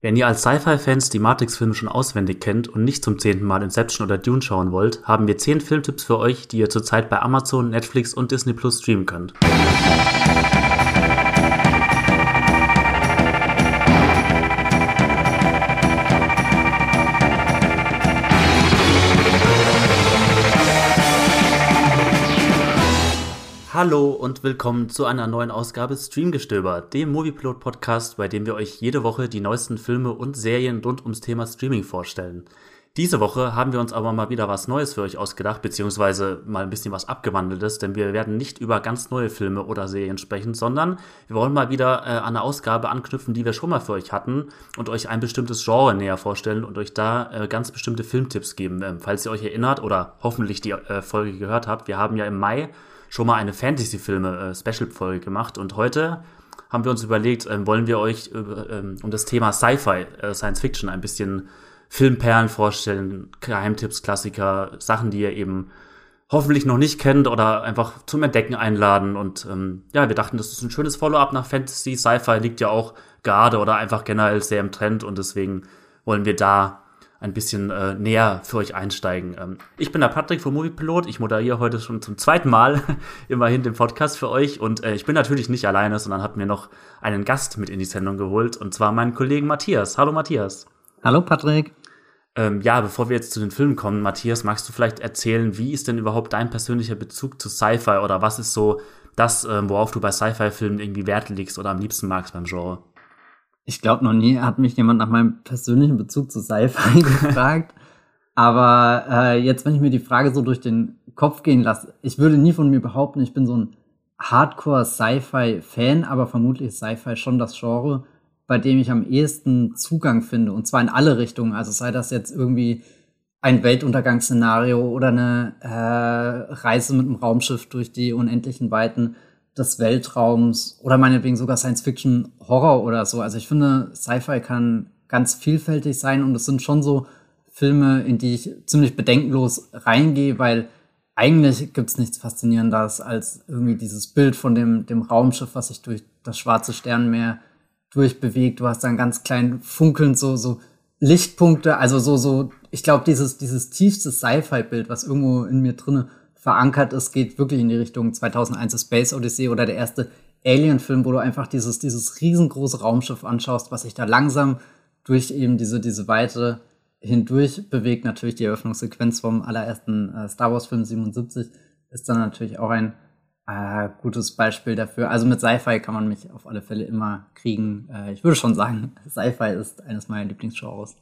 Wenn ihr als Sci-Fi-Fans die Matrix-Filme schon auswendig kennt und nicht zum zehnten Mal Inception oder Dune schauen wollt, haben wir zehn Filmtipps für euch, die ihr zurzeit bei Amazon, Netflix und Disney Plus streamen könnt. Hallo und willkommen zu einer neuen Ausgabe Streamgestöber, dem Moviepilot Podcast, bei dem wir euch jede Woche die neuesten Filme und Serien rund ums Thema Streaming vorstellen. Diese Woche haben wir uns aber mal wieder was Neues für euch ausgedacht, beziehungsweise mal ein bisschen was abgewandeltes, denn wir werden nicht über ganz neue Filme oder Serien sprechen, sondern wir wollen mal wieder äh, an eine Ausgabe anknüpfen, die wir schon mal für euch hatten und euch ein bestimmtes Genre näher vorstellen und euch da äh, ganz bestimmte Filmtipps geben. Ähm, falls ihr euch erinnert oder hoffentlich die äh, Folge gehört habt, wir haben ja im Mai schon mal eine Fantasy-Filme-Special-Folge äh, gemacht und heute haben wir uns überlegt, ähm, wollen wir euch ähm, um das Thema Sci-Fi, äh, Science Fiction ein bisschen Filmperlen vorstellen, Geheimtipps, Klassiker, Sachen, die ihr eben hoffentlich noch nicht kennt oder einfach zum Entdecken einladen. Und ähm, ja, wir dachten, das ist ein schönes Follow-up nach Fantasy. Sci-Fi liegt ja auch gerade oder einfach generell sehr im Trend und deswegen wollen wir da ein bisschen äh, näher für euch einsteigen. Ähm, ich bin der Patrick vom Moviepilot. Ich moderiere heute schon zum zweiten Mal immerhin den Podcast für euch. Und äh, ich bin natürlich nicht alleine, sondern habe mir noch einen Gast mit in die Sendung geholt. Und zwar meinen Kollegen Matthias. Hallo Matthias. Hallo Patrick. Ähm, ja, bevor wir jetzt zu den Filmen kommen, Matthias, magst du vielleicht erzählen, wie ist denn überhaupt dein persönlicher Bezug zu Sci-Fi oder was ist so das, äh, worauf du bei Sci-Fi-Filmen irgendwie Wert legst oder am liebsten magst beim Genre? Ich glaube, noch nie hat mich jemand nach meinem persönlichen Bezug zu Sci-Fi gefragt. Aber äh, jetzt, wenn ich mir die Frage so durch den Kopf gehen lasse, ich würde nie von mir behaupten, ich bin so ein Hardcore-Sci-Fi-Fan, aber vermutlich ist Sci-Fi schon das Genre, bei dem ich am ehesten Zugang finde. Und zwar in alle Richtungen. Also sei das jetzt irgendwie ein Weltuntergangsszenario oder eine äh, Reise mit einem Raumschiff durch die unendlichen Weiten des Weltraums oder meinetwegen sogar Science Fiction, Horror oder so. Also ich finde, Sci-Fi kann ganz vielfältig sein und es sind schon so Filme, in die ich ziemlich bedenkenlos reingehe, weil eigentlich gibt's nichts Faszinierenderes als irgendwie dieses Bild von dem, dem Raumschiff, was sich durch das schwarze Sternmeer durchbewegt. Du hast dann ganz klein funkelnd so, so Lichtpunkte, also so, so, ich glaube, dieses, dieses tiefste Sci-Fi-Bild, was irgendwo in mir drinne verankert ist, geht wirklich in die Richtung 2001 Space Odyssey oder der erste Alien-Film, wo du einfach dieses, dieses riesengroße Raumschiff anschaust, was sich da langsam durch eben diese, diese Weite hindurch bewegt. Natürlich die Eröffnungssequenz vom allerersten äh, Star Wars-Film 77 ist dann natürlich auch ein äh, gutes Beispiel dafür. Also mit Sci-Fi kann man mich auf alle Fälle immer kriegen. Äh, ich würde schon sagen, Sci-Fi ist eines meiner Lieblingsgenres.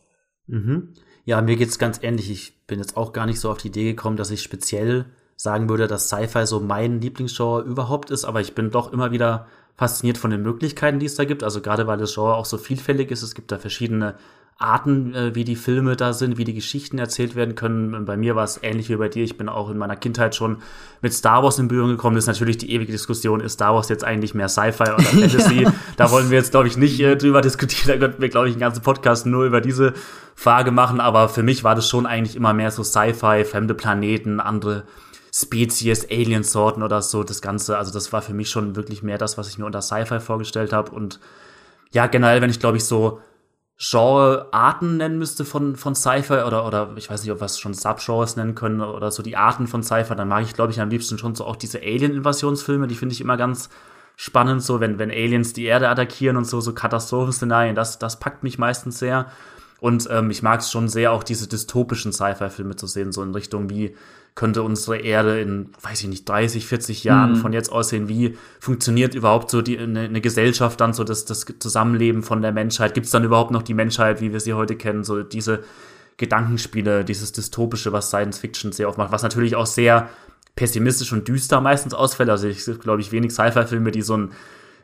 Mhm. Ja, mir geht's ganz ähnlich. Ich bin jetzt auch gar nicht so auf die Idee gekommen, dass ich speziell sagen würde, dass Sci-Fi so mein Lieblingsgenre überhaupt ist, aber ich bin doch immer wieder fasziniert von den Möglichkeiten, die es da gibt. Also gerade weil das Genre auch so vielfältig ist, es gibt da verschiedene Arten, äh, wie die Filme da sind, wie die Geschichten erzählt werden können. Bei mir war es ähnlich wie bei dir. Ich bin auch in meiner Kindheit schon mit Star Wars in Berührung gekommen. Das ist natürlich die ewige Diskussion, ist Star Wars jetzt eigentlich mehr Sci-Fi oder Fantasy? ja. Da wollen wir jetzt, glaube ich, nicht äh, drüber diskutieren. Da könnten wir, glaube ich, einen ganzen Podcast nur über diese Frage machen. Aber für mich war das schon eigentlich immer mehr so Sci-Fi, fremde Planeten, andere Spezies, Alien-Sorten oder so, das Ganze. Also das war für mich schon wirklich mehr das, was ich mir unter Sci-Fi vorgestellt habe. Und ja, generell, wenn ich glaube ich so Genre-Arten nennen müsste von, von Sci-Fi oder, oder ich weiß nicht, ob wir es schon Subgenres nennen können oder so die Arten von Sci-Fi, dann mag ich, glaube ich, am liebsten schon so auch diese Alien-Invasionsfilme, die finde ich immer ganz spannend, so wenn, wenn Aliens die Erde attackieren und so, so Katastrophenszenarien, das, das packt mich meistens sehr. Und ähm, ich mag es schon sehr, auch diese dystopischen Sci-Fi-Filme zu sehen, so in Richtung, wie könnte unsere Erde in, weiß ich nicht, 30, 40 Jahren mhm. von jetzt aussehen? Wie funktioniert überhaupt so die, eine, eine Gesellschaft dann, so das, das Zusammenleben von der Menschheit? Gibt es dann überhaupt noch die Menschheit, wie wir sie heute kennen? So diese Gedankenspiele, dieses Dystopische, was Science Fiction sehr oft macht, was natürlich auch sehr pessimistisch und düster meistens ausfällt. Also ich glaube ich wenig Sci-Fi-Filme, die so ein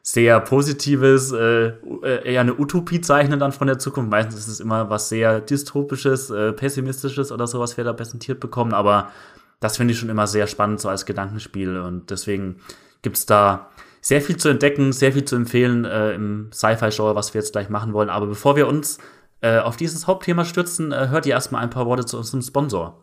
sehr positives, äh, äh, eher eine Utopie zeichnen dann von der Zukunft. Meistens ist es immer was sehr dystopisches, äh, pessimistisches oder sowas, was wir da präsentiert bekommen. Aber das finde ich schon immer sehr spannend, so als Gedankenspiel. Und deswegen gibt es da sehr viel zu entdecken, sehr viel zu empfehlen äh, im Sci-Fi-Show, was wir jetzt gleich machen wollen. Aber bevor wir uns äh, auf dieses Hauptthema stürzen, äh, hört ihr erstmal ein paar Worte zu unserem Sponsor.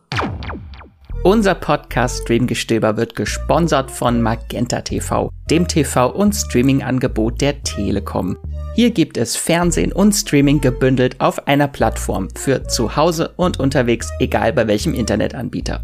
Unser Podcast Streamgestöber wird gesponsert von Magenta TV, dem TV- und Streaming-Angebot der Telekom. Hier gibt es Fernsehen und Streaming gebündelt auf einer Plattform für zu Hause und unterwegs, egal bei welchem Internetanbieter.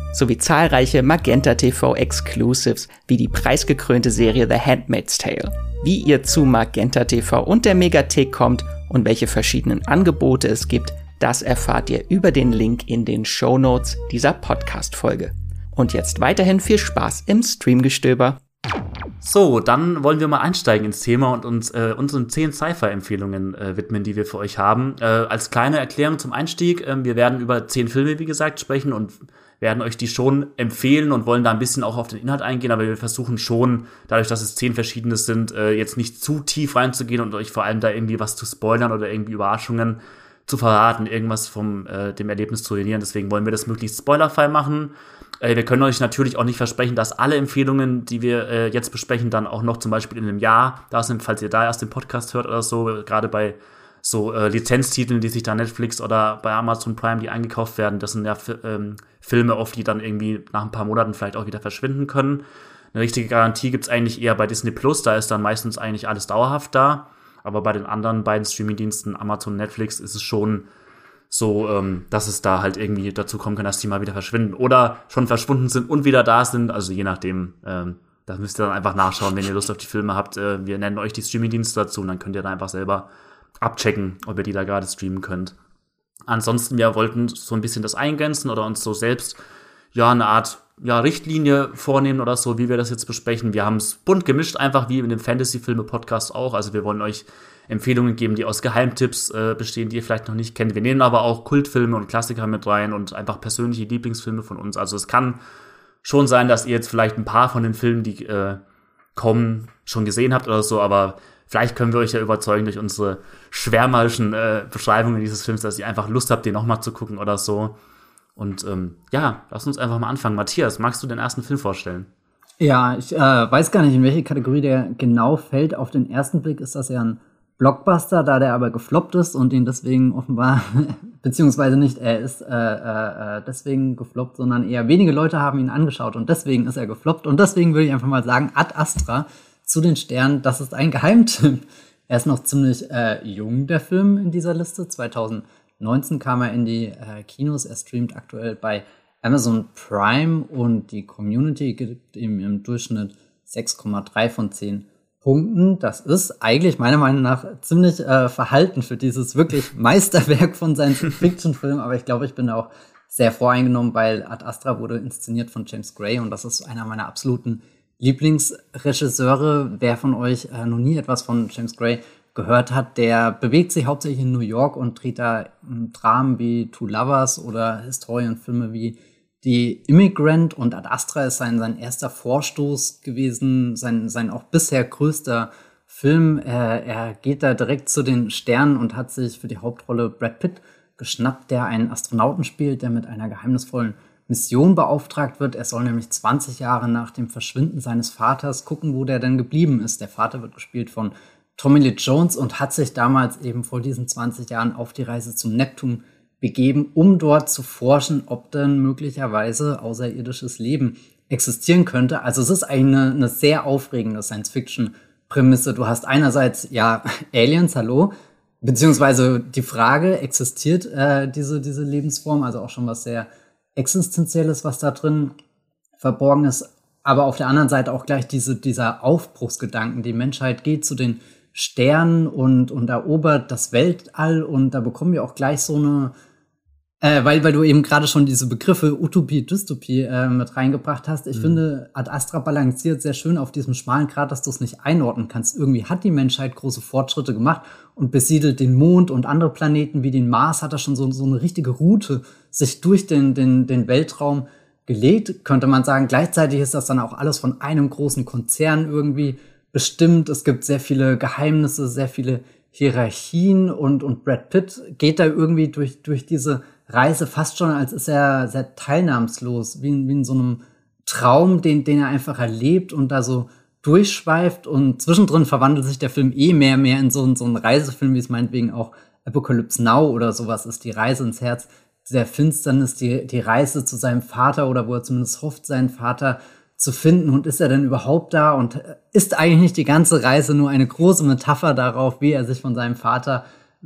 sowie zahlreiche Magenta TV Exclusives wie die preisgekrönte Serie The Handmaid's Tale. Wie ihr zu Magenta TV und der Megathek kommt und welche verschiedenen Angebote es gibt, das erfahrt ihr über den Link in den Show dieser Podcast-Folge. Und jetzt weiterhin viel Spaß im Streamgestöber. So, dann wollen wir mal einsteigen ins Thema und uns äh, unseren zehn Sci-Fi-Empfehlungen äh, widmen, die wir für euch haben. Äh, als kleine Erklärung zum Einstieg, äh, wir werden über zehn Filme, wie gesagt, sprechen und werden euch die schon empfehlen und wollen da ein bisschen auch auf den Inhalt eingehen, aber wir versuchen schon, dadurch, dass es zehn verschiedene sind, äh, jetzt nicht zu tief reinzugehen und euch vor allem da irgendwie was zu spoilern oder irgendwie Überraschungen zu verraten, irgendwas vom äh, dem Erlebnis zu ruinieren. Deswegen wollen wir das möglichst spoilerfrei machen. Äh, wir können euch natürlich auch nicht versprechen, dass alle Empfehlungen, die wir äh, jetzt besprechen, dann auch noch zum Beispiel in einem Jahr da sind, falls ihr da erst den Podcast hört oder so, gerade bei so äh, Lizenztiteln, die sich da Netflix oder bei Amazon Prime, die eingekauft werden, das sind ja ähm, Filme oft, die dann irgendwie nach ein paar Monaten vielleicht auch wieder verschwinden können. Eine richtige Garantie gibt's eigentlich eher bei Disney Plus, da ist dann meistens eigentlich alles dauerhaft da. Aber bei den anderen beiden Streamingdiensten, Amazon und Netflix, ist es schon so, ähm, dass es da halt irgendwie dazu kommen kann, dass die mal wieder verschwinden oder schon verschwunden sind und wieder da sind. Also je nachdem, ähm, das müsst ihr dann einfach nachschauen, wenn ihr Lust auf die Filme habt. Äh, wir nennen euch die Streamingdienste dazu und dann könnt ihr da einfach selber abchecken, ob ihr die da gerade streamen könnt. Ansonsten, wir wollten so ein bisschen das eingrenzen oder uns so selbst ja eine Art ja, Richtlinie vornehmen oder so, wie wir das jetzt besprechen. Wir haben es bunt gemischt, einfach wie in dem Fantasy-Filme-Podcast auch. Also wir wollen euch Empfehlungen geben, die aus Geheimtipps äh, bestehen, die ihr vielleicht noch nicht kennt. Wir nehmen aber auch Kultfilme und Klassiker mit rein und einfach persönliche Lieblingsfilme von uns. Also es kann schon sein, dass ihr jetzt vielleicht ein paar von den Filmen, die äh, kommen, schon gesehen habt oder so, aber vielleicht können wir euch ja überzeugen durch unsere schwärmerischen äh, Beschreibungen dieses Films, dass ihr einfach Lust habt, den nochmal zu gucken oder so. Und ähm, ja, lass uns einfach mal anfangen. Matthias, magst du den ersten Film vorstellen? Ja, ich äh, weiß gar nicht, in welche Kategorie der genau fällt. Auf den ersten Blick ist das ja ein Blockbuster, da der aber gefloppt ist und ihn deswegen offenbar, beziehungsweise nicht, er ist äh, äh, äh, deswegen gefloppt, sondern eher wenige Leute haben ihn angeschaut und deswegen ist er gefloppt. Und deswegen würde ich einfach mal sagen, Ad Astra zu den Sternen, das ist ein Geheimtipp. Er ist noch ziemlich äh, jung, der Film in dieser Liste. 2019 kam er in die äh, Kinos. Er streamt aktuell bei Amazon Prime und die Community gibt ihm im Durchschnitt 6,3 von 10 Punkten. Das ist eigentlich meiner Meinung nach ziemlich äh, verhalten für dieses wirklich Meisterwerk von Science-Fiction-Film. Aber ich glaube, ich bin auch sehr voreingenommen, weil Ad Astra wurde inszeniert von James Gray und das ist einer meiner absoluten Lieblingsregisseure, wer von euch äh, noch nie etwas von James Gray gehört hat, der bewegt sich hauptsächlich in New York und dreht da Dramen wie Two Lovers oder Historienfilme wie Die Immigrant und Ad Astra ist sein, sein erster Vorstoß gewesen, sein, sein auch bisher größter Film. Er, er geht da direkt zu den Sternen und hat sich für die Hauptrolle Brad Pitt geschnappt, der einen Astronauten spielt, der mit einer geheimnisvollen Mission beauftragt wird. Er soll nämlich 20 Jahre nach dem Verschwinden seines Vaters gucken, wo der denn geblieben ist. Der Vater wird gespielt von Tommy Lee Jones und hat sich damals eben vor diesen 20 Jahren auf die Reise zum Neptun begeben, um dort zu forschen, ob denn möglicherweise außerirdisches Leben existieren könnte. Also es ist eine, eine sehr aufregende Science-Fiction-Prämisse. Du hast einerseits ja Aliens, hallo, beziehungsweise die Frage, existiert äh, diese, diese Lebensform, also auch schon was sehr Existenzielles, was da drin verborgen ist, aber auf der anderen Seite auch gleich diese, dieser Aufbruchsgedanken. Die Menschheit geht zu den Sternen und, und erobert das Weltall und da bekommen wir auch gleich so eine, äh, weil, weil du eben gerade schon diese Begriffe Utopie, Dystopie äh, mit reingebracht hast. Ich mhm. finde, Ad Astra balanciert sehr schön auf diesem schmalen Grad, dass du es nicht einordnen kannst. Irgendwie hat die Menschheit große Fortschritte gemacht und besiedelt den Mond und andere Planeten wie den Mars, hat er schon so, so eine richtige Route sich durch den, den, den Weltraum gelegt, könnte man sagen. Gleichzeitig ist das dann auch alles von einem großen Konzern irgendwie bestimmt. Es gibt sehr viele Geheimnisse, sehr viele Hierarchien und, und Brad Pitt geht da irgendwie durch, durch diese Reise fast schon, als ist er sehr teilnahmslos, wie, in, wie in so einem Traum, den, den er einfach erlebt und da so durchschweift. Und zwischendrin verwandelt sich der Film eh mehr mehr in so, so einen Reisefilm, wie es meinetwegen auch Apocalypse Now oder sowas ist, die Reise ins Herz der Finsternis, die, die Reise zu seinem Vater oder wo er zumindest hofft, seinen Vater zu finden. Und ist er denn überhaupt da? Und ist eigentlich nicht die ganze Reise nur eine große Metapher darauf, wie er sich von seinem Vater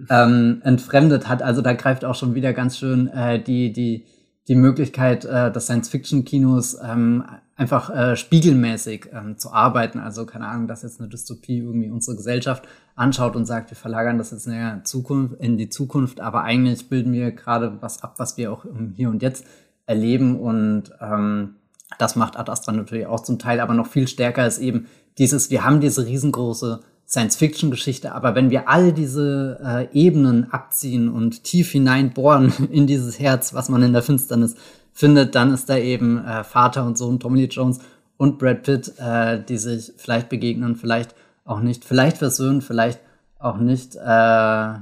ähm, entfremdet hat. Also da greift auch schon wieder ganz schön äh, die, die, die Möglichkeit äh, des Science-Fiction-Kinos ähm, einfach äh, spiegelmäßig ähm, zu arbeiten. Also keine Ahnung, dass jetzt eine Dystopie irgendwie unsere Gesellschaft anschaut und sagt, wir verlagern das jetzt in, der Zukunft, in die Zukunft, aber eigentlich bilden wir gerade was ab, was wir auch Hier und Jetzt erleben und ähm, das macht Ad Astra natürlich auch zum Teil, aber noch viel stärker ist eben dieses, wir haben diese riesengroße Science-Fiction-Geschichte, aber wenn wir all diese äh, Ebenen abziehen und tief hineinbohren in dieses Herz, was man in der Finsternis findet, dann ist da eben äh, Vater und Sohn Tommy Lee Jones und Brad Pitt, äh, die sich vielleicht begegnen, vielleicht auch nicht, vielleicht versöhnen, vielleicht auch nicht. Äh,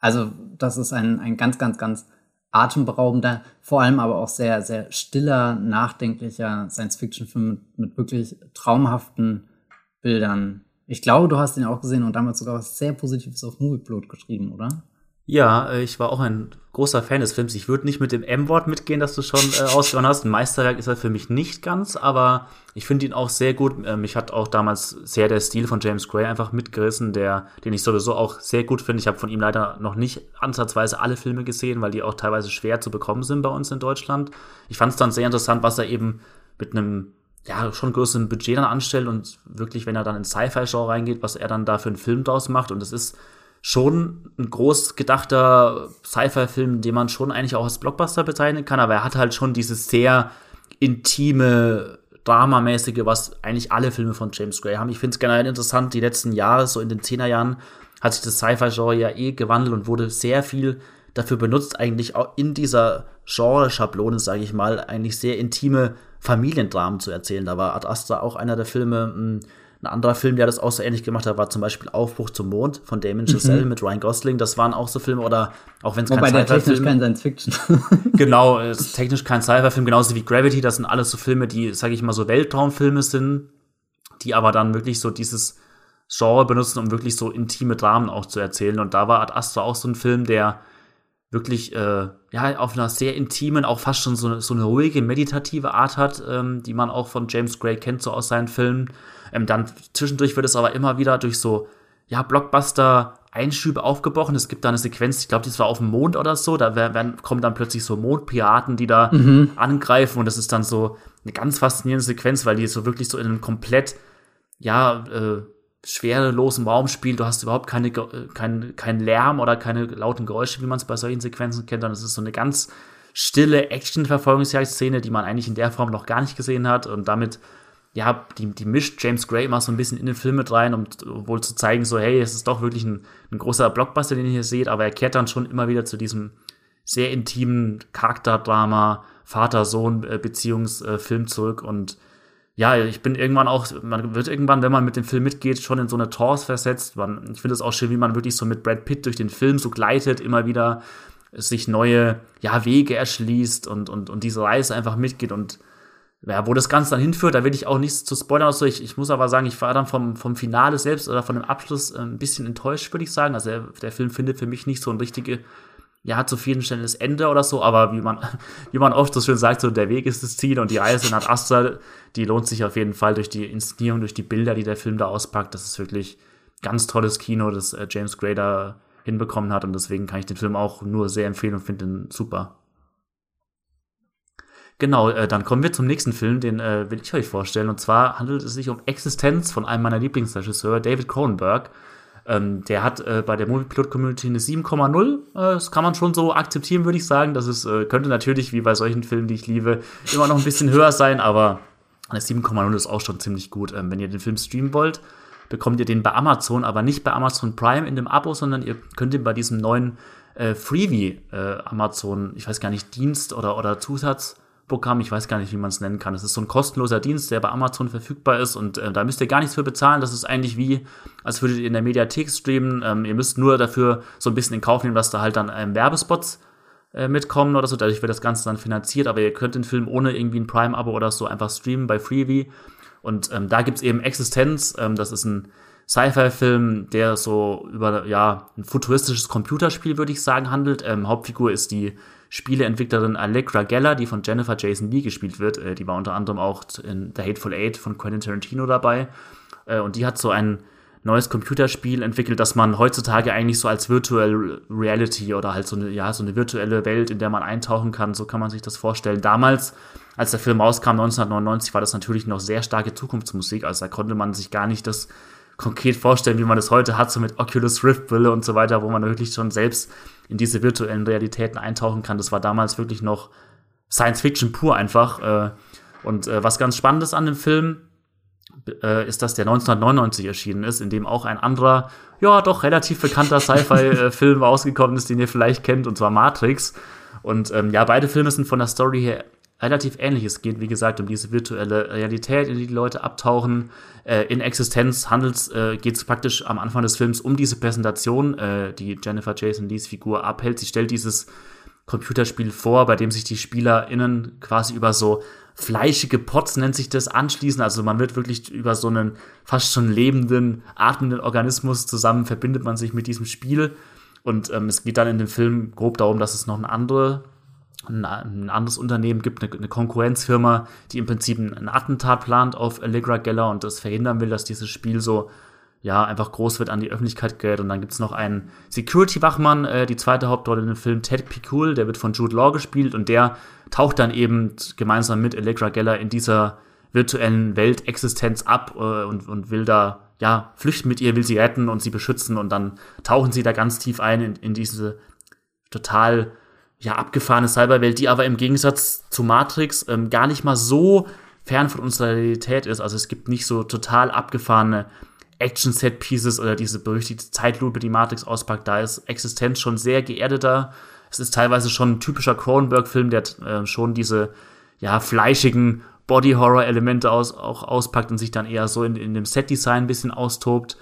also das ist ein, ein ganz, ganz, ganz atemberaubender, vor allem aber auch sehr, sehr stiller, nachdenklicher Science-Fiction-Film mit, mit wirklich traumhaften Bildern. Ich glaube, du hast ihn auch gesehen und damals sogar was sehr Positives auf Movieplot geschrieben, oder? Ja, äh, ich war auch ein großer Fan des Films. Ich würde nicht mit dem M-Wort mitgehen, das du schon äh, ausgehauen hast. Ein Meisterwerk ist er für mich nicht ganz, aber ich finde ihn auch sehr gut. Ähm, mich hat auch damals sehr der Stil von James Gray einfach mitgerissen, der, den ich sowieso auch sehr gut finde. Ich habe von ihm leider noch nicht ansatzweise alle Filme gesehen, weil die auch teilweise schwer zu bekommen sind bei uns in Deutschland. Ich fand es dann sehr interessant, was er eben mit einem ja, schon größeren Budget dann anstellt und wirklich, wenn er dann in Sci-Fi-Genre reingeht, was er dann da für einen Film draus macht. Und es ist schon ein groß gedachter Sci-Fi-Film, den man schon eigentlich auch als Blockbuster bezeichnen kann, aber er hat halt schon dieses sehr intime, dramamäßige, was eigentlich alle Filme von James Gray haben. Ich finde es generell interessant, die letzten Jahre, so in den Zehnerjahren, hat sich das Sci-Fi-Genre ja eh gewandelt und wurde sehr viel dafür benutzt, eigentlich auch in dieser Genre-Schablone, sage ich mal, eigentlich sehr intime Familiendramen zu erzählen. Da war Ad Astra auch einer der Filme, hm, ein anderer Film, der das auch so ähnlich gemacht hat, war zum Beispiel Aufbruch zum Mond von Damon Chazelle mhm. mit Ryan Gosling. Das waren auch so Filme oder auch wenn es kein Wobei der technisch kein Science Fiction. genau, ist technisch kein Sci-Fi-Film, genauso wie Gravity. Das sind alles so Filme, die, sage ich mal, so Weltraumfilme sind, die aber dann wirklich so dieses Genre benutzen, um wirklich so intime Dramen auch zu erzählen. Und da war Ad Astra auch so ein Film, der wirklich äh, ja auf einer sehr intimen, auch fast schon so eine, so eine ruhige, meditative Art hat, ähm, die man auch von James Gray kennt, so aus seinen Filmen. Ähm, dann zwischendurch wird es aber immer wieder durch so, ja, Blockbuster-Einschübe aufgebrochen. Es gibt da eine Sequenz, ich glaube, das war auf dem Mond oder so, da werden, kommen dann plötzlich so Mondpiraten, die da mhm. angreifen und das ist dann so eine ganz faszinierende Sequenz, weil die so wirklich so in einem komplett, ja, äh, schwerelosen Raum spielt. Du hast überhaupt keine, kein, kein Lärm oder keine lauten Geräusche, wie man es bei solchen Sequenzen kennt, sondern es ist so eine ganz stille Action-Verfolgungsjagdszene, die man eigentlich in der Form noch gar nicht gesehen hat und damit ja, die, die mischt James Gray immer so ein bisschen in den Film mit rein, um wohl zu zeigen, so, hey, es ist doch wirklich ein, ein großer Blockbuster, den ihr hier seht, aber er kehrt dann schon immer wieder zu diesem sehr intimen Charakterdrama, Vater-Sohn-Beziehungsfilm zurück und ja, ich bin irgendwann auch, man wird irgendwann, wenn man mit dem Film mitgeht, schon in so eine Trance versetzt. Man, ich finde es auch schön, wie man wirklich so mit Brad Pitt durch den Film so gleitet, immer wieder sich neue ja, Wege erschließt und, und, und diese Reise einfach mitgeht und ja, wo das Ganze dann hinführt, da will ich auch nichts zu spoilern. Also ich, ich muss aber sagen, ich war dann vom, vom Finale selbst oder von dem Abschluss äh, ein bisschen enttäuscht, würde ich sagen. Also der, der Film findet für mich nicht so ein richtige, ja, zufriedenstellendes Ende oder so, aber wie man, wie man oft so schön sagt, so der Weg ist das Ziel und die Reise nach Astra, die lohnt sich auf jeden Fall durch die Inszenierung, durch die Bilder, die der Film da auspackt. Das ist wirklich ganz tolles Kino, das äh, James Gray da hinbekommen hat und deswegen kann ich den Film auch nur sehr empfehlen und finde ihn super. Genau, äh, dann kommen wir zum nächsten Film, den äh, will ich euch vorstellen. Und zwar handelt es sich um Existenz von einem meiner Lieblingsregisseure, David Cronenberg. Ähm, der hat äh, bei der Moviepilot-Community eine 7,0. Äh, das kann man schon so akzeptieren, würde ich sagen. Das ist, äh, könnte natürlich, wie bei solchen Filmen, die ich liebe, immer noch ein bisschen höher sein, aber eine 7,0 ist auch schon ziemlich gut. Ähm, wenn ihr den Film streamen wollt, bekommt ihr den bei Amazon, aber nicht bei Amazon Prime in dem Abo, sondern ihr könnt ihn bei diesem neuen äh, Freebie äh, Amazon, ich weiß gar nicht, Dienst oder, oder Zusatz Programm, ich weiß gar nicht, wie man es nennen kann. Es ist so ein kostenloser Dienst, der bei Amazon verfügbar ist und äh, da müsst ihr gar nichts für bezahlen. Das ist eigentlich wie, als würdet ihr in der Mediathek streamen. Ähm, ihr müsst nur dafür so ein bisschen in Kauf nehmen, dass da halt dann ähm, Werbespots äh, mitkommen oder so. Dadurch wird das Ganze dann finanziert, aber ihr könnt den Film ohne irgendwie ein Prime-Abo oder so einfach streamen bei Freebie. Und ähm, da gibt's eben Existenz, ähm, das ist ein Sci-Fi-Film, der so über ja ein futuristisches Computerspiel, würde ich sagen, handelt. Ähm, Hauptfigur ist die Spieleentwicklerin Allegra Geller, die von Jennifer Jason Lee gespielt wird. Äh, die war unter anderem auch in The Hateful Eight von Quentin Tarantino dabei. Äh, und die hat so ein neues Computerspiel entwickelt, das man heutzutage eigentlich so als Virtual Reality oder halt so eine, ja, so eine virtuelle Welt, in der man eintauchen kann, so kann man sich das vorstellen. Damals, als der Film rauskam, 1999, war das natürlich noch sehr starke Zukunftsmusik, also da konnte man sich gar nicht das konkret vorstellen, wie man das heute hat, so mit Oculus Rift Brille und so weiter, wo man wirklich schon selbst in diese virtuellen Realitäten eintauchen kann. Das war damals wirklich noch Science Fiction pur einfach. Äh, und äh, was ganz spannend ist an dem Film, äh, ist, dass der 1999 erschienen ist, in dem auch ein anderer, ja, doch relativ bekannter Sci-Fi-Film rausgekommen ist, den ihr vielleicht kennt, und zwar Matrix. Und ähm, ja, beide Filme sind von der Story her relativ ähnlich. Es geht, wie gesagt, um diese virtuelle Realität, in die die Leute abtauchen. Äh, in Existenz handelt äh, geht es praktisch am Anfang des Films um diese Präsentation, äh, die Jennifer Jason Lees Figur abhält. Sie stellt dieses Computerspiel vor, bei dem sich die SpielerInnen quasi über so fleischige Pots nennt sich das anschließen. Also man wird wirklich über so einen fast schon lebenden, atmenden Organismus zusammen verbindet man sich mit diesem Spiel. Und ähm, es geht dann in dem Film grob darum, dass es noch eine andere ein, anderes Unternehmen gibt, eine, eine, Konkurrenzfirma, die im Prinzip ein Attentat plant auf Allegra Geller und das verhindern will, dass dieses Spiel so ja einfach groß wird an die Öffentlichkeit gerät. Und dann gibt's noch einen Security-Wachmann, äh, die zweite Hauptrolle in dem Film, Ted Picul, der wird von Jude Law gespielt und der taucht dann eben gemeinsam mit Allegra Geller in dieser virtuellen Weltexistenz ab äh, und, und will da ja flüchten mit ihr, will sie retten und sie beschützen und dann tauchen sie da ganz tief ein in, in diese total ja, abgefahrene Cyberwelt, die aber im Gegensatz zu Matrix ähm, gar nicht mal so fern von unserer Realität ist. Also es gibt nicht so total abgefahrene Action-Set-Pieces oder diese berüchtigte Zeitlupe, die Matrix auspackt. Da ist Existenz schon sehr geerdeter. Es ist teilweise schon ein typischer Cronenberg-Film, der äh, schon diese ja, fleischigen Body-Horror-Elemente aus, auch auspackt und sich dann eher so in, in dem Set-Design ein bisschen austobt.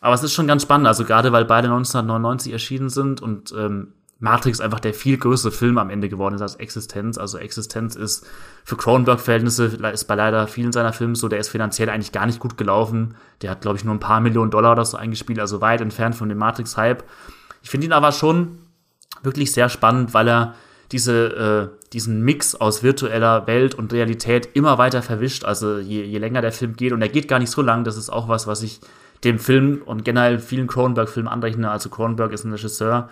Aber es ist schon ganz spannend, also gerade weil beide 1999 erschienen sind und ähm, Matrix einfach der viel größere Film am Ende geworden ist als Existenz. Also Existenz ist für Cronenberg-Verhältnisse, ist bei leider vielen seiner Filme so, der ist finanziell eigentlich gar nicht gut gelaufen. Der hat, glaube ich, nur ein paar Millionen Dollar oder so eingespielt, also weit entfernt von dem Matrix-Hype. Ich finde ihn aber schon wirklich sehr spannend, weil er diese, äh, diesen Mix aus virtueller Welt und Realität immer weiter verwischt. Also je, je länger der Film geht, und er geht gar nicht so lang, das ist auch was, was ich dem Film und generell vielen Cronenberg-Filmen anrechne. Also Cronenberg ist ein Regisseur,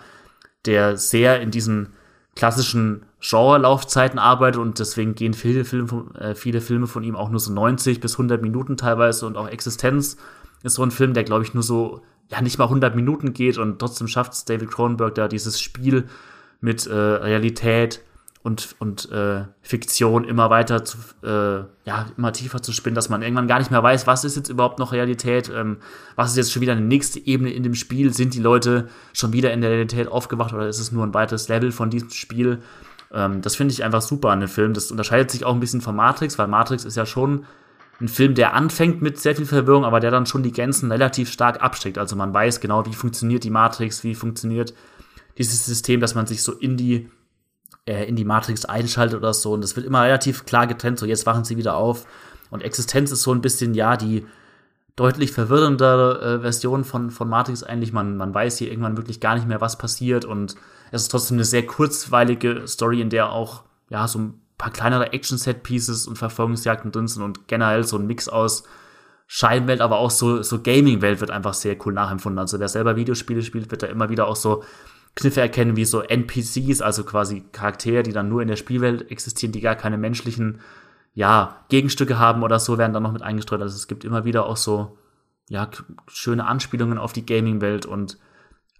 der sehr in diesen klassischen Genre-Laufzeiten arbeitet und deswegen gehen viele Filme, von, äh, viele Filme von ihm auch nur so 90 bis 100 Minuten teilweise und auch Existenz ist so ein Film, der glaube ich nur so, ja nicht mal 100 Minuten geht und trotzdem schafft es David Cronenberg da dieses Spiel mit äh, Realität und, und äh, Fiktion immer weiter zu, äh, ja, immer tiefer zu spinnen, dass man irgendwann gar nicht mehr weiß, was ist jetzt überhaupt noch Realität, ähm, was ist jetzt schon wieder eine nächste Ebene in dem Spiel, sind die Leute schon wieder in der Realität aufgewacht oder ist es nur ein weiteres Level von diesem Spiel? Ähm, das finde ich einfach super an dem Film. Das unterscheidet sich auch ein bisschen von Matrix, weil Matrix ist ja schon ein Film, der anfängt mit sehr viel Verwirrung, aber der dann schon die Grenzen relativ stark absteckt. Also man weiß genau, wie funktioniert die Matrix, wie funktioniert dieses System, dass man sich so in die äh, in die Matrix einschaltet oder so. Und das wird immer relativ klar getrennt. So, jetzt wachen sie wieder auf. Und Existenz ist so ein bisschen, ja, die deutlich verwirrendere äh, Version von, von Matrix eigentlich. Man, man weiß hier irgendwann wirklich gar nicht mehr, was passiert. Und es ist trotzdem eine sehr kurzweilige Story, in der auch, ja, so ein paar kleinere Action-Set-Pieces und Verfolgungsjagden drin sind und generell so ein Mix aus Scheinwelt, aber auch so, so Gaming-Welt wird einfach sehr cool nachempfunden. Also wer selber Videospiele spielt, wird da immer wieder auch so Kniffe erkennen, wie so NPCs, also quasi Charaktere, die dann nur in der Spielwelt existieren, die gar keine menschlichen ja, Gegenstücke haben oder so, werden dann noch mit eingestreut. Also es gibt immer wieder auch so ja, schöne Anspielungen auf die Gaming-Welt und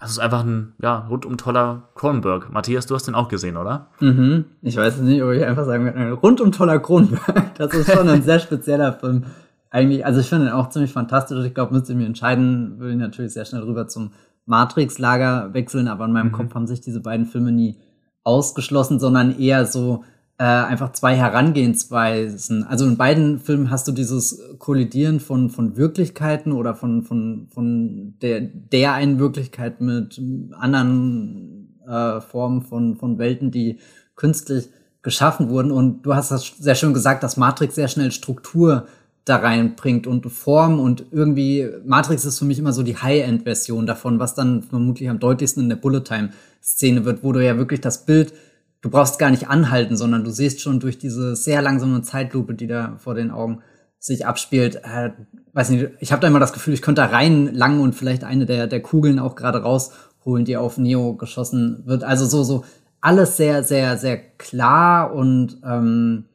es ist einfach ein ja, rundum toller Cronenberg. Matthias, du hast den auch gesehen, oder? Mhm. Ich weiß nicht, ob ich einfach sagen kann, rundum toller Cronenberg. Das ist schon ein sehr spezieller Film. Eigentlich, also ich finde ihn auch ziemlich fantastisch. Ich glaube, müsste ich mir entscheiden, würde ich natürlich sehr schnell rüber zum Matrix-Lager wechseln, aber in meinem mhm. Kopf haben sich diese beiden Filme nie ausgeschlossen, sondern eher so äh, einfach zwei Herangehensweisen. Also in beiden Filmen hast du dieses Kollidieren von, von Wirklichkeiten oder von, von, von der, der einen Wirklichkeit mit anderen äh, Formen von, von Welten, die künstlich geschaffen wurden. Und du hast das sehr schön gesagt, dass Matrix sehr schnell Struktur da reinbringt und Form und irgendwie Matrix ist für mich immer so die High-End-Version davon, was dann vermutlich am deutlichsten in der Bullet-Time-Szene wird, wo du ja wirklich das Bild, du brauchst gar nicht anhalten, sondern du siehst schon durch diese sehr langsame Zeitlupe, die da vor den Augen sich abspielt, äh, weiß nicht, ich habe da immer das Gefühl, ich könnte da rein lang und vielleicht eine der, der Kugeln auch gerade rausholen, die auf Neo geschossen wird. Also so, so alles sehr, sehr, sehr klar und ähm,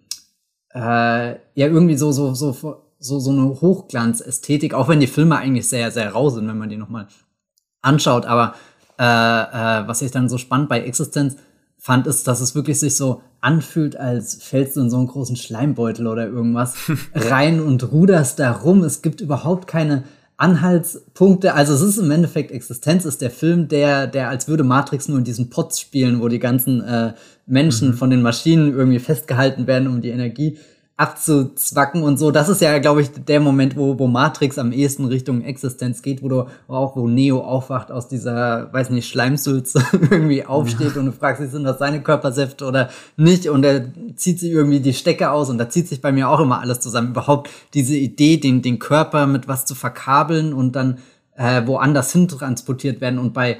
äh, ja irgendwie so, so, so, so, so eine Hochglanzästhetik, auch wenn die Filme eigentlich sehr, sehr rau sind, wenn man die nochmal anschaut. Aber äh, äh, was ich dann so spannend bei Existenz fand, ist, dass es wirklich sich so anfühlt, als fällst du in so einen großen Schleimbeutel oder irgendwas rein und ruderst da rum. Es gibt überhaupt keine Anhaltspunkte. Also es ist im Endeffekt Existenz, ist der Film, der, der als würde Matrix nur in diesen Pots spielen, wo die ganzen äh, Menschen mhm. von den Maschinen irgendwie festgehalten werden, um die Energie abzuzwacken und so. Das ist ja, glaube ich, der Moment, wo, wo Matrix am ehesten Richtung Existenz geht, wo du auch, wo Neo aufwacht aus dieser, weiß nicht, Schleimsülze irgendwie aufsteht ja. und du fragst dich, sind das seine Körpersäfte oder nicht? Und er zieht sich irgendwie die Stecke aus und da zieht sich bei mir auch immer alles zusammen. Überhaupt diese Idee, den, den Körper mit was zu verkabeln und dann äh, woanders hin transportiert werden und bei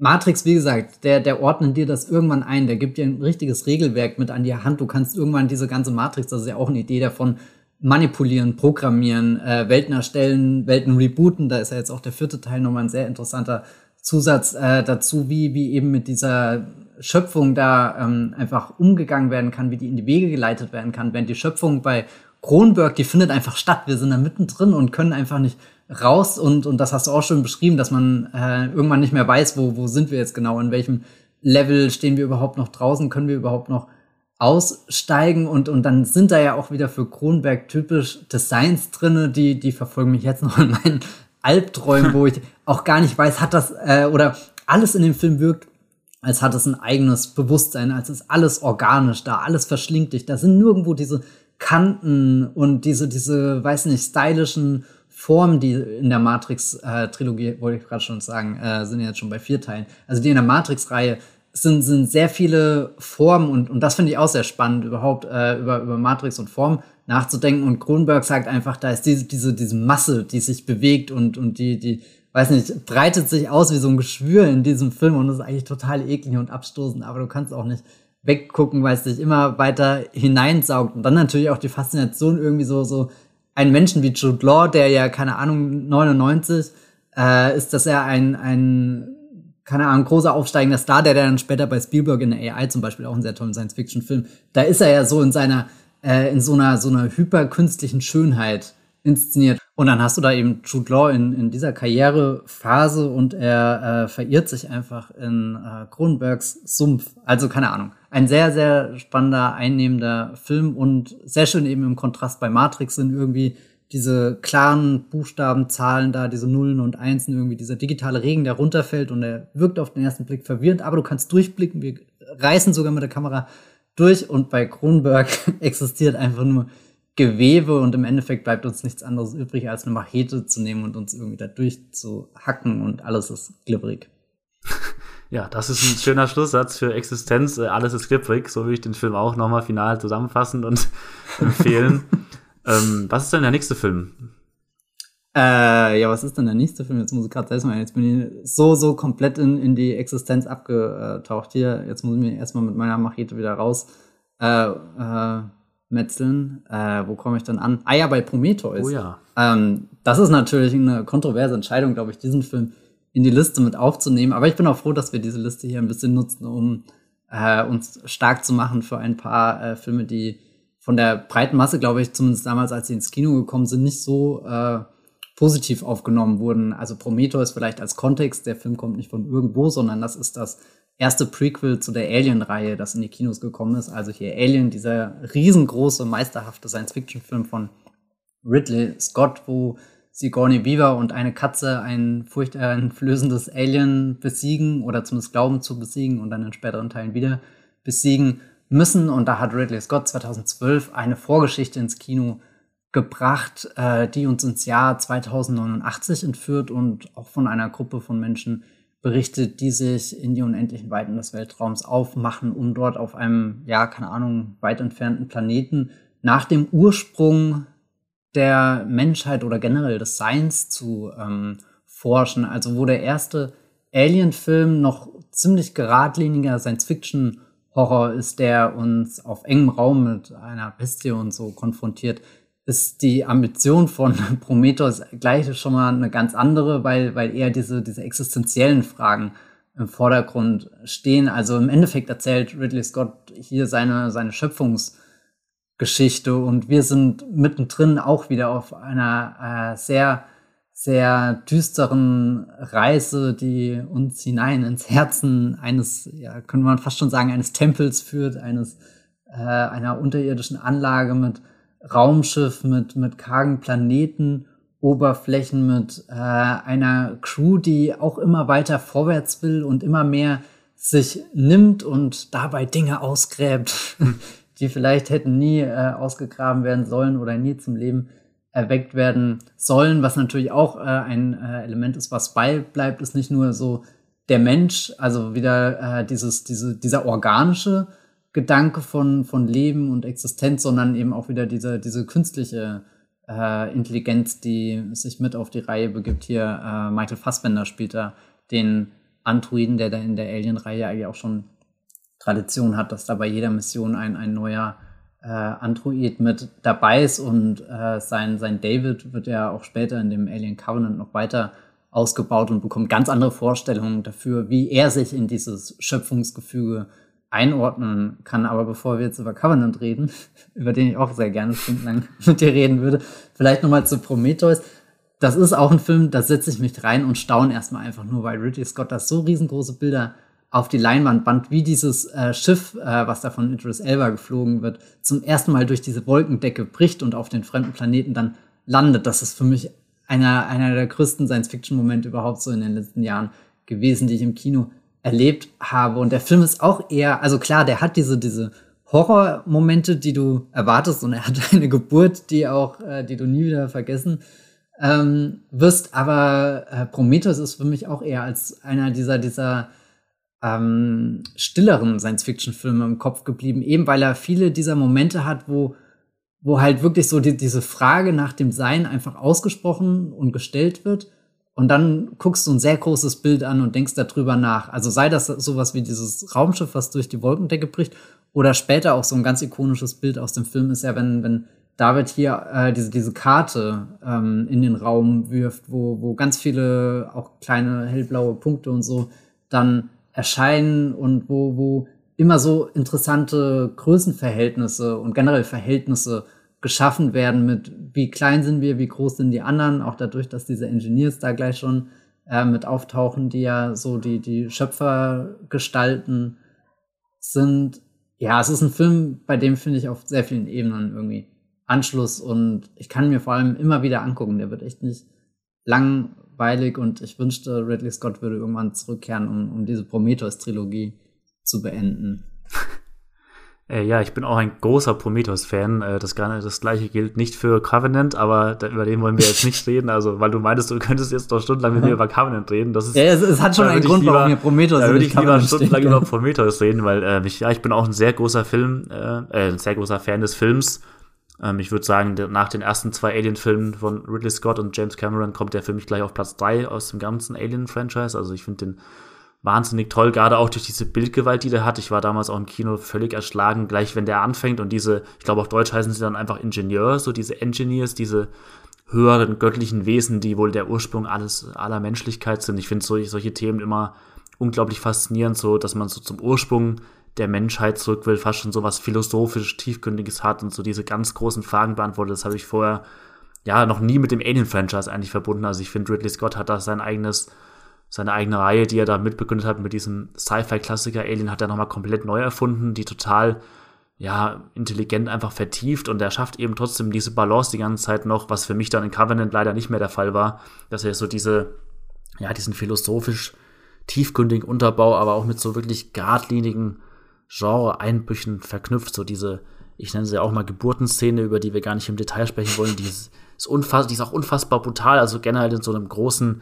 Matrix, wie gesagt, der, der ordnet dir das irgendwann ein, der gibt dir ein richtiges Regelwerk mit an die Hand. Du kannst irgendwann diese ganze Matrix, das ist ja auch eine Idee davon, manipulieren, programmieren, äh, Welten erstellen, Welten rebooten. Da ist ja jetzt auch der vierte Teil nochmal ein sehr interessanter Zusatz äh, dazu, wie, wie eben mit dieser Schöpfung da ähm, einfach umgegangen werden kann, wie die in die Wege geleitet werden kann. Wenn die Schöpfung bei Kronberg, die findet einfach statt. Wir sind da mittendrin und können einfach nicht raus und, und das hast du auch schon beschrieben, dass man äh, irgendwann nicht mehr weiß, wo, wo sind wir jetzt genau, in welchem Level stehen wir überhaupt noch draußen, können wir überhaupt noch aussteigen und, und dann sind da ja auch wieder für Kronberg typisch Designs drinne, die, die verfolgen mich jetzt noch in meinen Albträumen, wo ich auch gar nicht weiß, hat das, äh, oder alles in dem Film wirkt, als hat es ein eigenes Bewusstsein, als ist alles organisch da, alles verschlingt dich. Da sind nirgendwo diese Kanten und diese, diese, weiß nicht, stylischen Formen, die in der Matrix-Trilogie, äh, wollte ich gerade schon sagen, äh, sind jetzt schon bei vier Teilen. Also die in der Matrix-Reihe sind, sind sehr viele Formen und, und das finde ich auch sehr spannend, überhaupt äh, über, über Matrix und Form nachzudenken. Und Kronberg sagt einfach, da ist diese, diese, diese Masse, die sich bewegt und, und die, die, weiß nicht, breitet sich aus wie so ein Geschwür in diesem Film und das ist eigentlich total eklig und abstoßend, aber du kannst auch nicht weggucken, weil es dich immer weiter hineinsaugt. Und dann natürlich auch die Faszination irgendwie so, so einen Menschen wie Jude Law, der ja, keine Ahnung, 99 äh, ist, dass er ein, ein, keine Ahnung, großer aufsteigender Star, der dann später bei Spielberg in der AI zum Beispiel auch einen sehr tollen Science-Fiction-Film, da ist er ja so in seiner, äh, in so einer, so einer hyperkünstlichen Schönheit inszeniert. Und dann hast du da eben Jude Law in, in dieser Karrierephase und er äh, verirrt sich einfach in äh, Cronenbergs Sumpf. Also keine Ahnung. Ein sehr, sehr spannender, einnehmender Film und sehr schön eben im Kontrast bei Matrix sind irgendwie diese klaren Buchstaben, Zahlen da, diese Nullen und Einsen, irgendwie dieser digitale Regen, der runterfällt und der wirkt auf den ersten Blick verwirrend, aber du kannst durchblicken, wir reißen sogar mit der Kamera durch und bei Kronberg existiert einfach nur Gewebe und im Endeffekt bleibt uns nichts anderes übrig, als eine Machete zu nehmen und uns irgendwie da durchzuhacken und alles ist glibberig. Ja, das ist ein schöner Schlusssatz für Existenz. Äh, alles ist glibberig. So will ich den Film auch nochmal final zusammenfassen und empfehlen. ähm, was ist denn der nächste Film? Äh, ja, was ist denn der nächste Film? Jetzt muss ich gerade selbst mal, jetzt bin ich so, so komplett in, in die Existenz abgetaucht hier. Jetzt muss ich mir erstmal mit meiner Machete wieder raus. Äh, äh, metzeln. Äh, wo komme ich dann an? Ah ja, bei Prometheus. Oh ja. Ähm, das ist natürlich eine kontroverse Entscheidung, glaube ich, diesen Film in die Liste mit aufzunehmen. Aber ich bin auch froh, dass wir diese Liste hier ein bisschen nutzen, um äh, uns stark zu machen für ein paar äh, Filme, die von der breiten Masse, glaube ich, zumindest damals, als sie ins Kino gekommen sind, nicht so äh, positiv aufgenommen wurden. Also Prometheus vielleicht als Kontext, der Film kommt nicht von irgendwo, sondern das ist das erste Prequel zu der Alien-Reihe, das in die Kinos gekommen ist. Also hier Alien, dieser riesengroße, meisterhafte Science-Fiction-Film von Ridley Scott, wo Sigourney Weaver und eine Katze ein furchteinflößendes Alien besiegen oder zumindest glauben zu besiegen und dann in späteren Teilen wieder besiegen müssen. Und da hat Ridley Scott 2012 eine Vorgeschichte ins Kino gebracht, äh, die uns ins Jahr 2089 entführt und auch von einer Gruppe von Menschen berichtet, die sich in die unendlichen Weiten des Weltraums aufmachen, um dort auf einem, ja, keine Ahnung, weit entfernten Planeten nach dem Ursprung der Menschheit oder generell des Seins zu ähm, forschen. Also wo der erste Alien-Film noch ziemlich geradliniger Science-Fiction-Horror ist, der uns auf engem Raum mit einer Bestie und so konfrontiert, ist die Ambition von Prometheus gleich schon mal eine ganz andere, weil, weil eher diese, diese existenziellen Fragen im Vordergrund stehen. Also im Endeffekt erzählt Ridley Scott hier seine, seine Schöpfungsgeschichte und wir sind mittendrin auch wieder auf einer äh, sehr, sehr düsteren Reise, die uns hinein ins Herzen eines, ja, könnte man fast schon sagen, eines Tempels führt, eines, äh, einer unterirdischen Anlage mit Raumschiff mit, mit kargen Planeten, Oberflächen mit äh, einer Crew, die auch immer weiter vorwärts will und immer mehr sich nimmt und dabei Dinge ausgräbt, die vielleicht hätten nie äh, ausgegraben werden sollen oder nie zum Leben erweckt werden sollen. Was natürlich auch äh, ein äh, Element ist, was beibleibt, ist nicht nur so der Mensch, also wieder äh, dieses, diese, dieser organische Gedanke von, von Leben und Existenz, sondern eben auch wieder diese, diese künstliche äh, Intelligenz, die sich mit auf die Reihe begibt. Hier äh, Michael Fassbender spielt da den Androiden, der da in der Alien-Reihe eigentlich auch schon Tradition hat, dass da bei jeder Mission ein, ein neuer äh, Android mit dabei ist und äh, sein, sein David wird ja auch später in dem Alien Covenant noch weiter ausgebaut und bekommt ganz andere Vorstellungen dafür, wie er sich in dieses Schöpfungsgefüge einordnen kann. Aber bevor wir jetzt über Covenant reden, über den ich auch sehr gerne stundenlang mit dir reden würde, vielleicht nochmal zu Prometheus. Das ist auch ein Film, da setze ich mich rein und staune erstmal einfach nur, weil Ridley Scott das so riesengroße Bilder auf die Leinwand band, wie dieses äh, Schiff, äh, was da von Idris Elba geflogen wird, zum ersten Mal durch diese Wolkendecke bricht und auf den fremden Planeten dann landet. Das ist für mich einer, einer der größten Science-Fiction-Momente überhaupt so in den letzten Jahren gewesen, die ich im Kino erlebt habe. Und der Film ist auch eher, also klar, der hat diese, diese Horrormomente, die du erwartest und er hat eine Geburt, die auch, äh, die du nie wieder vergessen ähm, wirst. Aber äh, Prometheus ist für mich auch eher als einer dieser, dieser ähm, stilleren Science-Fiction-Filme im Kopf geblieben, eben weil er viele dieser Momente hat, wo, wo halt wirklich so die, diese Frage nach dem Sein einfach ausgesprochen und gestellt wird und dann guckst du ein sehr großes Bild an und denkst darüber nach. Also sei das sowas wie dieses Raumschiff, was durch die Wolkendecke bricht, oder später auch so ein ganz ikonisches Bild aus dem Film ist ja, wenn, wenn David hier äh, diese, diese Karte ähm, in den Raum wirft, wo, wo ganz viele auch kleine hellblaue Punkte und so dann erscheinen und wo, wo immer so interessante Größenverhältnisse und generell Verhältnisse geschaffen werden mit, wie klein sind wir, wie groß sind die anderen, auch dadurch, dass diese Engineers da gleich schon äh, mit auftauchen, die ja so die, die Schöpfergestalten sind. Ja, es ist ein Film, bei dem finde ich auf sehr vielen Ebenen irgendwie Anschluss und ich kann mir vor allem immer wieder angucken. Der wird echt nicht langweilig und ich wünschte, Ridley Scott würde irgendwann zurückkehren, um, um diese Prometheus-Trilogie zu beenden. Äh, ja, ich bin auch ein großer Prometheus-Fan. Äh, das, das gleiche gilt nicht für Covenant, aber da, über den wollen wir jetzt nicht reden. Also, weil du meintest, du könntest jetzt noch stundenlang mit mir über Covenant reden. Das ist, ja, es, es hat schon einen Grund, lieber, warum wir Prometheus Da würde ich lieber stundenlang über Prometheus reden, weil äh, ich, ja, ich bin auch ein sehr großer Film, äh, äh ein sehr großer Fan des Films. Ähm, ich würde sagen, nach den ersten zwei Alien-Filmen von Ridley Scott und James Cameron kommt der für mich gleich auf Platz drei aus dem ganzen Alien-Franchise. Also ich finde den wahnsinnig toll, gerade auch durch diese Bildgewalt, die der hat. Ich war damals auch im Kino völlig erschlagen, gleich wenn der anfängt und diese, ich glaube auf Deutsch heißen sie dann einfach Ingenieur, so diese Engineers, diese höheren göttlichen Wesen, die wohl der Ursprung alles aller Menschlichkeit sind. Ich finde solche, solche Themen immer unglaublich faszinierend, so dass man so zum Ursprung der Menschheit zurück will, fast schon so was philosophisch tiefgründiges hat und so diese ganz großen Fragen beantwortet. Das habe ich vorher ja noch nie mit dem Alien-Franchise eigentlich verbunden. Also ich finde, Ridley Scott hat da sein eigenes seine eigene Reihe, die er da mitbegründet hat mit diesem Sci-Fi-Klassiker Alien, hat er nochmal komplett neu erfunden, die total, ja, intelligent einfach vertieft und er schafft eben trotzdem diese Balance die ganze Zeit noch, was für mich dann in Covenant leider nicht mehr der Fall war, dass er so diese, ja, diesen philosophisch tiefgründigen Unterbau, aber auch mit so wirklich geradlinigen Genre-Einbrüchen verknüpft, so diese, ich nenne sie auch mal Geburtenszene, über die wir gar nicht im Detail sprechen wollen, die ist, ist, unfass, die ist auch unfassbar brutal, also generell in so einem großen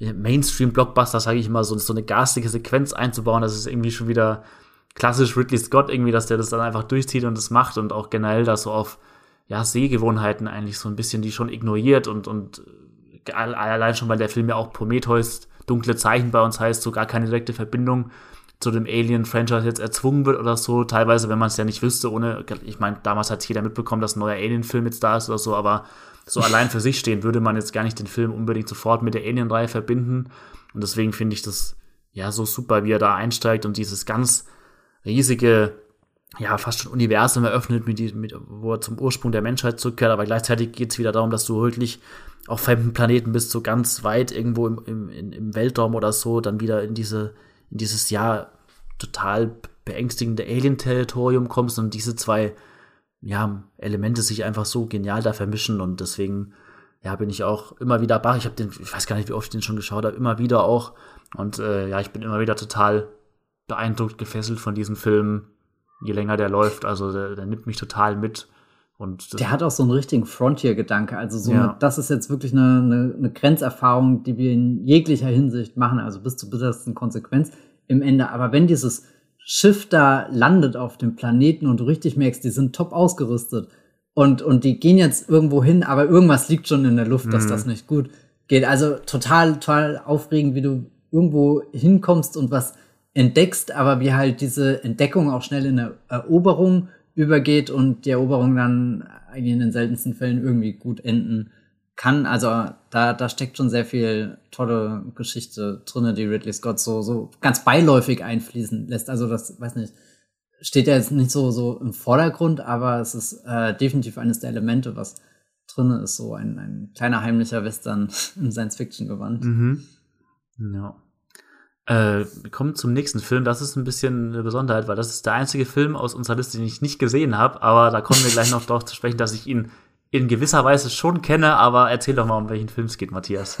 Mainstream-Blockbuster, sage ich immer, so, so eine garstige Sequenz einzubauen, das ist irgendwie schon wieder klassisch Ridley Scott irgendwie, dass der das dann einfach durchzieht und das macht und auch generell das so auf ja, Sehgewohnheiten eigentlich so ein bisschen die schon ignoriert und, und allein schon, weil der Film ja auch Prometheus dunkle Zeichen bei uns heißt, so gar keine direkte Verbindung zu dem Alien-Franchise jetzt erzwungen wird oder so. Teilweise, wenn man es ja nicht wüsste, ohne, ich meine, damals hat jeder mitbekommen, dass ein neuer Alien-Film jetzt da ist oder so, aber so allein für sich stehen würde man jetzt gar nicht den Film unbedingt sofort mit der Alien-Reihe verbinden. Und deswegen finde ich das ja so super, wie er da einsteigt und dieses ganz riesige, ja, fast schon Universum eröffnet, mit, mit, wo er zum Ursprung der Menschheit zurückkehrt. Aber gleichzeitig geht es wieder darum, dass du wirklich auf fremden Planeten bist, so ganz weit irgendwo im, im, im Weltraum oder so, dann wieder in diese in dieses ja total beängstigende Alien-Territorium kommst und diese zwei ja, Elemente sich einfach so genial da vermischen und deswegen ja, bin ich auch immer wieder bach. Ich habe den, ich weiß gar nicht, wie oft ich den schon geschaut habe, immer wieder auch. Und äh, ja, ich bin immer wieder total beeindruckt, gefesselt von diesem Film, je länger der läuft. Also der, der nimmt mich total mit. Und der hat auch so einen richtigen Frontier-Gedanke. Also so, ja. eine, das ist jetzt wirklich eine, eine, eine, Grenzerfahrung, die wir in jeglicher Hinsicht machen, also bis zur bittersten Konsequenz im Ende. Aber wenn dieses Schiff da landet auf dem Planeten und du richtig merkst, die sind top ausgerüstet und, und die gehen jetzt irgendwo hin, aber irgendwas liegt schon in der Luft, dass mhm. das nicht gut geht. Also total, total aufregend, wie du irgendwo hinkommst und was entdeckst, aber wie halt diese Entdeckung auch schnell in eine Eroberung übergeht und die Eroberung dann eigentlich in den seltensten Fällen irgendwie gut enden kann. Also da, da steckt schon sehr viel tolle Geschichte drinne, die Ridley Scott so, so ganz beiläufig einfließen lässt. Also das, weiß nicht, steht ja jetzt nicht so, so im Vordergrund, aber es ist äh, definitiv eines der Elemente, was drinne ist, so ein, ein kleiner heimlicher Western im Science-Fiction-Gewand. Mhm. Ja. Äh, wir kommen zum nächsten Film. Das ist ein bisschen eine Besonderheit, weil das ist der einzige Film aus unserer Liste, den ich nicht gesehen habe. Aber da kommen wir gleich noch darauf zu sprechen, dass ich ihn in gewisser Weise schon kenne. Aber erzähl doch mal, um welchen Film es geht, Matthias.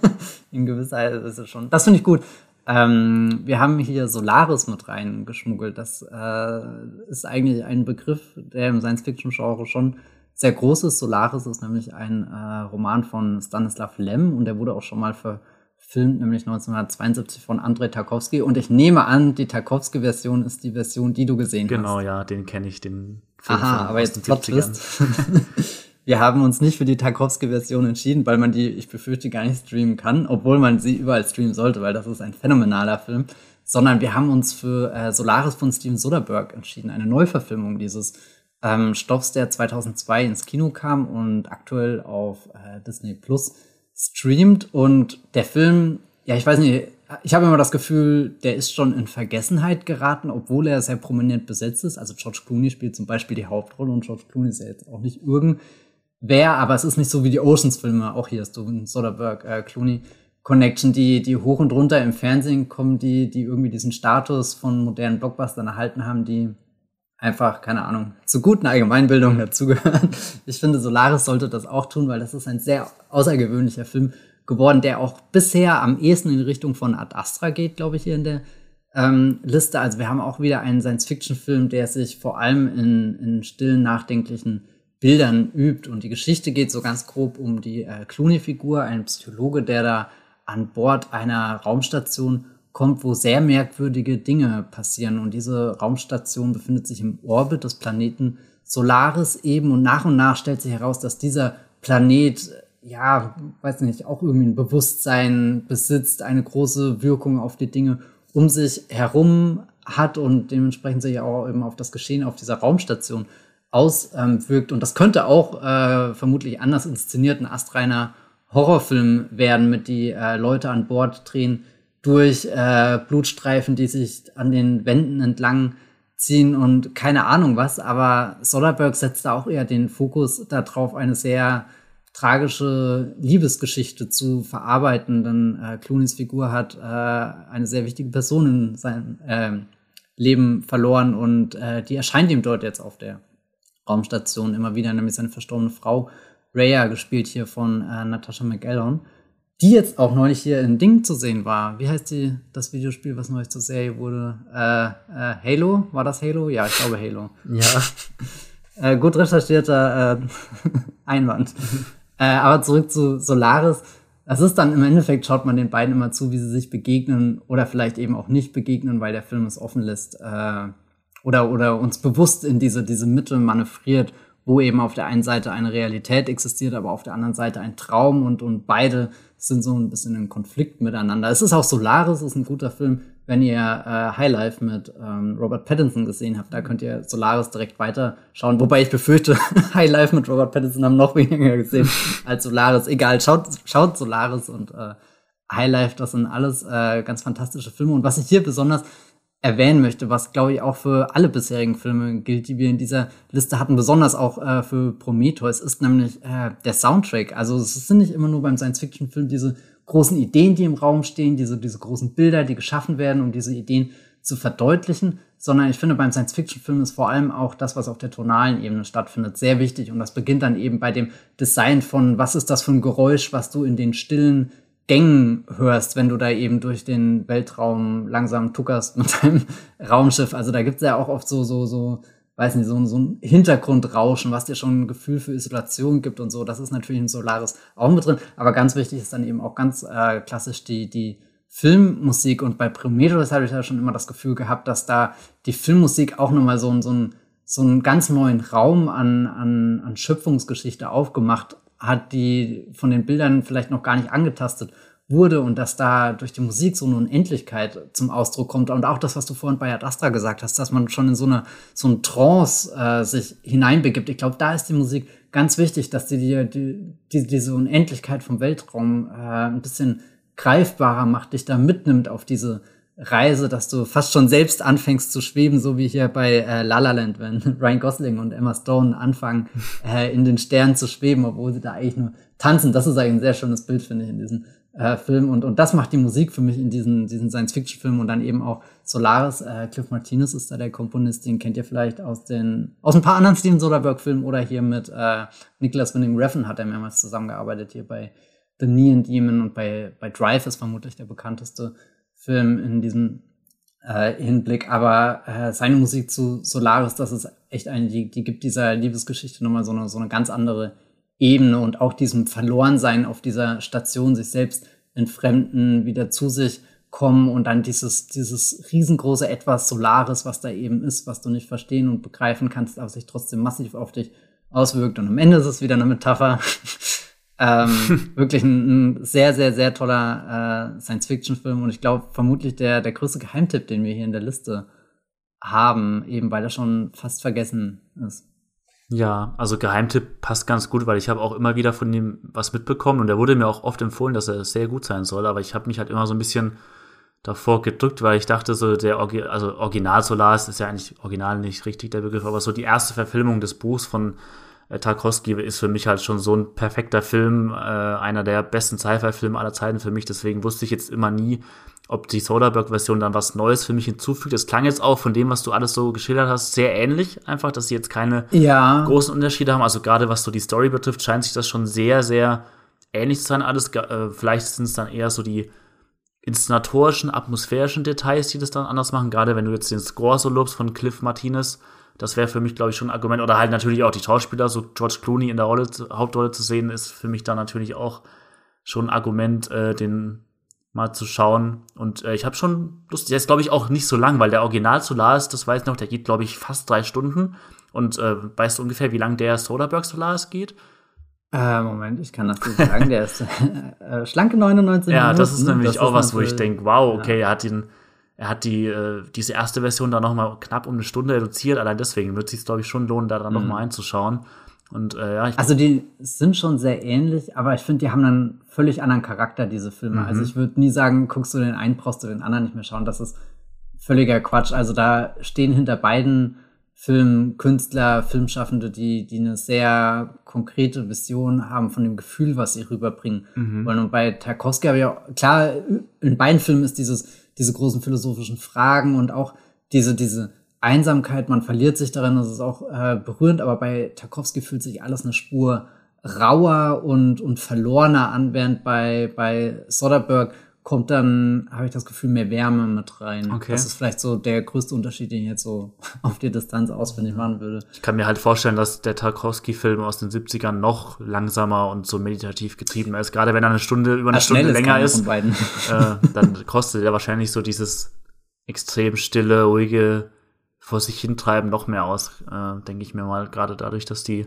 in gewisser Weise schon. Das finde ich gut. Ähm, wir haben hier Solaris mit reingeschmuggelt. Das äh, ist eigentlich ein Begriff, der im Science-Fiction-Genre schon sehr groß ist. Solaris ist nämlich ein äh, Roman von Stanislav Lem und der wurde auch schon mal für Film, nämlich 1972 von Andrei Tarkovsky. Und ich nehme an, die Tarkovsky-Version ist die Version, die du gesehen genau, hast. Genau, ja, den kenne ich, den Film Aha, aber jetzt Plot Twist. Wir haben uns nicht für die Tarkovsky-Version entschieden, weil man die, ich befürchte, gar nicht streamen kann, obwohl man sie überall streamen sollte, weil das ist ein phänomenaler Film. Sondern wir haben uns für äh, Solaris von Steven Soderbergh entschieden, eine Neuverfilmung dieses ähm, Stoffs, der 2002 ins Kino kam und aktuell auf äh, Disney Plus streamt und der Film, ja, ich weiß nicht, ich habe immer das Gefühl, der ist schon in Vergessenheit geraten, obwohl er sehr prominent besetzt ist. Also George Clooney spielt zum Beispiel die Hauptrolle und George Clooney ist ja jetzt auch nicht irgendwer, aber es ist nicht so wie die Oceans-Filme. Auch hier ist ein Soderbergh, äh, Clooney Connection, die, die hoch und runter im Fernsehen kommen, die, die irgendwie diesen Status von modernen Blockbustern erhalten haben, die einfach, keine Ahnung, zur guten Allgemeinbildung dazugehören. Ich finde, Solaris sollte das auch tun, weil das ist ein sehr außergewöhnlicher Film geworden, der auch bisher am ehesten in Richtung von Ad Astra geht, glaube ich, hier in der ähm, Liste. Also wir haben auch wieder einen Science-Fiction-Film, der sich vor allem in, in stillen, nachdenklichen Bildern übt. Und die Geschichte geht so ganz grob um die äh, Clooney-Figur, ein Psychologe, der da an Bord einer Raumstation kommt, wo sehr merkwürdige Dinge passieren. Und diese Raumstation befindet sich im Orbit des Planeten Solaris eben. Und nach und nach stellt sich heraus, dass dieser Planet, ja, weiß nicht, auch irgendwie ein Bewusstsein besitzt, eine große Wirkung auf die Dinge um sich herum hat und dementsprechend sich auch eben auf das Geschehen auf dieser Raumstation auswirkt. und das könnte auch äh, vermutlich anders inszenierten astreiner Horrorfilm werden, mit die äh, Leute an Bord drehen durch äh, Blutstreifen, die sich an den Wänden entlang ziehen und keine Ahnung was. Aber Soderbergh setzt da auch eher den Fokus darauf, eine sehr tragische Liebesgeschichte zu verarbeiten, denn äh, Clooneys Figur hat äh, eine sehr wichtige Person in seinem äh, Leben verloren und äh, die erscheint ihm dort jetzt auf der Raumstation immer wieder, nämlich seine verstorbene Frau Rhea, gespielt hier von äh, Natasha McElhone die jetzt auch neulich hier in Ding zu sehen war. Wie heißt die, das Videospiel, was neulich zur Serie wurde? Äh, äh, Halo? War das Halo? Ja, ich glaube Halo. Ja. äh, gut recherchierter äh, Einwand. äh, aber zurück zu Solaris. Das ist dann im Endeffekt, schaut man den beiden immer zu, wie sie sich begegnen oder vielleicht eben auch nicht begegnen, weil der Film es offen lässt oder, oder uns bewusst in diese, diese Mitte manövriert, wo eben auf der einen Seite eine Realität existiert, aber auf der anderen Seite ein Traum und, und beide sind so ein bisschen in Konflikt miteinander. Es ist auch Solaris, ist ein guter Film, wenn ihr äh, High Life mit ähm, Robert Pattinson gesehen habt, da könnt ihr Solaris direkt weiterschauen. Wobei ich befürchte, High Life mit Robert Pattinson haben noch weniger gesehen als Solaris. Egal, schaut, schaut Solaris und äh, High Life, das sind alles äh, ganz fantastische Filme. Und was ich hier besonders erwähnen möchte, was glaube ich auch für alle bisherigen Filme gilt, die wir in dieser Liste hatten, besonders auch äh, für Prometheus, ist nämlich äh, der Soundtrack. Also es sind nicht immer nur beim Science-Fiction-Film diese großen Ideen, die im Raum stehen, diese, diese großen Bilder, die geschaffen werden, um diese Ideen zu verdeutlichen, sondern ich finde, beim Science-Fiction-Film ist vor allem auch das, was auf der tonalen Ebene stattfindet, sehr wichtig. Und das beginnt dann eben bei dem Design von, was ist das für ein Geräusch, was du in den stillen Gängen hörst, wenn du da eben durch den Weltraum langsam tuckerst mit deinem Raumschiff. Also da gibt es ja auch oft so, so, so weiß nicht, so, so ein Hintergrundrauschen, was dir schon ein Gefühl für Isolation gibt und so. Das ist natürlich in Solaris auch mit drin. Aber ganz wichtig ist dann eben auch ganz äh, klassisch die, die Filmmusik. Und bei Prometheus habe ich ja schon immer das Gefühl gehabt, dass da die Filmmusik auch nochmal so, so, ein, so einen ganz neuen Raum an, an, an Schöpfungsgeschichte aufgemacht hat, die von den Bildern vielleicht noch gar nicht angetastet wurde und dass da durch die Musik so eine Unendlichkeit zum Ausdruck kommt und auch das, was du vorhin bei Ad Astra gesagt hast, dass man schon in so eine so ein Trance äh, sich hineinbegibt. Ich glaube, da ist die Musik ganz wichtig, dass die dir die, die, diese Unendlichkeit vom Weltraum äh, ein bisschen greifbarer macht, dich da mitnimmt auf diese Reise, dass du fast schon selbst anfängst zu schweben, so wie hier bei äh, La La Land, wenn Ryan Gosling und Emma Stone anfangen, äh, in den Sternen zu schweben, obwohl sie da eigentlich nur tanzen. Das ist eigentlich ein sehr schönes Bild, finde ich, in diesem äh, Film. Und, und das macht die Musik für mich in diesen, diesen Science-Fiction-Filmen und dann eben auch Solaris. Äh, Cliff Martinez ist da der Komponist, den kennt ihr vielleicht aus den, aus ein paar anderen Steven Soderbergh-Filmen oder hier mit äh, Nicholas Winning Refn hat er mehrmals zusammengearbeitet, hier bei The Neon Demon und bei, bei Drive ist vermutlich der bekannteste Film in diesem äh, Hinblick. Aber äh, seine Musik zu Solaris, das ist echt eine, die, die gibt dieser Liebesgeschichte nochmal so eine, so eine ganz andere Ebene und auch diesem Verlorensein auf dieser Station, sich selbst entfremden, wieder zu sich kommen und dann dieses, dieses riesengroße Etwas Solares, was da eben ist, was du nicht verstehen und begreifen kannst, aber sich trotzdem massiv auf dich auswirkt. Und am Ende ist es wieder eine Metapher. ähm, wirklich ein, ein, sehr, sehr, sehr toller äh, Science-Fiction-Film und ich glaube vermutlich der, der größte Geheimtipp, den wir hier in der Liste haben, eben weil er schon fast vergessen ist. Ja, also Geheimtipp passt ganz gut, weil ich habe auch immer wieder von ihm was mitbekommen und er wurde mir auch oft empfohlen, dass er sehr gut sein soll, aber ich habe mich halt immer so ein bisschen davor gedrückt, weil ich dachte so der Orgi also Original Solaris ist ja eigentlich original nicht richtig der Begriff, aber so die erste Verfilmung des Buchs von Tarkovsky ist für mich halt schon so ein perfekter Film, äh, einer der besten Sci-Fi-Filme aller Zeiten für mich. Deswegen wusste ich jetzt immer nie, ob die Soderbergh-Version dann was Neues für mich hinzufügt. Es klang jetzt auch von dem, was du alles so geschildert hast, sehr ähnlich. Einfach, dass sie jetzt keine ja. großen Unterschiede haben. Also gerade was so die Story betrifft, scheint sich das schon sehr, sehr ähnlich zu sein. Alles, äh, vielleicht sind es dann eher so die inszenatorischen, atmosphärischen Details, die das dann anders machen. Gerade wenn du jetzt den Score so lobst von Cliff Martinez, das wäre für mich, glaube ich, schon ein Argument. Oder halt natürlich auch die Schauspieler, so George Clooney in der Rolle, Hauptrolle zu sehen, ist für mich dann natürlich auch schon ein Argument, äh, den mal zu schauen. Und äh, ich habe schon Lust, der ist, glaube ich, auch nicht so lang, weil der Original Solaris, das weiß ich noch, der geht, glaube ich, fast drei Stunden. Und äh, weißt du ungefähr, wie lang der Soderbergh Solaris geht? Äh, Moment, ich kann das nicht sagen. Der ist äh, schlanke 99 Ja, das ist nämlich das auch ist was, wo ich denke, wow, okay, ja. er hat ihn, er hat die, äh, diese erste Version da noch mal knapp um eine Stunde reduziert. Allein deswegen wird es sich, glaube ich, schon lohnen, da dann mhm. noch mal einzuschauen. Und äh, ja, also die sind schon sehr ähnlich, aber ich finde, die haben einen völlig anderen Charakter, diese Filme. Also mhm. Also ich würde nie sagen, guckst du den einen, brauchst du den anderen nicht mehr schauen. Das ist völliger Quatsch. Also da stehen hinter beiden Filmen Künstler, Filmschaffende, die, die eine sehr konkrete Vision haben von dem Gefühl, was sie rüberbringen mhm. wollen. Und bei Tarkovsky habe ich auch, klar, in beiden Filmen ist dieses, diese großen philosophischen Fragen und auch diese, diese Einsamkeit, man verliert sich darin, das ist auch äh, berührend, aber bei Tarkovsky fühlt sich alles eine Spur rauer und, und verlorener an, während bei, bei Soderbergh kommt dann, habe ich das Gefühl, mehr Wärme mit rein. Okay. Das ist vielleicht so der größte Unterschied, den ich jetzt so auf die Distanz ausfindig machen würde. Ich kann mir halt vorstellen, dass der Tarkovsky-Film aus den 70ern noch langsamer und so meditativ getrieben ist. Gerade wenn er eine Stunde, über eine Stunde länger ist, äh, dann kostet er wahrscheinlich so dieses extrem stille, ruhige vor sich hintreiben noch mehr aus, äh, denke ich mir mal, gerade dadurch, dass die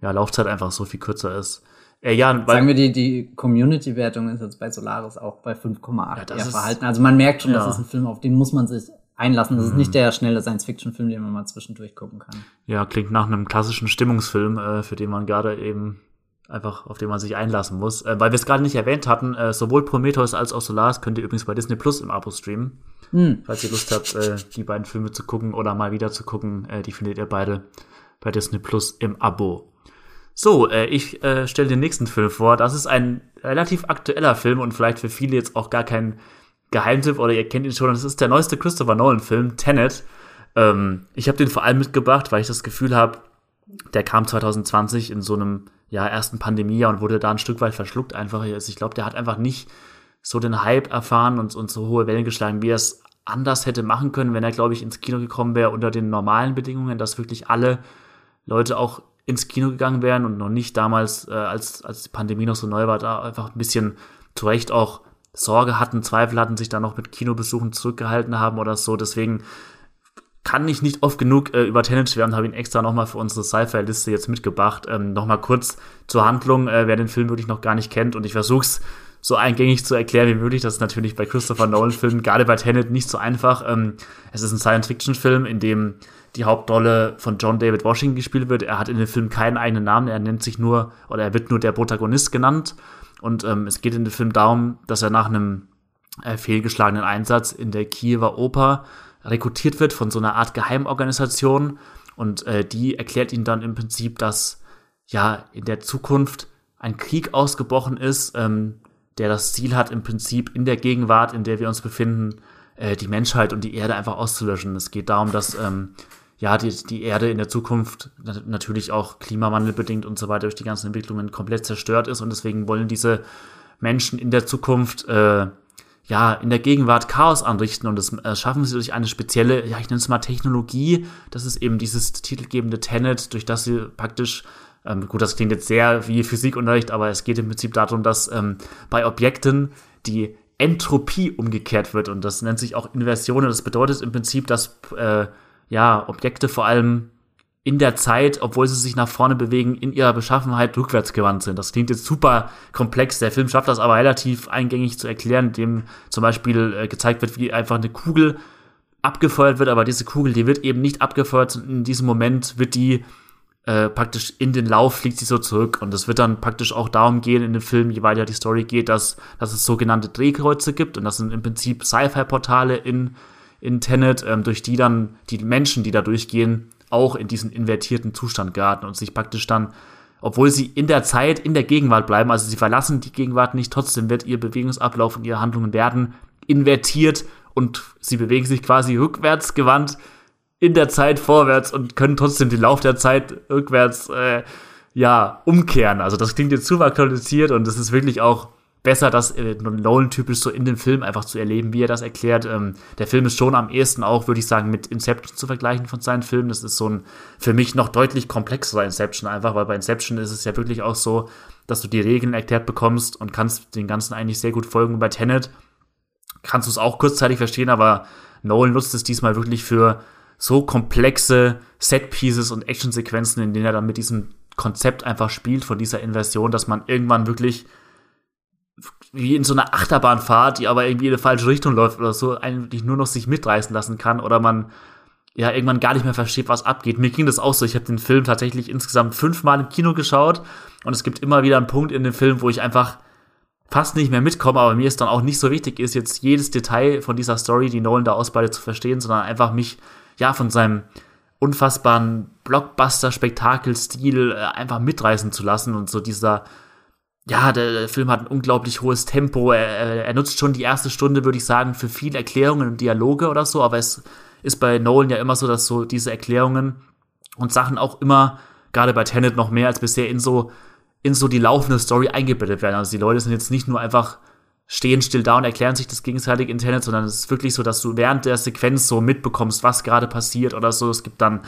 ja, Laufzeit einfach so viel kürzer ist. Äh, ja, weil, Sagen wir, die, die Community-Wertung ist jetzt bei Solaris auch bei 5,8 Ja, verhalten. Also man merkt schon, Ja. Mhm. das ist ein Film, auf den muss man sich einlassen. Das ist nicht der schnelle Science-Fiction-Film, den man mal zwischendurch gucken kann. ja, klingt nach einem klassischen Stimmungsfilm, äh, für den man gerade eben einfach, auf den man sich einlassen muss. Äh, weil wir es gerade nicht erwähnt hatten, äh, sowohl Prometheus als auch Solaris könnt ihr übrigens bei Disney Plus im Abo streamen. Hm. Falls ihr Lust habt, äh, die beiden Filme zu gucken oder mal wieder zu gucken, äh, die findet ihr beide bei Disney Plus im Abo. So, äh, ich äh, stelle den nächsten Film vor. Das ist ein relativ aktueller Film und vielleicht für viele jetzt auch gar kein Geheimtipp oder ihr kennt ihn schon. Das ist der neueste Christopher Nolan-Film, Tenet. Ähm, ich habe den vor allem mitgebracht, weil ich das Gefühl habe, der kam 2020 in so einem ja, ersten Pandemiejahr und wurde da ein Stück weit verschluckt einfach. Also ich glaube, der hat einfach nicht so den Hype erfahren und, und so hohe Wellen geschlagen, wie er es anders hätte machen können, wenn er, glaube ich, ins Kino gekommen wäre unter den normalen Bedingungen, dass wirklich alle Leute auch ins Kino gegangen wären und noch nicht damals, äh, als, als die Pandemie noch so neu war, da einfach ein bisschen zu Recht auch Sorge hatten, Zweifel hatten, sich da noch mit Kinobesuchen zurückgehalten haben oder so. Deswegen kann ich nicht oft genug äh, über Tenet schwärmen, habe ihn extra nochmal für unsere Sci-Fi-Liste jetzt mitgebracht. Ähm, nochmal kurz zur Handlung, äh, wer den Film wirklich noch gar nicht kennt und ich versuch's so eingängig zu erklären wie möglich. Das ist natürlich bei Christopher Nolan-Filmen, gerade bei Tenet, nicht so einfach. Ähm, es ist ein Science-Fiction-Film, in dem die Hauptrolle von John David Washington gespielt wird. Er hat in dem Film keinen eigenen Namen, er nennt sich nur, oder er wird nur der Protagonist genannt. Und ähm, es geht in dem Film darum, dass er nach einem äh, fehlgeschlagenen Einsatz in der Kiewer Oper rekrutiert wird von so einer Art Geheimorganisation und äh, die erklärt ihm dann im Prinzip, dass ja in der Zukunft ein Krieg ausgebrochen ist, ähm, der das Ziel hat, im Prinzip in der Gegenwart, in der wir uns befinden, äh, die Menschheit und die Erde einfach auszulöschen. Es geht darum, dass ähm, ja die, die Erde in der Zukunft nat- natürlich auch klimawandelbedingt und so weiter durch die ganzen Entwicklungen komplett zerstört ist und deswegen wollen diese Menschen in der Zukunft äh, ja, in der Gegenwart Chaos anrichten und das äh, schaffen sie durch eine spezielle, ja, ich nenne es mal Technologie. Das ist eben dieses titelgebende Tenet, durch das sie praktisch, ähm, gut, das klingt jetzt sehr wie Physikunterricht, aber es geht im Prinzip darum, dass ähm, bei Objekten die Entropie umgekehrt wird und das nennt sich auch Inversion. und Das bedeutet im Prinzip, dass äh, ja, Objekte vor allem in der Zeit, obwohl sie sich nach vorne bewegen, in ihrer Beschaffenheit rückwärtsgewandt sind. Das klingt jetzt super komplex. Der Film schafft das aber relativ eingängig zu erklären, indem zum Beispiel äh, gezeigt wird, wie einfach eine Kugel abgefeuert wird, aber diese Kugel, die wird eben nicht abgefeuert. In diesem Moment wird die äh, praktisch in den Lauf fliegt sie so zurück. Und es wird dann praktisch auch darum gehen in dem Film, je weiter die Story geht, dass, dass es sogenannte Drehkreuze gibt. Und das sind im Prinzip Sci-Fi-Portale in, in Tenet, ähm, durch die dann die Menschen, die da durchgehen, auch in diesen invertierten Zustand geraten und sich praktisch dann, obwohl sie in der Zeit, in der Gegenwart bleiben, also sie verlassen die Gegenwart nicht, trotzdem wird ihr Bewegungsablauf und ihre Handlungen werden invertiert und sie bewegen sich quasi rückwärts gewandt in der Zeit vorwärts und können trotzdem den Lauf der Zeit rückwärts äh, ja umkehren. Also das klingt jetzt super aktualisiert und es ist wirklich auch besser, das äh, Nolan-typisch so in dem Film einfach zu erleben, wie er das erklärt. Ähm, der Film ist schon am ehesten auch, würde ich sagen, mit Inception zu vergleichen von seinen Filmen. Das ist so ein für mich noch deutlich komplexerer Inception einfach, weil bei Inception ist es ja wirklich auch so, dass du die Regeln erklärt bekommst und kannst den Ganzen eigentlich sehr gut folgen. Bei Tenet kannst du es auch kurzzeitig verstehen, aber Nolan nutzt es diesmal wirklich für so komplexe Set-Pieces und Actionsequenzen, in denen er dann mit diesem Konzept einfach spielt von dieser Inversion, dass man irgendwann wirklich wie in so einer Achterbahnfahrt, die aber irgendwie in eine falsche Richtung läuft oder so, eigentlich nur noch sich mitreißen lassen kann oder man ja irgendwann gar nicht mehr versteht, was abgeht. Mir ging das auch so. Ich habe den Film tatsächlich insgesamt fünfmal im Kino geschaut und es gibt immer wieder einen Punkt in dem Film, wo ich einfach fast nicht mehr mitkomme, aber mir ist dann auch nicht so wichtig ist, jetzt jedes Detail von dieser Story, die Nolan da ausbreitet, zu verstehen, sondern einfach mich ja von seinem unfassbaren Blockbuster-Spektakelstil äh, einfach mitreißen zu lassen und so dieser ja, der, Film hat ein unglaublich hohes Tempo. Er, er, nutzt schon die erste Stunde, würde ich sagen, für viel Erklärungen und Dialoge oder so, aber es ist bei Nolan ja immer so, dass so diese Erklärungen und Sachen auch immer, gerade bei Tenet noch mehr als bisher, in so, in so die laufende Story eingebettet werden. Also die Leute sind jetzt nicht nur einfach stehen still da und erklären sich das gegenseitig Internet, sondern es ist wirklich so, dass du während der Sequenz so mitbekommst, was gerade passiert oder so. Es gibt dann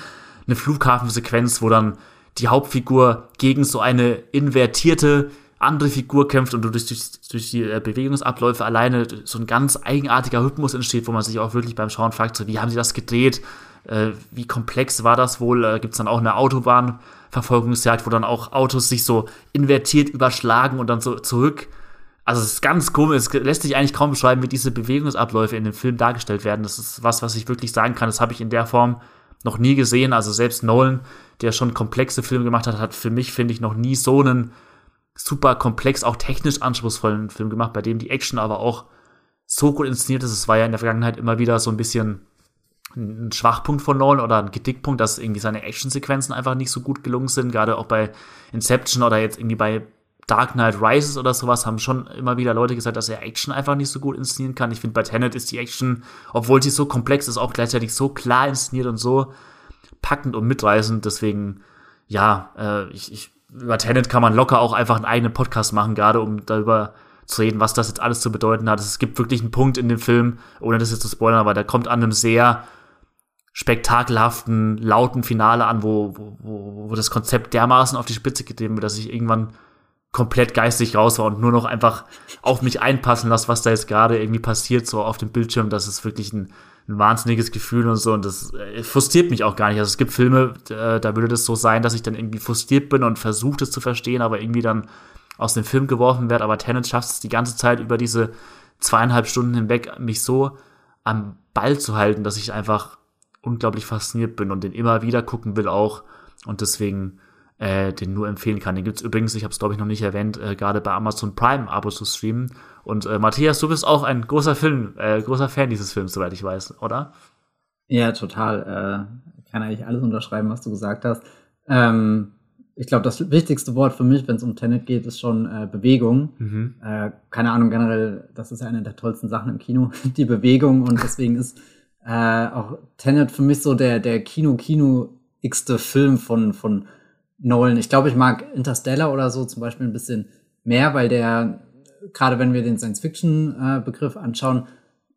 eine Flughafensequenz, wo dann die Hauptfigur gegen so eine invertierte andere Figur kämpft und du durch, durch, die äh, Bewegungsabläufe alleine so ein ganz eigenartiger Rhythmus entsteht, wo man sich auch wirklich beim Schauen fragt, so, wie haben sie das gedreht? Äh, wie komplex war das wohl? Äh, Gibt es dann auch eine Autobahnverfolgungsjagd, wo dann auch Autos sich so invertiert überschlagen und dann so zurück also es ist ganz komisch, es lässt sich eigentlich kaum beschreiben, wie diese Bewegungsabläufe in dem Film dargestellt werden. Das ist was, was ich wirklich sagen kann. Das habe ich in der Form noch nie gesehen. Also selbst Nolan, der schon komplexe Filme gemacht hat, hat für mich, finde ich, noch nie so einen super komplex, auch technisch anspruchsvollen Film gemacht, bei dem die Action aber auch so gut inszeniert ist. Es war ja in der Vergangenheit immer wieder so ein bisschen ein Schwachpunkt von Nolan oder ein Gedickpunkt, dass irgendwie seine Actionsequenzen einfach nicht so gut gelungen sind, gerade auch bei Inception oder jetzt irgendwie bei Dark Knight Rises oder sowas haben schon immer wieder Leute gesagt, dass er Action einfach nicht so gut inszenieren kann. Ich finde, bei Tenet ist die Action, obwohl sie so komplex ist, auch gleichzeitig so klar inszeniert und so packend und mitreißend. Deswegen, ja, äh, ich, ich, über Tenet kann man locker auch einfach einen eigenen Podcast machen, gerade um darüber zu reden, was das jetzt alles zu bedeuten hat. Es gibt wirklich einen Punkt in dem Film, ohne das jetzt zu spoilern, aber der kommt an einem sehr spektakelhaften, lauten Finale an, wo, wo, wo das Konzept dermaßen auf die Spitze getrieben wird, dass ich irgendwann komplett geistig raus war und nur noch einfach auf mich einpassen lasse, was da jetzt gerade irgendwie passiert, so auf dem Bildschirm. Das ist wirklich ein, ein wahnsinniges Gefühl und so. Und das äh, frustriert mich auch gar nicht. Also es gibt Filme, äh, da würde das so sein, dass ich dann irgendwie frustriert bin und versuche es zu verstehen, aber irgendwie dann aus dem Film geworfen werde. Aber Tenet schafft es die ganze Zeit über diese zweieinhalb Stunden hinweg, mich so am Ball zu halten, dass ich einfach unglaublich fasziniert bin und den immer wieder gucken will auch. Und deswegen äh, den nur empfehlen kann. Den gibt's übrigens, ich habe es glaube ich noch nicht erwähnt, äh, gerade bei Amazon Prime Abo zu streamen. Und äh, Matthias, du bist auch ein großer Film, äh, großer Fan dieses Films, soweit ich weiß, oder? Ja, total. Äh, kann eigentlich alles unterschreiben, was du gesagt hast. Ähm, ich glaube, das wichtigste Wort für mich, wenn es um Tenet geht, ist schon äh, Bewegung. Mhm. Äh, keine Ahnung, generell, das ist eine der tollsten Sachen im Kino, die Bewegung. Und deswegen ist äh, auch Tenet für mich so der, der Kino-Kino-igste Film von, von Nolan. Ich glaube, ich mag Interstellar oder so zum Beispiel ein bisschen mehr, weil der, gerade wenn wir den Science-Fiction-Begriff anschauen,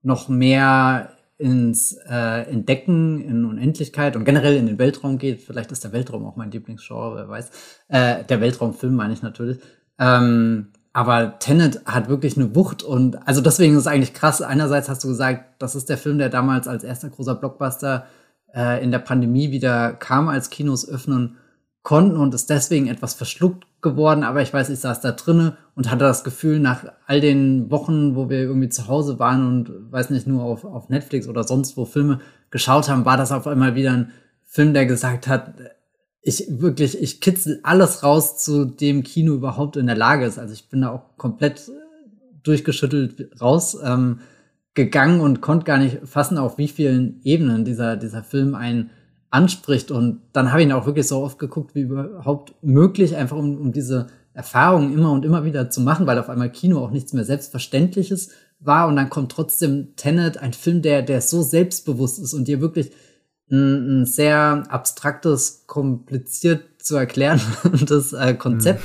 noch mehr ins äh, Entdecken in Unendlichkeit und generell in den Weltraum geht. Vielleicht ist der Weltraum auch mein Lieblingsgenre, wer weiß. Äh, der Weltraumfilm meine ich natürlich. Ähm, aber Tenet hat wirklich eine Wucht und also deswegen ist es eigentlich krass. Einerseits hast du gesagt, das ist der Film, der damals als erster großer Blockbuster äh, in der Pandemie wieder kam, als Kinos öffnen konnten und ist deswegen etwas verschluckt geworden. Aber ich weiß, ich saß da drinnen und hatte das Gefühl, nach all den Wochen, wo wir irgendwie zu Hause waren und weiß nicht, nur auf, auf Netflix oder sonst wo Filme geschaut haben, war das auf einmal wieder ein Film, der gesagt hat, ich wirklich, ich kitzel alles raus, zu dem Kino überhaupt in der Lage ist. Also ich bin da auch komplett durchgeschüttelt raus ähm, und konnte gar nicht fassen, auf wie vielen Ebenen dieser, dieser Film einen anspricht. Und dann habe ich ihn auch wirklich so oft geguckt, wie überhaupt möglich, einfach um, um diese Erfahrungen immer und immer wieder zu machen, weil auf einmal Kino auch nichts mehr Selbstverständliches war. Und dann kommt trotzdem Tenet, ein Film, der, der so selbstbewusst ist und dir wirklich ein, ein sehr abstraktes, kompliziert zu erklärendes äh, Konzept mhm.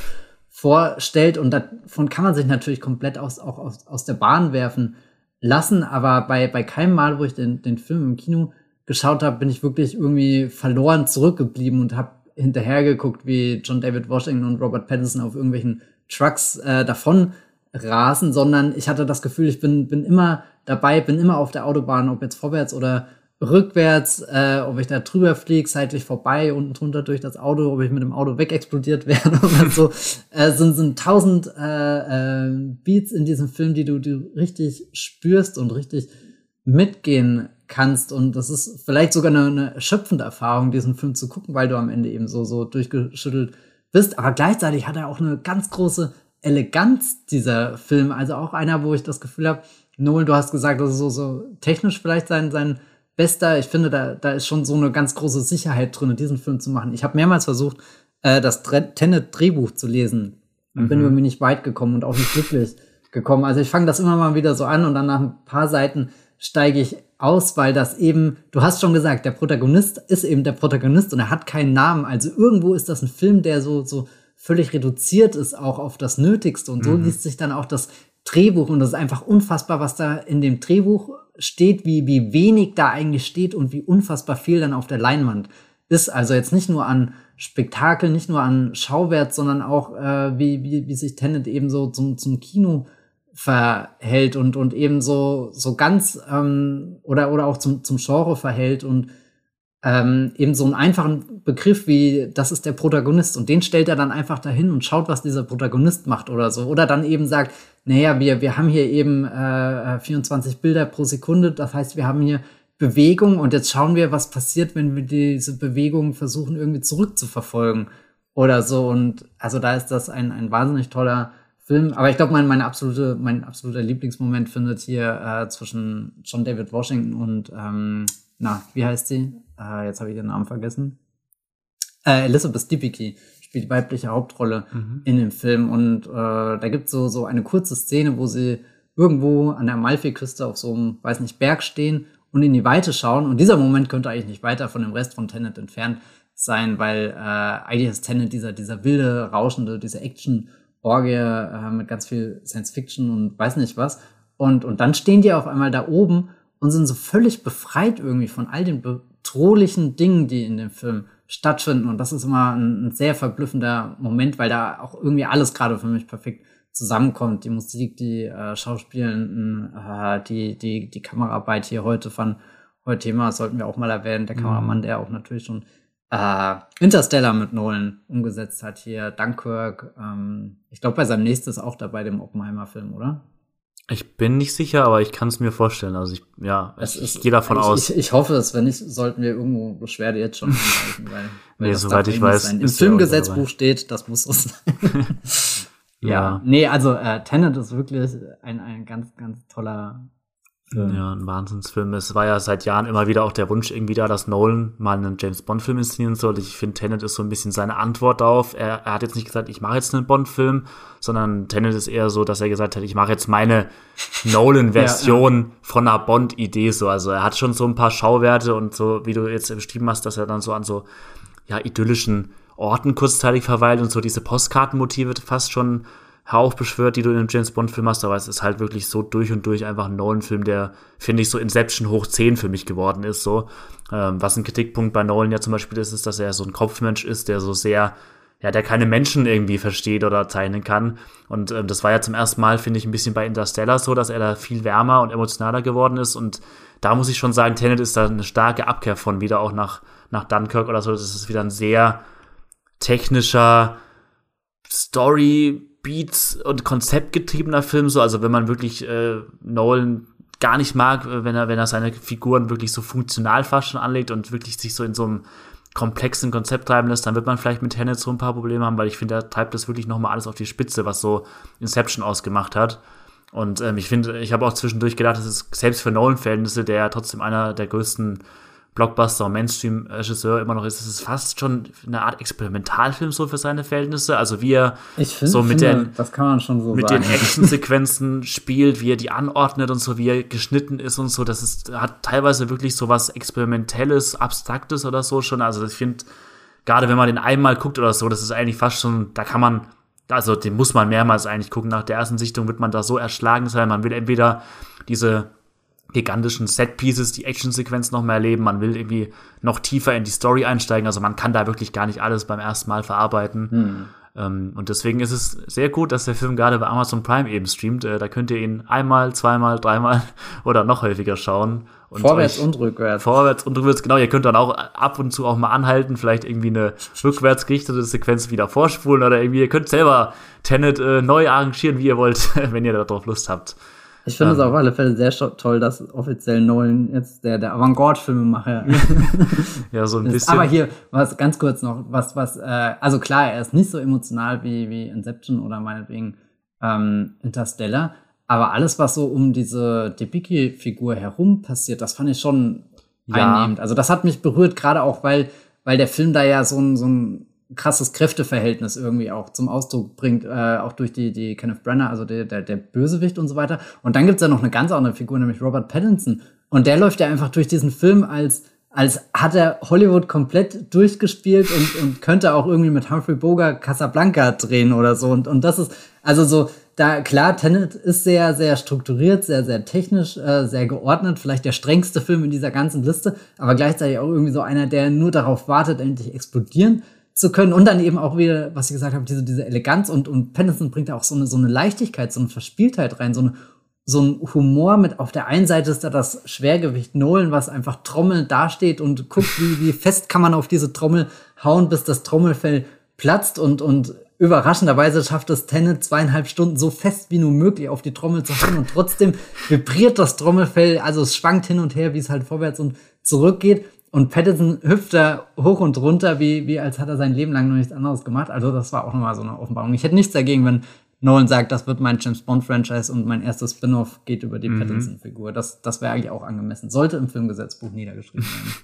vorstellt. Und davon kann man sich natürlich komplett aus, auch aus, aus der Bahn werfen lassen. Aber bei, bei keinem Mal, wo ich den, den Film im Kino geschaut habe, bin ich wirklich irgendwie verloren zurückgeblieben und habe hinterhergeguckt, wie John David Washington und Robert Pattinson auf irgendwelchen Trucks äh, davon rasen, sondern ich hatte das Gefühl, ich bin, bin immer dabei, bin immer auf der Autobahn, ob jetzt vorwärts oder rückwärts, äh, ob ich da drüber fliege, seitlich vorbei, unten drunter durch das Auto, ob ich mit dem Auto wegexplodiert werde oder so. äh, sind, sind tausend äh, äh, Beats in diesem Film, die du, die du richtig spürst und richtig mitgehen kannst. Und das ist vielleicht sogar eine, eine erschöpfende Erfahrung, diesen Film zu gucken, weil du am Ende eben so, so durchgeschüttelt bist. Aber gleichzeitig hat er auch eine ganz große Eleganz, dieser Film. Also auch einer, wo ich das Gefühl habe, Noel, du hast gesagt, das ist so, so technisch vielleicht sein, sein bester. Ich finde, da, da ist schon so eine ganz große Sicherheit drin, diesen Film zu machen. Ich habe mehrmals versucht, äh, das Tenet-Drehbuch zu lesen. Und mhm. bin irgendwie nicht weit gekommen und auch nicht glücklich gekommen. Also ich fange das immer mal wieder so an und dann nach ein paar Seiten steige ich aus, weil das eben, du hast schon gesagt, der Protagonist ist eben der Protagonist und er hat keinen Namen. Also irgendwo ist das ein Film, der so, so völlig reduziert ist, auch auf das Nötigste. Und so mhm. liest sich dann auch das Drehbuch und das ist einfach unfassbar, was da in dem Drehbuch steht, wie, wie wenig da eigentlich steht und wie unfassbar viel dann auf der Leinwand ist. Also jetzt nicht nur an Spektakel, nicht nur an Schauwert, sondern auch, äh, wie, wie, wie sich Tenet eben so zum, zum Kino verhält und, und eben so, so ganz ähm, oder, oder auch zum, zum Genre verhält und ähm, eben so einen einfachen Begriff wie, das ist der Protagonist und den stellt er dann einfach dahin und schaut, was dieser Protagonist macht oder so. Oder dann eben sagt, naja, wir, wir haben hier eben äh, 24 Bilder pro Sekunde, das heißt, wir haben hier Bewegung und jetzt schauen wir, was passiert, wenn wir diese Bewegung versuchen, irgendwie zurückzuverfolgen oder so. Und also da ist das ein, ein wahnsinnig toller Film. Aber ich glaube, mein, meine absolute, mein absoluter Lieblingsmoment findet hier äh, zwischen John David Washington und, ähm, na, wie heißt sie? Äh, jetzt habe ich den Namen vergessen. Äh, Elizabeth Debicki spielt die weibliche Hauptrolle mhm. in dem Film. Und äh, da gibt so so eine kurze Szene, wo sie irgendwo an der Amalfi-Küste auf so einem, weiß nicht, Berg stehen und in die Weite schauen. Und dieser Moment könnte eigentlich nicht weiter von dem Rest von Tenet entfernt sein, weil äh, eigentlich ist Tenet dieser, dieser wilde, rauschende, diese Action-Orgie äh, mit ganz viel Science-Fiction und weiß nicht was. Und, und dann stehen die auf einmal da oben und sind so völlig befreit irgendwie von all den bedrohlichen Dingen, die in dem Film stattfinden. Und das ist immer ein, ein sehr verblüffender Moment, weil da auch irgendwie alles gerade für mich perfekt zusammenkommt. Die Musik, die äh, Schauspielenden, äh, die, die, die Kameraarbeit hier heute von heute Thema, sollten wir auch mal erwähnen. Der mhm. Kameramann, der auch natürlich schon äh, Interstellar mit Nolan umgesetzt hat hier, Dunkirk. Ähm, ich glaube, bei seinem nächsten ist auch dabei, dem Oppenheimer-Film, oder? Ich bin nicht sicher, aber ich kann es mir vorstellen. Also ich, ja, es ich, ich gehe davon ich, aus. Ich, ich, hoffe es, wenn nicht, sollten wir irgendwo Beschwerde jetzt schon einreichen, weil, weil nee, soweit ich weiß. Im Filmgesetzbuch steht, das muss so sein. Ja. Nee, also äh, Tenet ist wirklich ein, ein ganz, ganz toller Film. Ja, ein Wahnsinnsfilm. Es war ja seit Jahren immer wieder auch der Wunsch irgendwie da, dass Nolan mal einen James Bond-Film inszenieren soll. Ich finde, Tenet ist so ein bisschen seine Antwort darauf. Er, er hat jetzt nicht gesagt, ich mache jetzt einen Bond-Film, sondern Tenet ist eher so, dass er gesagt hat, ich mache jetzt meine Nolan-Version ja, ja. von einer Bond-Idee so. Also er hat schon so ein paar Schauwerte und so, wie du jetzt beschrieben hast, dass er dann so an so ja, idyllischen Orten kurzzeitig verweilt und so diese Postkartenmotive fast schon heraufbeschwört, die du in einem James Bond-Film hast, aber es ist halt wirklich so durch und durch einfach ein Nolan-Film, der, finde ich, so Inception hoch 10 für mich geworden ist. So. Ähm, was ein Kritikpunkt bei Nolan ja zum Beispiel ist, ist, dass er so ein Kopfmensch ist, der so sehr, ja, der keine Menschen irgendwie versteht oder zeichnen kann. Und ähm, das war ja zum ersten Mal, finde ich, ein bisschen bei Interstellar so, dass er da viel wärmer und emotionaler geworden ist. Und da muss ich schon sagen, Tenet ist da eine starke Abkehr von wieder auch nach, nach Dunkirk oder so. Das ist wieder ein sehr technischer Story, Beats und konzeptgetriebener Film, so, also wenn man wirklich äh, Nolan gar nicht mag, äh, wenn er, wenn er seine Figuren wirklich so funktional fast schon anlegt und wirklich sich so in so einem komplexen Konzept treiben lässt, dann wird man vielleicht mit Tenet so ein paar Probleme haben, weil ich finde, er treibt das wirklich nochmal alles auf die Spitze, was so Inception ausgemacht hat. Und ähm, ich finde, ich habe auch zwischendurch gedacht, das ist selbst für Nolan-Verhältnisse, der ja trotzdem einer der größten Blockbuster und Mainstream-Regisseur immer noch ist, es ist fast schon eine Art Experimentalfilm so für seine Verhältnisse. Also wie er find, so mit finde, den, so mit den Actionsequenzen spielt, wie er die anordnet und so, wie er geschnitten ist und so. Das ist, hat teilweise wirklich so was Experimentelles, Abstraktes oder so schon. Also ich finde, gerade wenn man den einmal guckt oder so, das ist eigentlich fast schon, da kann man, also den muss man mehrmals eigentlich gucken. Nach der ersten Sichtung wird man da so erschlagen sein. Man will entweder diese gigantischen Set-Pieces, die Action-Sequenz noch mehr erleben. Man will irgendwie noch tiefer in die Story einsteigen. Also man kann da wirklich gar nicht alles beim ersten Mal verarbeiten. Hm. Ähm, und deswegen ist es sehr gut, dass der Film gerade bei Amazon Prime eben streamt. Äh, da könnt ihr ihn einmal, zweimal, dreimal oder noch häufiger schauen. Und vorwärts und rückwärts. Vorwärts und rückwärts, genau. Ihr könnt dann auch ab und zu auch mal anhalten, vielleicht irgendwie eine rückwärts gerichtete Sequenz wieder vorspulen oder irgendwie, ihr könnt selber Tenet äh, neu arrangieren, wie ihr wollt, wenn ihr darauf Lust habt. Ich finde es ähm, auf alle Fälle sehr toll, dass offiziell Nolan jetzt der, der Avantgarde-Filmemacher ja, so ein ist. bisschen. Aber hier, was ganz kurz noch, was, was, äh, also klar, er ist nicht so emotional wie, wie Inception oder meinetwegen ähm, Interstellar, aber alles, was so um diese Debicki-Figur herum passiert, das fand ich schon ja. einnehmend. Also das hat mich berührt, gerade auch, weil, weil der Film da ja so ein, so ein krasses Kräfteverhältnis irgendwie auch zum Ausdruck bringt, äh, auch durch die, die Kenneth Brenner, also der, der, der Bösewicht und so weiter. Und dann gibt's ja noch eine ganz andere Figur, nämlich Robert Pattinson. Und der läuft ja einfach durch diesen Film als, als hat er Hollywood komplett durchgespielt und, und könnte auch irgendwie mit Humphrey Bogart Casablanca drehen oder so. Und, und das ist, also so, da klar, Tenet ist sehr, sehr strukturiert, sehr, sehr technisch, äh, sehr geordnet, vielleicht der strengste Film in dieser ganzen Liste, aber gleichzeitig auch irgendwie so einer, der nur darauf wartet, endlich explodieren zu können und dann eben auch wieder, was ich gesagt habe, diese, diese Eleganz und, und Pattinson bringt da auch so eine, so eine Leichtigkeit, so eine Verspieltheit rein, so eine so ein Humor mit auf der einen Seite ist da das Schwergewicht Nolan, was einfach trommelnd dasteht und guckt, wie, wie fest kann man auf diese Trommel hauen, bis das Trommelfell platzt und, und überraschenderweise schafft es Tenet zweieinhalb Stunden so fest wie nur möglich auf die Trommel zu hauen und trotzdem vibriert das Trommelfell, also es schwankt hin und her, wie es halt vorwärts und zurück geht. Und Pattinson hüpft da hoch und runter, wie, wie als hat er sein Leben lang noch nichts anderes gemacht. Also das war auch nochmal so eine Offenbarung. Ich hätte nichts dagegen, wenn Nolan sagt, das wird mein James Bond Franchise und mein erstes Spin-off geht über die mhm. Pattinson-Figur. Das, das wäre eigentlich auch angemessen. Sollte im Filmgesetzbuch niedergeschrieben werden.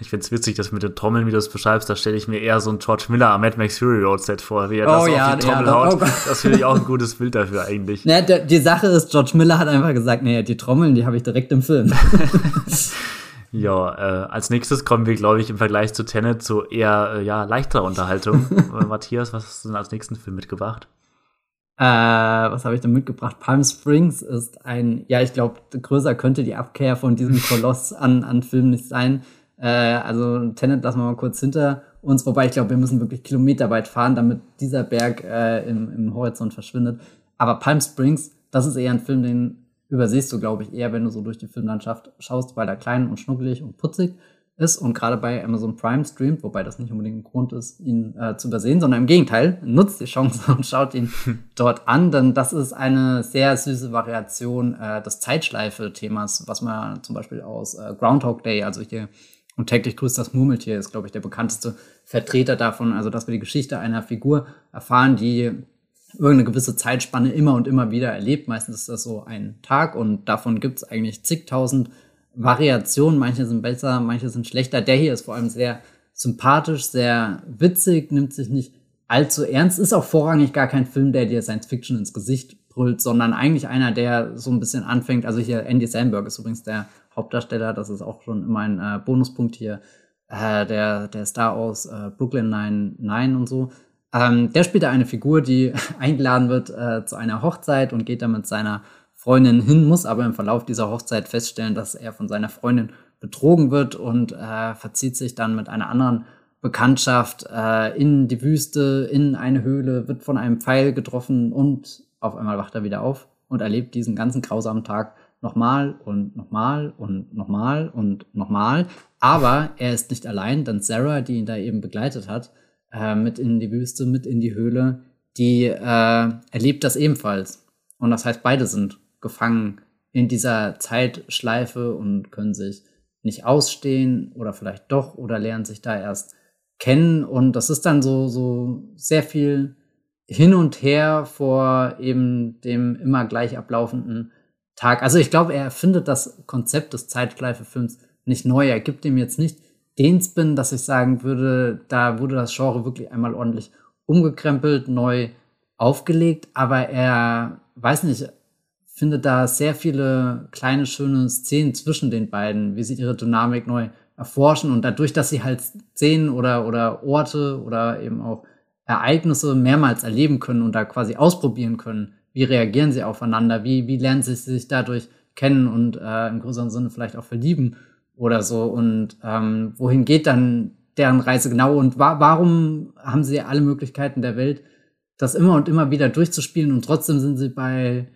Ich finde es witzig, dass mit den Trommeln, wie du es beschreibst, da stelle ich mir eher so ein George Miller am Mad Max Fury Road Set vor, wie er das oh, auf ja, die Trommel ja, haut. Oh das finde ich auch ein gutes Bild dafür eigentlich. Ja, die Sache ist, George Miller hat einfach gesagt, nee, die Trommeln, die habe ich direkt im Film. Ja, äh, als nächstes kommen wir, glaube ich, im Vergleich zu Tenet zu eher äh, ja, leichterer Unterhaltung. Matthias, was hast du denn als nächsten Film mitgebracht? Äh, was habe ich denn mitgebracht? Palm Springs ist ein, ja, ich glaube, größer könnte die Abkehr von diesem Koloss an, an Filmen nicht sein. Äh, also Tenet lassen wir mal kurz hinter uns, wobei ich glaube, wir müssen wirklich kilometerweit fahren, damit dieser Berg äh, im, im Horizont verschwindet. Aber Palm Springs, das ist eher ein Film, den übersiehst du, glaube ich, eher, wenn du so durch die Filmlandschaft schaust, weil er klein und schnuckelig und putzig ist und gerade bei Amazon Prime streamt, wobei das nicht unbedingt ein Grund ist, ihn äh, zu übersehen, sondern im Gegenteil, nutzt die Chance und schaut ihn dort an, denn das ist eine sehr süße Variation äh, des Zeitschleife-Themas, was man zum Beispiel aus äh, Groundhog Day, also hier und täglich grüßt das Murmeltier, ist, glaube ich, der bekannteste Vertreter davon, also dass wir die Geschichte einer Figur erfahren, die irgendeine gewisse Zeitspanne immer und immer wieder erlebt. Meistens ist das so ein Tag und davon gibt es eigentlich zigtausend Variationen. Manche sind besser, manche sind schlechter. Der hier ist vor allem sehr sympathisch, sehr witzig, nimmt sich nicht allzu ernst, ist auch vorrangig gar kein Film, der dir Science Fiction ins Gesicht brüllt, sondern eigentlich einer, der so ein bisschen anfängt. Also hier Andy Samberg ist übrigens der Hauptdarsteller, das ist auch schon immer ein äh, Bonuspunkt hier. Äh, der, der Star aus äh, Brooklyn 99 und so. Ähm, der spielt da eine Figur, die eingeladen wird äh, zu einer Hochzeit und geht da mit seiner Freundin hin, muss aber im Verlauf dieser Hochzeit feststellen, dass er von seiner Freundin betrogen wird und äh, verzieht sich dann mit einer anderen Bekanntschaft äh, in die Wüste, in eine Höhle, wird von einem Pfeil getroffen und auf einmal wacht er wieder auf und erlebt diesen ganzen grausamen Tag nochmal und nochmal und nochmal und nochmal. Aber er ist nicht allein, denn Sarah, die ihn da eben begleitet hat, äh, mit in die Wüste, mit in die Höhle, die äh, erlebt das ebenfalls. Und das heißt, beide sind gefangen in dieser Zeitschleife und können sich nicht ausstehen oder vielleicht doch oder lernen sich da erst kennen. Und das ist dann so, so sehr viel hin und her vor eben dem immer gleich ablaufenden Tag. Also ich glaube, er erfindet das Konzept des Zeitschleife-Films nicht neu. Er gibt dem jetzt nicht den Spin, dass ich sagen würde, da wurde das Genre wirklich einmal ordentlich umgekrempelt, neu aufgelegt, aber er, weiß nicht, findet da sehr viele kleine, schöne Szenen zwischen den beiden, wie sie ihre Dynamik neu erforschen und dadurch, dass sie halt Szenen oder, oder Orte oder eben auch Ereignisse mehrmals erleben können und da quasi ausprobieren können, wie reagieren sie aufeinander, wie, wie lernen sie sich dadurch kennen und äh, im größeren Sinne vielleicht auch verlieben oder so und ähm, wohin geht dann deren Reise genau und wa warum haben sie alle Möglichkeiten der Welt, das immer und immer wieder durchzuspielen und trotzdem sind sie bei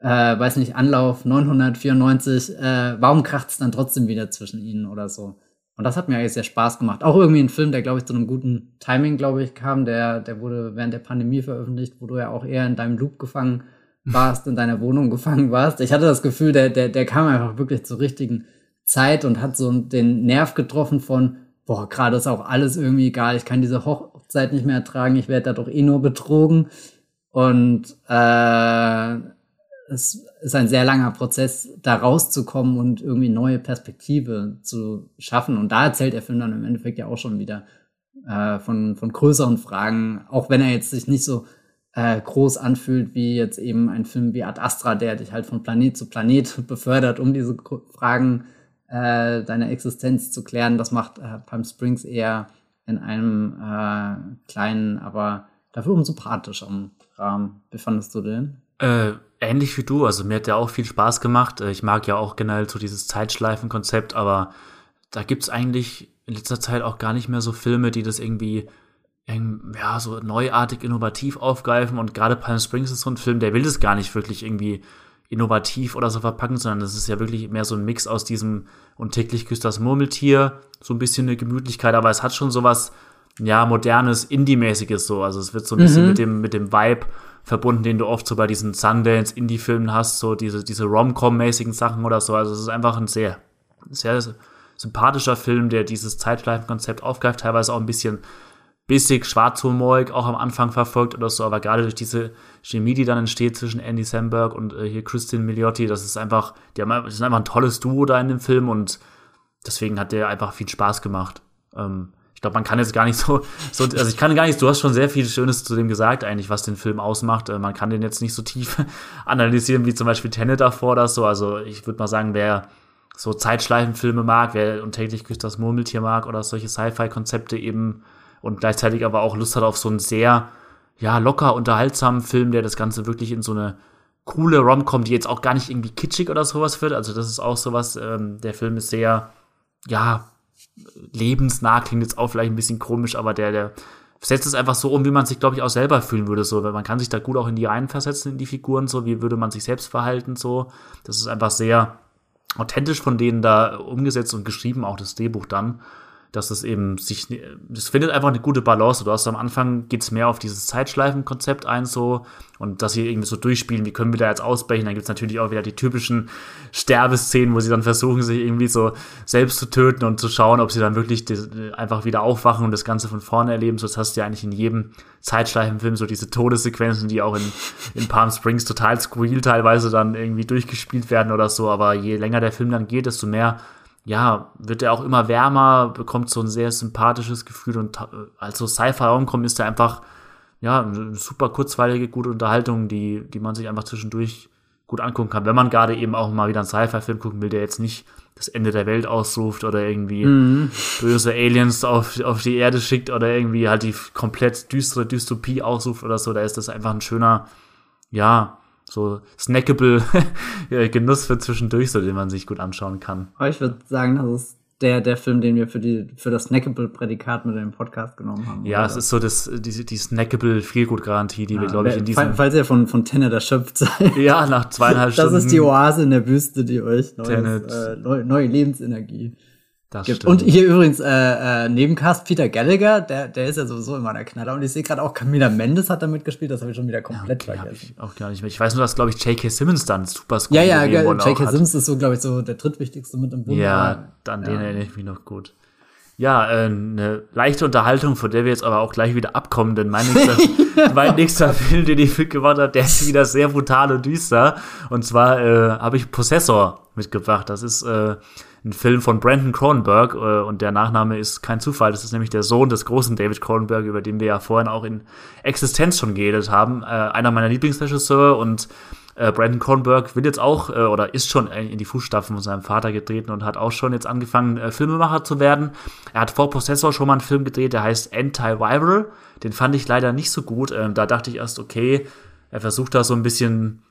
äh, weiß nicht, Anlauf 994, äh, warum kracht es dann trotzdem wieder zwischen ihnen oder so? Und das hat mir eigentlich sehr Spaß gemacht. Auch irgendwie ein Film, der, glaube ich, zu einem guten Timing, glaube ich, kam. Der, der wurde während der Pandemie veröffentlicht, wo du ja auch eher in deinem Loop gefangen warst, in deiner Wohnung gefangen warst. Ich hatte das Gefühl, der, der, der kam einfach wirklich zur richtigen Zeit und hat so den Nerv getroffen von, boah, gerade ist auch alles irgendwie egal, ich kann diese Hochzeit nicht mehr ertragen, ich werde da doch eh nur betrogen. Und äh, es ist ein sehr langer Prozess, da rauszukommen und irgendwie neue Perspektive zu schaffen. Und da erzählt der Film dann im Endeffekt ja auch schon wieder äh, von, von größeren Fragen, auch wenn er jetzt sich nicht so äh, groß anfühlt wie jetzt eben ein Film wie Ad Astra, der dich halt von Planet zu Planet befördert, um diese Fragen äh, deiner Existenz zu klären. Das macht äh, Palm Springs eher in einem äh, kleinen, aber dafür umso sympathischeren Rahmen. Wie fandest du den? Äh, ähnlich wie du, also mir hat der auch viel Spaß gemacht. Äh, ich mag ja auch generell so dieses Zeitschleifen-Konzept, aber da gibt's eigentlich in letzter Zeit auch gar nicht mehr so Filme, die das irgendwie ja, so neuartig, innovativ aufgreifen. Und gerade Palm Springs ist so ein Film, der will das gar nicht wirklich irgendwie innovativ oder so verpacken, sondern das ist ja wirklich mehr so ein Mix aus diesem und täglich küsst das Murmeltier, so ein bisschen eine Gemütlichkeit, aber es hat schon sowas, ja, modernes, Indie-mäßiges so. Also es wird so ein bisschen mhm. mit dem, mit dem Vibe verbunden, den du oft so bei diesen Sundance-Indie-Filmen hast, so diese, diese Rom-Com-mäßigen Sachen oder so. Also es ist einfach ein sehr, sehr sympathischer Film, der dieses Zeitschleifenkonzept aufgreift, teilweise auch ein bisschen bissig, schwarzhumorig auch am Anfang verfolgt oder so, aber gerade durch diese Chemie, die dann entsteht zwischen Andy Samberg und äh, hier Christine Milioti, das ist einfach, die haben, das ist einfach ein tolles Duo da in dem Film und deswegen hat der einfach viel Spaß gemacht. Ähm, ich glaube, man kann jetzt gar nicht so, so, also ich kann gar nicht, du hast schon sehr viel Schönes zu dem gesagt, eigentlich, was den Film ausmacht. Äh, man kann den jetzt nicht so tief analysieren wie zum Beispiel Tenet davor oder so. Also ich würde mal sagen, wer so Zeitschleifenfilme mag, wer und täglich das Murmeltier mag oder solche Sci-Fi-Konzepte eben und gleichzeitig aber auch Lust hat auf so einen sehr, ja, locker unterhaltsamen Film, der das Ganze wirklich in so eine coole Rom-Com, die jetzt auch gar nicht irgendwie kitschig oder sowas wird. Also das ist auch sowas, ähm, der Film ist sehr, ja, lebensnah, klingt jetzt auch vielleicht ein bisschen komisch, aber der, der setzt es einfach so um, wie man sich, glaube ich, auch selber fühlen würde. So, weil man kann sich da gut auch in die reinversetzen, in die Figuren, so wie würde man sich selbst verhalten, so. Das ist einfach sehr authentisch von denen da umgesetzt und geschrieben, auch das Drehbuch dann dass es eben sich, es findet einfach eine gute Balance. Du hast am Anfang geht's mehr auf dieses Zeitschleifenkonzept ein, so, und dass sie irgendwie so durchspielen, wie können wir da jetzt ausbrechen. Dann gibt's natürlich auch wieder die typischen Sterbeszenen, wo sie dann versuchen, sich irgendwie so selbst zu töten und zu schauen, ob sie dann wirklich einfach wieder aufwachen und das Ganze von vorne erleben. So, das hast du ja eigentlich in jedem Zeitschleifenfilm, so diese Todessequenzen, die auch in, in Palm Springs total squeal teilweise dann irgendwie durchgespielt werden oder so. Aber je länger der Film dann geht, desto mehr ja, wird er auch immer wärmer, bekommt so ein sehr sympathisches Gefühl und als so Sci-Fi kommt, ist er einfach, ja, eine super kurzweilige, gute Unterhaltung, die, die man sich einfach zwischendurch gut angucken kann. Wenn man gerade eben auch mal wieder einen Sci-Fi-Film gucken will, der jetzt nicht das Ende der Welt ausruft oder irgendwie mhm. böse Aliens auf, auf die Erde schickt oder irgendwie halt die komplett düstere Dystopie ausruft oder so, da ist das einfach ein schöner, ja, so snackable Genuss für zwischendurch, so den man sich gut anschauen kann. Aber ich würde sagen, das ist der, der Film, den wir für, die, für das Snackable-Prädikat mit dem Podcast genommen haben. Ja, oder? es ist so das, die, die snackable Feelgood-Garantie, die ja, wir, glaube ich, in diesem... Falls ihr von, von Tenet erschöpft seid. Ja, nach zweieinhalb Stunden. Das ist die Oase in der Wüste, die euch neues, äh, neue, neue Lebensenergie das gibt. Stimmt. Und hier übrigens äh, äh, Nebencast Peter Gallagher, der, der ist ja sowieso immer der Knaller. Und ich sehe gerade auch Camila Mendes hat da mitgespielt, das habe ich schon wieder komplett ja, okay, vergessen. Ich auch gar nicht mehr. Ich weiß nur, dass, glaube ich, J.K. Simmons dann super Score Ja, ja, J.K. Simmons ist so, glaube ich, so der drittwichtigste mit im Bund. Ja, dann ja. den erinnere ich mich noch gut. Ja, äh, eine leichte Unterhaltung, von der wir jetzt aber auch gleich wieder abkommen, denn mein nächster, mein nächster Film, den ich mitgebracht habe, der ist wieder sehr brutal und düster. Und zwar äh, habe ich Possessor mitgebracht. Das ist äh, ein Film von Brandon Cronenberg äh, und der Nachname ist kein Zufall. Das ist nämlich der Sohn des großen David Cronenberg, über den wir ja vorhin auch in Existenz schon geredet haben. Äh, einer meiner Lieblingsregisseure und äh, Brandon Cronenberg will jetzt auch äh, oder ist schon in die Fußstapfen von seinem Vater getreten und hat auch schon jetzt angefangen, äh, Filmemacher zu werden. Er hat vor Possessor schon mal einen Film gedreht, der heißt Anti-Viral. Den fand ich leider nicht so gut. Ähm, da dachte ich erst, okay, er versucht da so ein bisschen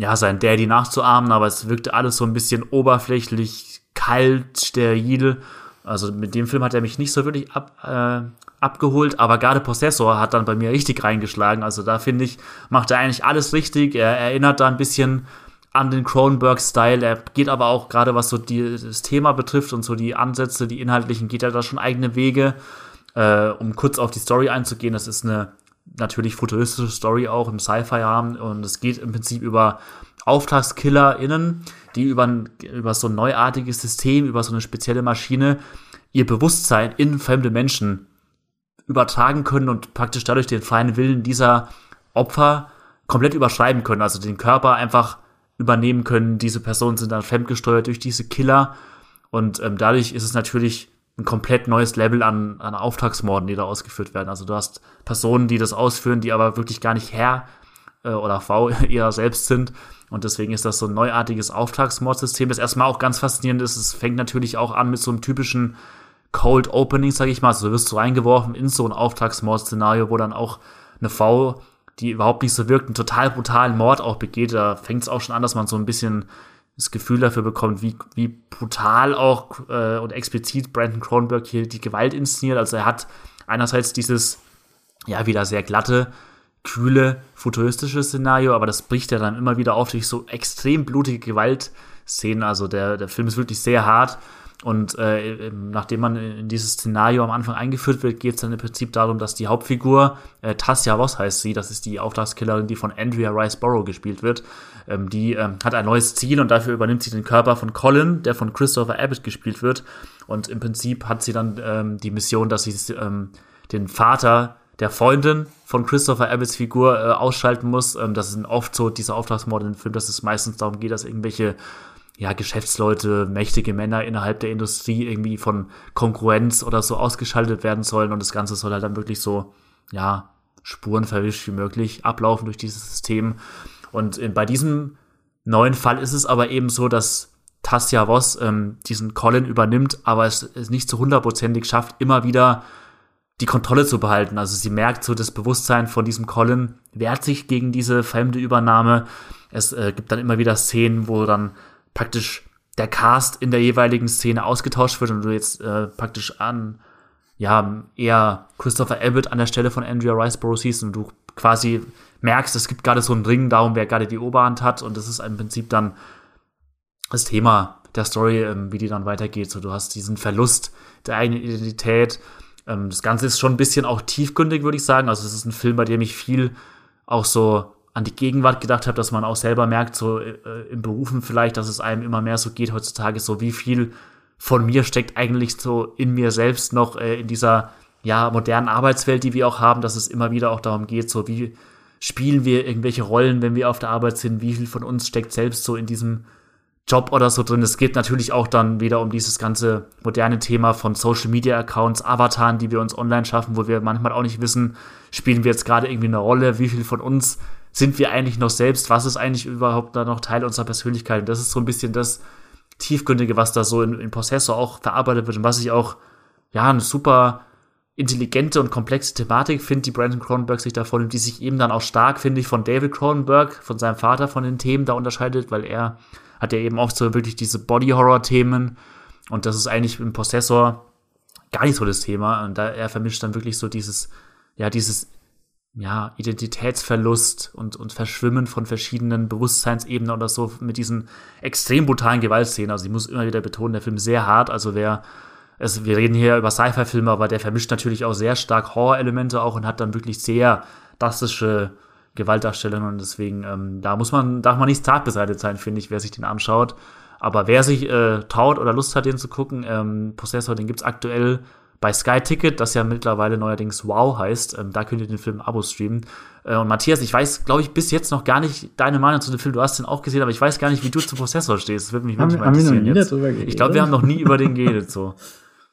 ja, sein Daddy nachzuahmen, aber es wirkte alles so ein bisschen oberflächlich, kalt, steril. Also mit dem Film hat er mich nicht so wirklich ab, äh, abgeholt, aber gerade Possessor hat dann bei mir richtig reingeschlagen. Also da finde ich, macht er eigentlich alles richtig. Er erinnert da ein bisschen an den Cronenberg-Style. Er geht aber auch gerade, was so die, das Thema betrifft und so die Ansätze, die inhaltlichen, geht er da schon eigene Wege. Äh, um kurz auf die Story einzugehen, das ist eine natürlich futuristische Story auch im Sci-Fi-Rahmen und es geht im Prinzip über AuftragskillerInnen, die über, ein, über so ein neuartiges System, über so eine spezielle Maschine ihr Bewusstsein in fremde Menschen übertragen können und praktisch dadurch den freien Willen dieser Opfer komplett überschreiben können, also den Körper einfach übernehmen können. Diese Personen sind dann fremdgesteuert durch diese Killer. Und ähm, dadurch ist es natürlich ein komplett neues Level an, an Auftragsmorden, die da ausgeführt werden. Also du hast Personen, die das ausführen, die aber wirklich gar nicht Herr äh, oder Frau ihrer selbst sind. Und deswegen ist das so ein neuartiges Auftragsmordsystem, das erstmal auch ganz faszinierend ist. Es fängt natürlich auch an mit so einem typischen Cold Opening, sag ich mal. Also du wirst so reingeworfen in so ein Auftragsmord-Szenario, wo dann auch eine Frau die überhaupt nicht so wirkt, einen total brutalen Mord auch begeht. Da fängt es auch schon an, dass man so ein bisschen das Gefühl dafür bekommt, wie, wie brutal auch äh, und explizit Brandon Cronenberg hier die Gewalt inszeniert. Also er hat einerseits dieses, ja, wieder sehr glatte, kühle, futuristische Szenario, aber das bricht er dann immer wieder auf durch so extrem blutige Gewaltszenen. Also der, der Film ist wirklich sehr hart und äh, nachdem man in dieses Szenario am Anfang eingeführt wird, geht es dann im Prinzip darum, dass die Hauptfigur, äh, Tassia Voss heißt sie, das ist die Auftragskillerin, die von Andrea Riceborough gespielt wird, ähm, die ähm, hat ein neues Ziel und dafür übernimmt sie den Körper von Colin, der von Christopher Abbott gespielt wird. Und im Prinzip hat sie dann ähm, die Mission, dass sie ähm, den Vater der Freundin von Christopher Abbotts Figur äh, ausschalten muss. Ähm, das sind oft so diese Auftragsmorde im Film, dass es meistens darum geht, dass irgendwelche ja, Geschäftsleute, mächtige Männer innerhalb der Industrie irgendwie von Konkurrenz oder so ausgeschaltet werden sollen und das Ganze soll halt dann wirklich so, ja, spurenverwischt wie möglich ablaufen durch dieses System. Und in, bei diesem neuen Fall ist es aber eben so, dass Tassia Voss ähm, diesen Colin übernimmt, aber es, es nicht zu hundertprozentig schafft, immer wieder die Kontrolle zu behalten. Also sie merkt so, das Bewusstsein von diesem Colin wehrt sich gegen diese fremde Übernahme. Es äh, gibt dann immer wieder Szenen, wo dann praktisch der Cast in der jeweiligen Szene ausgetauscht wird und du jetzt äh, praktisch an ja eher Christopher Abbott an der Stelle von Andrea Riceborough siehst und du quasi merkst, es gibt gerade so einen Ring darum, wer gerade die Oberhand hat und das ist im Prinzip dann das Thema der Story, ähm, wie die dann weitergeht. So, du hast diesen Verlust der eigenen Identität. Ähm, das Ganze ist schon ein bisschen auch tiefgründig, würde ich sagen. Also es ist ein Film, bei dem ich viel auch so an die Gegenwart gedacht habe, dass man auch selber merkt, so äh, im Berufen vielleicht, dass es einem immer mehr so geht heutzutage, so wie viel von mir steckt eigentlich so in mir selbst noch äh, in dieser ja modernen Arbeitswelt, die wir auch haben, dass es immer wieder auch darum geht, so wie spielen wir irgendwelche Rollen, wenn wir auf der Arbeit sind, wie viel von uns steckt selbst so in diesem Job oder so drin. Es geht natürlich auch dann wieder um dieses ganze moderne Thema von Social Media Accounts, Avataren, die wir uns online schaffen, wo wir manchmal auch nicht wissen, spielen wir jetzt gerade irgendwie eine Rolle, wie viel von uns sind wir eigentlich noch selbst, was ist eigentlich überhaupt da noch Teil unserer Persönlichkeit. Und das ist so ein bisschen das Tiefgründige, was da so in, in Possessor auch verarbeitet wird und was ich auch, ja, eine super intelligente und komplexe Thematik finde, die Brandon Cronenberg sich davon nimmt, die sich eben dann auch stark, finde ich, von David Cronenberg, von seinem Vater, von den Themen da unterscheidet, weil er hat ja eben auch so wirklich diese Body-Horror-Themen und das ist eigentlich im Possessor gar nicht so das Thema und da er vermischt dann wirklich so dieses, ja, dieses ja, Identitätsverlust und, und Verschwimmen von verschiedenen Bewusstseinsebenen oder so mit diesen extrem brutalen Gewaltszenen. Also ich muss immer wieder betonen, der Film ist sehr hart. Also wer, es, wir reden hier über Sci-Fi-Filme, aber der vermischt natürlich auch sehr stark Horror-Elemente auch und hat dann wirklich sehr drastische Gewaltdarstellungen und deswegen, ähm, da muss man, darf man nicht zart beseitigt sein, finde ich, wer sich den anschaut. Aber wer sich äh, traut oder Lust hat, den zu gucken, ähm, Possessor, den gibt's aktuell bei Sky Ticket, das ja mittlerweile neuerdings Wow heißt. Ähm, da könnt ihr den Film Abo streamen. Äh, und Matthias, ich weiß, glaube ich, bis jetzt noch gar nicht deine Meinung zu dem Film. Du hast den auch gesehen, aber ich weiß gar nicht, wie du zum Prozessor stehst. Das würde mich haben, manchmal interessieren jetzt. Ich glaube, wir haben noch nie über den geredet, so.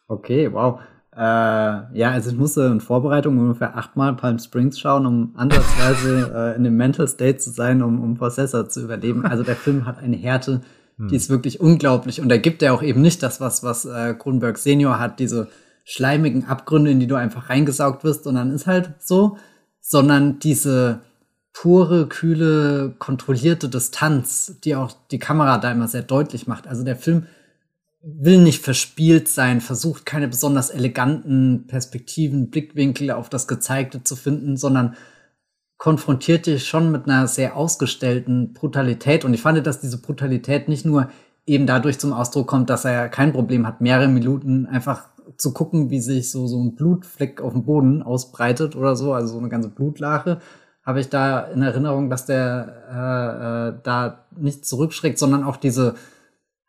Okay, wow. Äh, ja, also ich musste in Vorbereitung ungefähr achtmal Palm Springs schauen, um ansatzweise äh, in dem Mental State zu sein, um, um Possessor zu überleben. Also der Film hat eine Härte, die ist wirklich unglaublich. Und da gibt er auch eben nicht das, was, was äh, Kronberg Senior hat, diese schleimigen Abgründe, in die du einfach reingesaugt wirst und dann ist halt so, sondern diese pure, kühle, kontrollierte Distanz, die auch die Kamera da immer sehr deutlich macht. Also der Film will nicht verspielt sein, versucht keine besonders eleganten Perspektiven, Blickwinkel auf das Gezeigte zu finden, sondern konfrontiert dich schon mit einer sehr ausgestellten Brutalität. Und ich fand, dass diese Brutalität nicht nur eben dadurch zum Ausdruck kommt, dass er kein Problem hat, mehrere Minuten einfach zu gucken, wie sich so, so ein Blutfleck auf dem Boden ausbreitet oder so, also so eine ganze Blutlache, habe ich da in Erinnerung, dass der äh, äh, da nicht zurückschreckt, sondern auch diese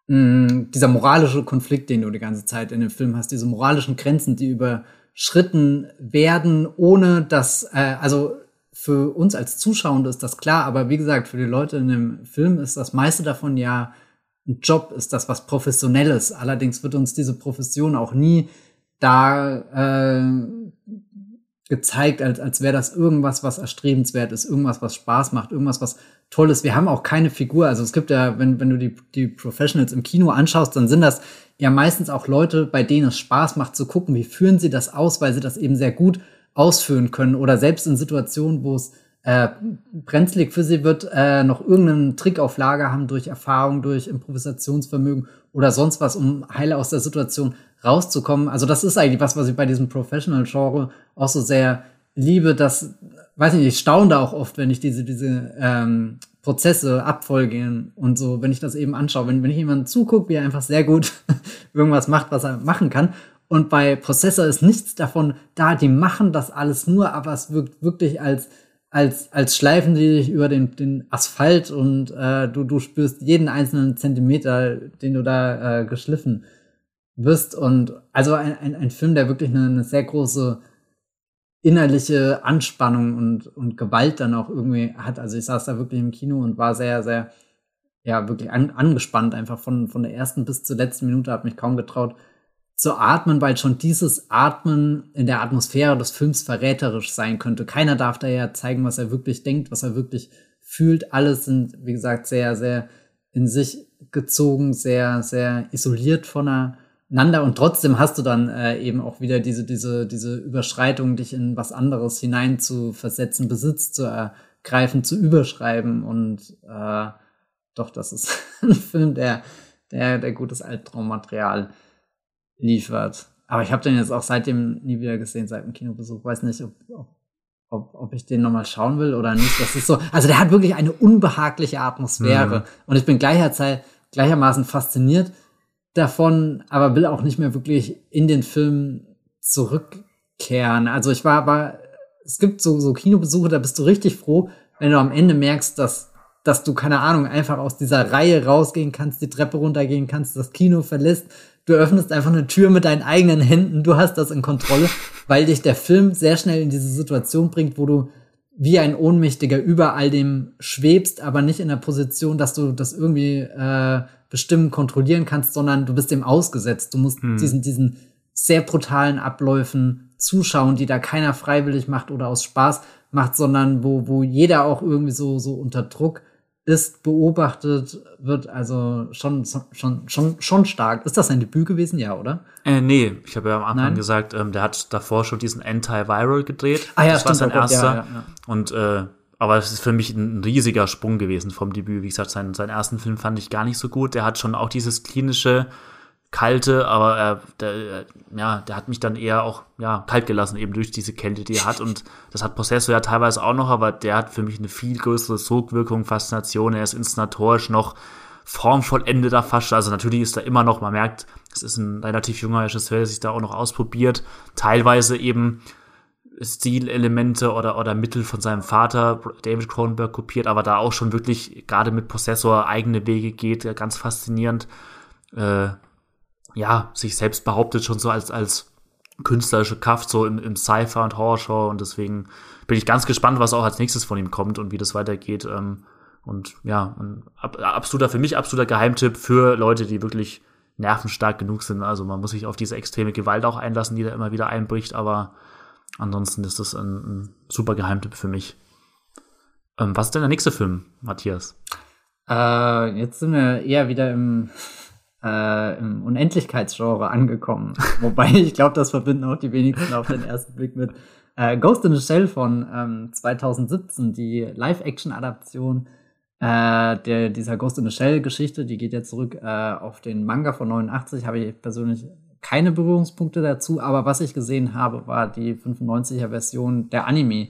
mh, dieser moralische Konflikt, den du die ganze Zeit in dem Film hast, diese moralischen Grenzen, die überschritten werden, ohne dass, äh, also für uns als Zuschauer ist das klar, aber wie gesagt, für die Leute in dem Film ist das meiste davon ja ein Job, ist das was Professionelles. Allerdings wird uns diese Profession auch nie da äh, gezeigt, als, als wäre das irgendwas, was erstrebenswert ist, irgendwas, was Spaß macht, irgendwas, was toll ist. Wir haben auch keine Figur. Also es gibt ja, wenn, wenn du die, die Professionals im Kino anschaust, dann sind das ja meistens auch Leute, bei denen es Spaß macht zu gucken, wie führen sie das aus, weil sie das eben sehr gut ausführen können. Oder selbst in Situationen, wo es äh, brenzlig für sie wird, äh, noch irgendeinen Trick auf Lager haben durch Erfahrung, durch Improvisationsvermögen oder sonst was, um heile aus der Situation rauszukommen. Also das ist eigentlich was, was ich bei diesem Professional-Genre auch so sehr liebe, dass, weiß ich nicht, ich staune da auch oft, wenn ich diese, diese ähm, Prozesse abfolgen und so, wenn ich das eben anschaue, wenn, wenn ich jemandem zugucke, wie er einfach sehr gut irgendwas macht, was er machen kann. Und bei Prozessor ist nichts davon da, die machen das alles nur, aber es wirkt wirklich als als, als schleifen die dich über den, den Asphalt und äh, du, du spürst jeden einzelnen Zentimeter, den du da äh, geschliffen wirst. Und also ein, ein, ein Film, der wirklich eine, eine sehr große innerliche Anspannung und, und Gewalt dann auch irgendwie hat. Also ich saß da wirklich im Kino und war sehr, sehr, ja, wirklich an, angespannt, einfach von, von der ersten bis zur letzten Minute, habe mich kaum getraut zu atmen, weil schon dieses Atmen in der Atmosphäre des Films verräterisch sein könnte. Keiner darf da ja zeigen, was er wirklich denkt, was er wirklich fühlt. Alles sind, wie gesagt, sehr, sehr in sich gezogen, sehr, sehr isoliert voneinander einander und trotzdem hast du dann äh, eben auch wieder diese, diese, diese Überschreitung, dich in was anderes hinein zu versetzen, Besitz zu ergreifen, zu überschreiben und äh, doch, das ist ein Film, der, der, der gutes Albtraummaterial liefert. Aber ich habe den jetzt auch seitdem nie wieder gesehen, seit dem Kinobesuch. Weiß nicht, ob, ob, ob ich den nochmal schauen will oder nicht. Das ist so, also der hat wirklich eine unbehagliche Atmosphäre. Mhm. Und ich bin gleicherzeit, gleichermaßen fasziniert davon, aber will auch nicht mehr wirklich in den Film zurückkehren. Also ich war, war es gibt so, so Kinobesuche, da bist du richtig froh, wenn du am Ende merkst, dass, dass du, keine Ahnung, einfach aus dieser Reihe rausgehen kannst, die Treppe runtergehen kannst, das Kino verlässt. Du öffnest einfach eine Tür mit deinen eigenen Händen, du hast das in Kontrolle, weil dich der Film sehr schnell in diese Situation bringt, wo du wie ein Ohnmächtiger über all dem schwebst, aber nicht in der Position, dass du das irgendwie äh, bestimmen, kontrollieren kannst, sondern du bist dem ausgesetzt. Du musst hm. diesen, diesen sehr brutalen Abläufen zuschauen, die da keiner freiwillig macht oder aus Spaß macht, sondern wo, wo jeder auch irgendwie so, so unter Druck ist, beobachtet wird, also schon, schon, schon, schon stark. Ist das sein Debüt gewesen? Ja, oder? Äh, nee, ich habe ja am Anfang Nein? gesagt, ähm, der hat davor schon diesen Anti-Viral gedreht. Ah ja, das stimmt, war sein erster. Ja, ja, ja. Und äh, aber es ist für mich ein riesiger Sprung gewesen vom Debüt. Wie gesagt, seinen, seinen ersten Film fand ich gar nicht so gut. Der hat schon auch dieses klinische, kalte, aber er, der, ja, der hat mich dann eher auch ja, kalt gelassen, eben durch diese Kälte, die er hat. Und das hat Possessor ja teilweise auch noch, aber der hat für mich eine viel größere Sogwirkung, Faszination. Er ist inszenatorisch noch formvollendeter fast. Also natürlich ist da immer noch, man merkt, es ist ein relativ junger Regisseur, der sich da auch noch ausprobiert. Teilweise eben Stilelemente oder, oder Mittel von seinem Vater, David Cronenberg, kopiert, aber da auch schon wirklich gerade mit Prozessor eigene Wege geht, ganz faszinierend. Äh, ja, sich selbst behauptet schon so als, als künstlerische Kraft so im, im Sci-Fi und Horror-Show und deswegen bin ich ganz gespannt, was auch als nächstes von ihm kommt und wie das weitergeht. Ähm, und ja, ein ab, absoluter, für mich absoluter Geheimtipp für Leute, die wirklich nervenstark genug sind. Also man muss sich auf diese extreme Gewalt auch einlassen, die da immer wieder einbricht, aber Ansonsten ist das ein, ein super Geheimtipp für mich. Ähm, was ist denn der nächste Film, Matthias? Äh, jetzt sind wir eher wieder im, äh, im Unendlichkeitsgenre angekommen. Wobei ich glaube, das verbinden auch die wenigsten auf den ersten Blick mit äh, Ghost in the Shell von ähm, 2017, die Live-Action-Adaption äh, der, dieser Ghost in the Shell-Geschichte. Die geht jetzt zurück äh, auf den Manga von 89, habe ich persönlich keine Berührungspunkte dazu, aber was ich gesehen habe, war die 95er Version der Anime.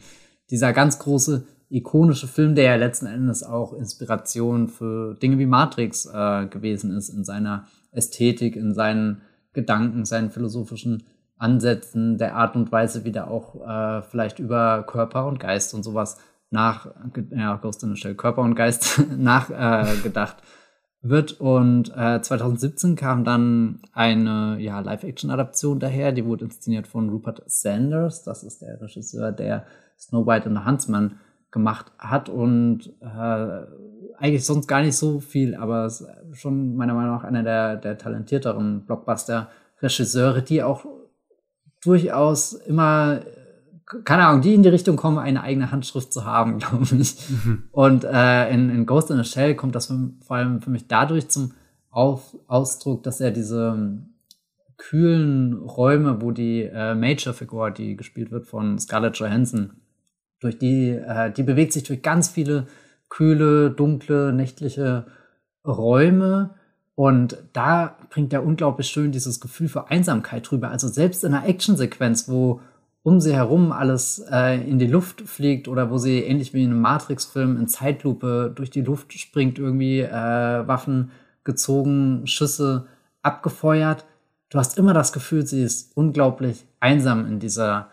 Dieser ganz große, ikonische Film, der ja letzten Endes auch Inspiration für Dinge wie Matrix äh, gewesen ist, in seiner Ästhetik, in seinen Gedanken, seinen philosophischen Ansätzen, der Art und Weise, wie der auch äh, vielleicht über Körper und Geist und sowas nach, ja, Ghost in the Shell, Körper und Geist nachgedacht. Äh, wird. Und äh, 2017 kam dann eine ja, Live-Action-Adaption daher, die wurde inszeniert von Rupert Sanders. Das ist der Regisseur, der Snow White und the Huntsman gemacht hat und äh, eigentlich sonst gar nicht so viel, aber ist schon meiner Meinung nach einer der, der talentierteren Blockbuster-Regisseure, die auch durchaus immer keine Ahnung, die in die Richtung kommen, eine eigene Handschrift zu haben, glaube ich. Mhm. Und äh, in, in Ghost in a Shell kommt das für, vor allem für mich dadurch zum Auf, Ausdruck, dass er diese ähm, kühlen Räume, wo die äh, Major-Figur, die gespielt wird von Scarlett Johansson, durch die, äh, die bewegt sich durch ganz viele kühle, dunkle, nächtliche Räume. Und da bringt er unglaublich schön dieses Gefühl für Einsamkeit drüber. Also selbst in einer Actionsequenz, wo um sie herum alles äh, in die Luft fliegt oder wo sie ähnlich wie in einem Matrix-Film in Zeitlupe durch die Luft springt, irgendwie äh, Waffen gezogen, Schüsse abgefeuert. Du hast immer das Gefühl, sie ist unglaublich einsam in dieser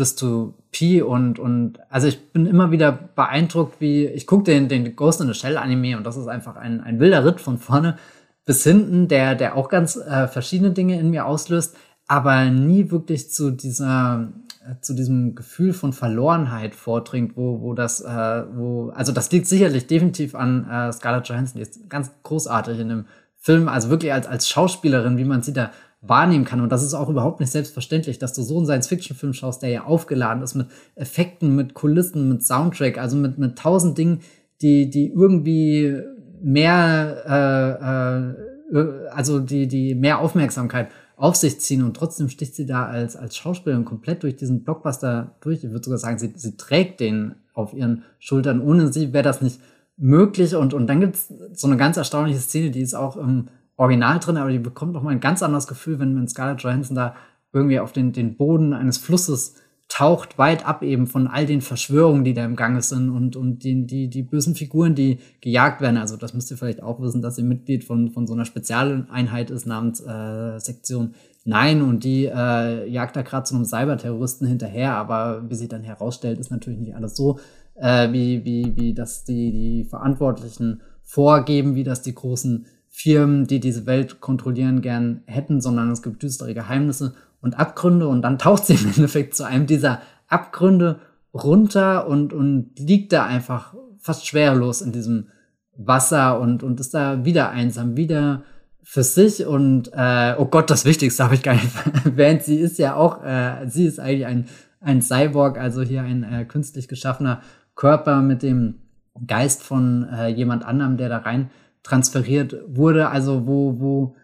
Dystopie und, und also ich bin immer wieder beeindruckt, wie ich gucke den, den Ghost in the Shell Anime und das ist einfach ein, ein wilder Ritt von vorne bis hinten, der, der auch ganz äh, verschiedene Dinge in mir auslöst, aber nie wirklich zu dieser äh, zu diesem Gefühl von Verlorenheit vordringt, wo, wo das, äh, wo, also das liegt sicherlich definitiv an äh, Scarlett Johansson, die ist ganz großartig in dem Film, also wirklich als, als Schauspielerin, wie man sie da wahrnehmen kann. Und das ist auch überhaupt nicht selbstverständlich, dass du so einen Science-Fiction-Film schaust, der ja aufgeladen ist mit Effekten, mit Kulissen, mit Soundtrack, also mit, mit tausend Dingen, die, die irgendwie mehr, äh, äh, also die, die mehr Aufmerksamkeit auf sich ziehen und trotzdem sticht sie da als, als Schauspielerin komplett durch diesen Blockbuster durch. Ich würde sogar sagen, sie, sie trägt den auf ihren Schultern. Ohne sie wäre das nicht möglich. Und, und dann gibt's so eine ganz erstaunliche Szene, die ist auch im Original drin, aber die bekommt noch mal ein ganz anderes Gefühl, wenn, wenn Scarlett Johansson da irgendwie auf den, den Boden eines Flusses taucht, weit ab eben von all den Verschwörungen, die da im Gange sind und, und die, die, die bösen Figuren, die gejagt werden. Also das müsst ihr vielleicht auch wissen, dass sie Mitglied von, von so einer Spezialeinheit ist namens äh, Sektion Nein und die äh, jagt da gerade zu einem Cyberterroristen hinterher, aber wie sich dann herausstellt, ist natürlich nicht alles so, äh, wie, wie, wie das die, die Verantwortlichen vorgeben, wie das die großen Firmen, die diese Welt kontrollieren, gern hätten, sondern es gibt düstere Geheimnisse und Abgründe und dann taucht sie im Endeffekt zu einem dieser Abgründe runter und, und liegt da einfach fast schwerelos in diesem Wasser und, und ist da wieder einsam, wieder für sich und äh, oh Gott, das Wichtigste habe ich gar nicht erwähnt. Sie ist ja auch, äh, sie ist eigentlich ein, ein Cyborg, also hier ein äh, künstlich geschaffener Körper mit dem Geist von äh, jemand anderem, der da rein transferiert wurde, also wo, wo,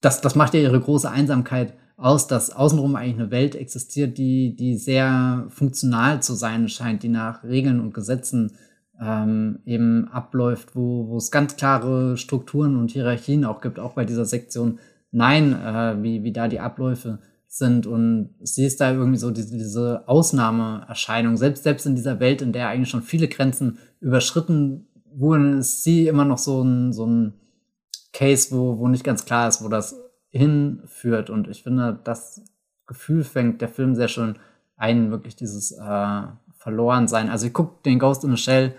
das, das macht ja ihre große Einsamkeit aus, dass außenrum eigentlich eine Welt existiert, die, die sehr funktional zu sein scheint, die nach Regeln und Gesetzen ähm, eben abläuft, wo, wo es ganz klare Strukturen und Hierarchien auch gibt, auch bei dieser Sektion Nein, äh, wie, wie da die Abläufe sind. Und sie ist da irgendwie so diese, diese Ausnahmeerscheinung. Selbst, selbst in dieser Welt, in der eigentlich schon viele Grenzen überschritten wurden, ist sie immer noch so ein, so ein Case, wo, wo nicht ganz klar ist, wo das hinführt. Und ich finde, das Gefühl fängt der Film sehr schön ein, wirklich dieses äh, Verlorensein. Also ich gucke den Ghost in the Shell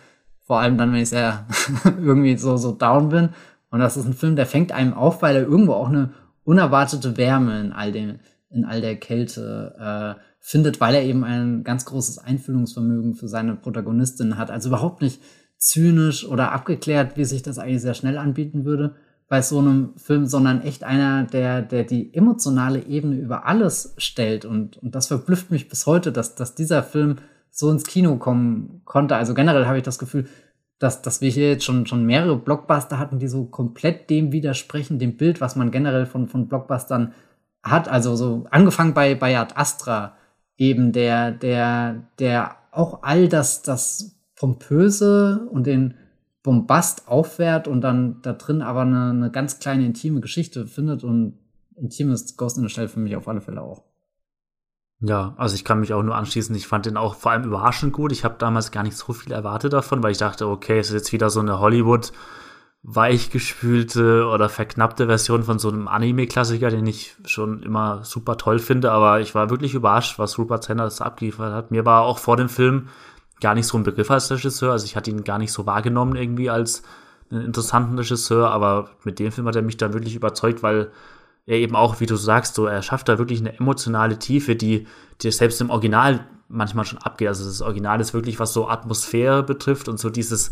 vor allem dann, wenn ich sehr irgendwie so, so down bin. Und das ist ein Film, der fängt einem auf, weil er irgendwo auch eine unerwartete Wärme in all dem, in all der Kälte äh, findet, weil er eben ein ganz großes Einfühlungsvermögen für seine Protagonistin hat. Also überhaupt nicht zynisch oder abgeklärt, wie sich das eigentlich sehr schnell anbieten würde bei so einem Film, sondern echt einer, der, der die emotionale Ebene über alles stellt. Und, und das verblüfft mich bis heute, dass, dass dieser Film so ins Kino kommen konnte. Also generell habe ich das Gefühl, dass, dass wir hier jetzt schon, schon mehrere Blockbuster hatten, die so komplett dem widersprechen, dem Bild, was man generell von, von Blockbustern hat. Also so angefangen bei, bei Ad Astra eben, der, der, der auch all das, das Pompöse und den Bombast aufwehrt und dann da drin aber eine, eine ganz kleine intime Geschichte findet und intim ist Ghost in the Shell für mich auf alle Fälle auch. Ja, also ich kann mich auch nur anschließen. Ich fand den auch vor allem überraschend gut. Ich habe damals gar nicht so viel erwartet davon, weil ich dachte, okay, es ist jetzt wieder so eine Hollywood weichgespülte oder verknappte Version von so einem Anime-Klassiker, den ich schon immer super toll finde. Aber ich war wirklich überrascht, was Rupert Sanders abgeliefert hat. Mir war auch vor dem Film gar nicht so ein Begriff als Regisseur. Also ich hatte ihn gar nicht so wahrgenommen irgendwie als einen interessanten Regisseur. Aber mit dem Film hat er mich dann wirklich überzeugt, weil er eben auch, wie du sagst, so, er schafft da wirklich eine emotionale Tiefe, die, die selbst im Original manchmal schon abgeht. Also das Original ist wirklich, was so Atmosphäre betrifft und so dieses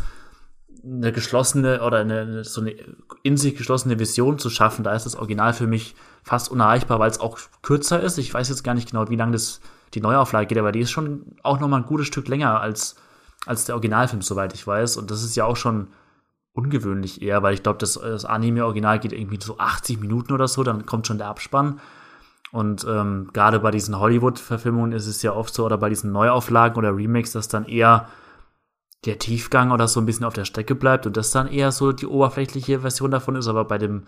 eine geschlossene oder eine, so eine in sich geschlossene Vision zu schaffen, da ist das Original für mich fast unerreichbar, weil es auch kürzer ist. Ich weiß jetzt gar nicht genau, wie lange das die Neuauflage geht, aber die ist schon auch noch mal ein gutes Stück länger als, als der Originalfilm, soweit ich weiß. Und das ist ja auch schon ungewöhnlich eher, weil ich glaube, das, das Anime-Original geht irgendwie so 80 Minuten oder so, dann kommt schon der Abspann. Und ähm, gerade bei diesen Hollywood-Verfilmungen ist es ja oft so, oder bei diesen Neuauflagen oder Remakes, dass dann eher der Tiefgang oder so ein bisschen auf der Strecke bleibt und das dann eher so die oberflächliche Version davon ist. Aber bei dem,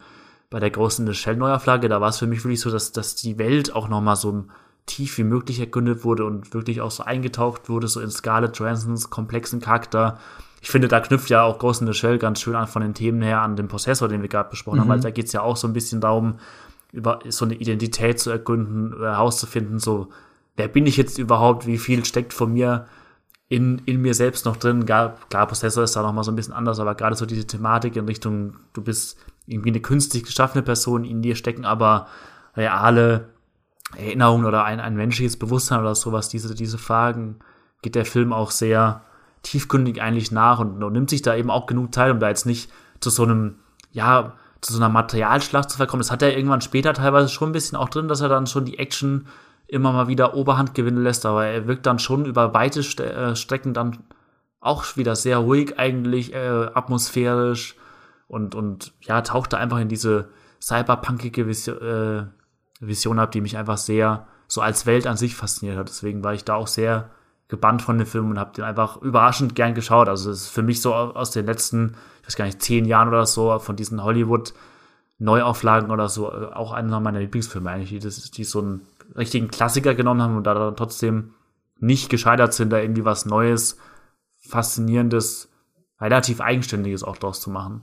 bei der großen Shell-Neuauflage, da war es für mich wirklich so, dass, dass die Welt auch noch mal so tief wie möglich erkundet wurde und wirklich auch so eingetaucht wurde, so in Scarlett Johansons komplexen Charakter. Ich finde, da knüpft ja auch Ghost in the Shell ganz schön an von den Themen her an den Prozessor, den wir gerade besprochen mhm. haben, weil da geht es ja auch so ein bisschen darum, über so eine Identität zu ergründen, herauszufinden, so, wer bin ich jetzt überhaupt, wie viel steckt von mir in, in mir selbst noch drin. Klar, klar, Prozessor ist da noch mal so ein bisschen anders, aber gerade so diese Thematik in Richtung, du bist irgendwie eine künstlich geschaffene Person, in dir stecken aber reale Erinnerungen oder ein, ein menschliches Bewusstsein oder sowas, diese, diese Fragen geht der Film auch sehr tiefgründig eigentlich nach und, und nimmt sich da eben auch genug Teil, um da jetzt nicht zu so einem, ja, zu so einer Materialschlacht zu verkommen. Das hat er irgendwann später teilweise schon ein bisschen auch drin, dass er dann schon die Action immer mal wieder Oberhand gewinnen lässt, aber er wirkt dann schon über weite äh, Strecken dann auch wieder sehr ruhig eigentlich, äh, atmosphärisch und, und ja, taucht da einfach in diese cyberpunkige äh, Vision ab, die mich einfach sehr so als Welt an sich fasziniert hat. Deswegen war ich da auch sehr gebannt von dem Film und habe den einfach überraschend gern geschaut. Also es ist für mich so aus den letzten, ich weiß gar nicht, zehn Jahren oder so, von diesen Hollywood Neuauflagen oder so, äh, auch einer meiner Lieblingsfilme eigentlich, die, die so einen richtigen Klassiker genommen haben und da dann trotzdem nicht gescheitert sind, da irgendwie was Neues, Faszinierendes, relativ Eigenständiges auch draus zu machen.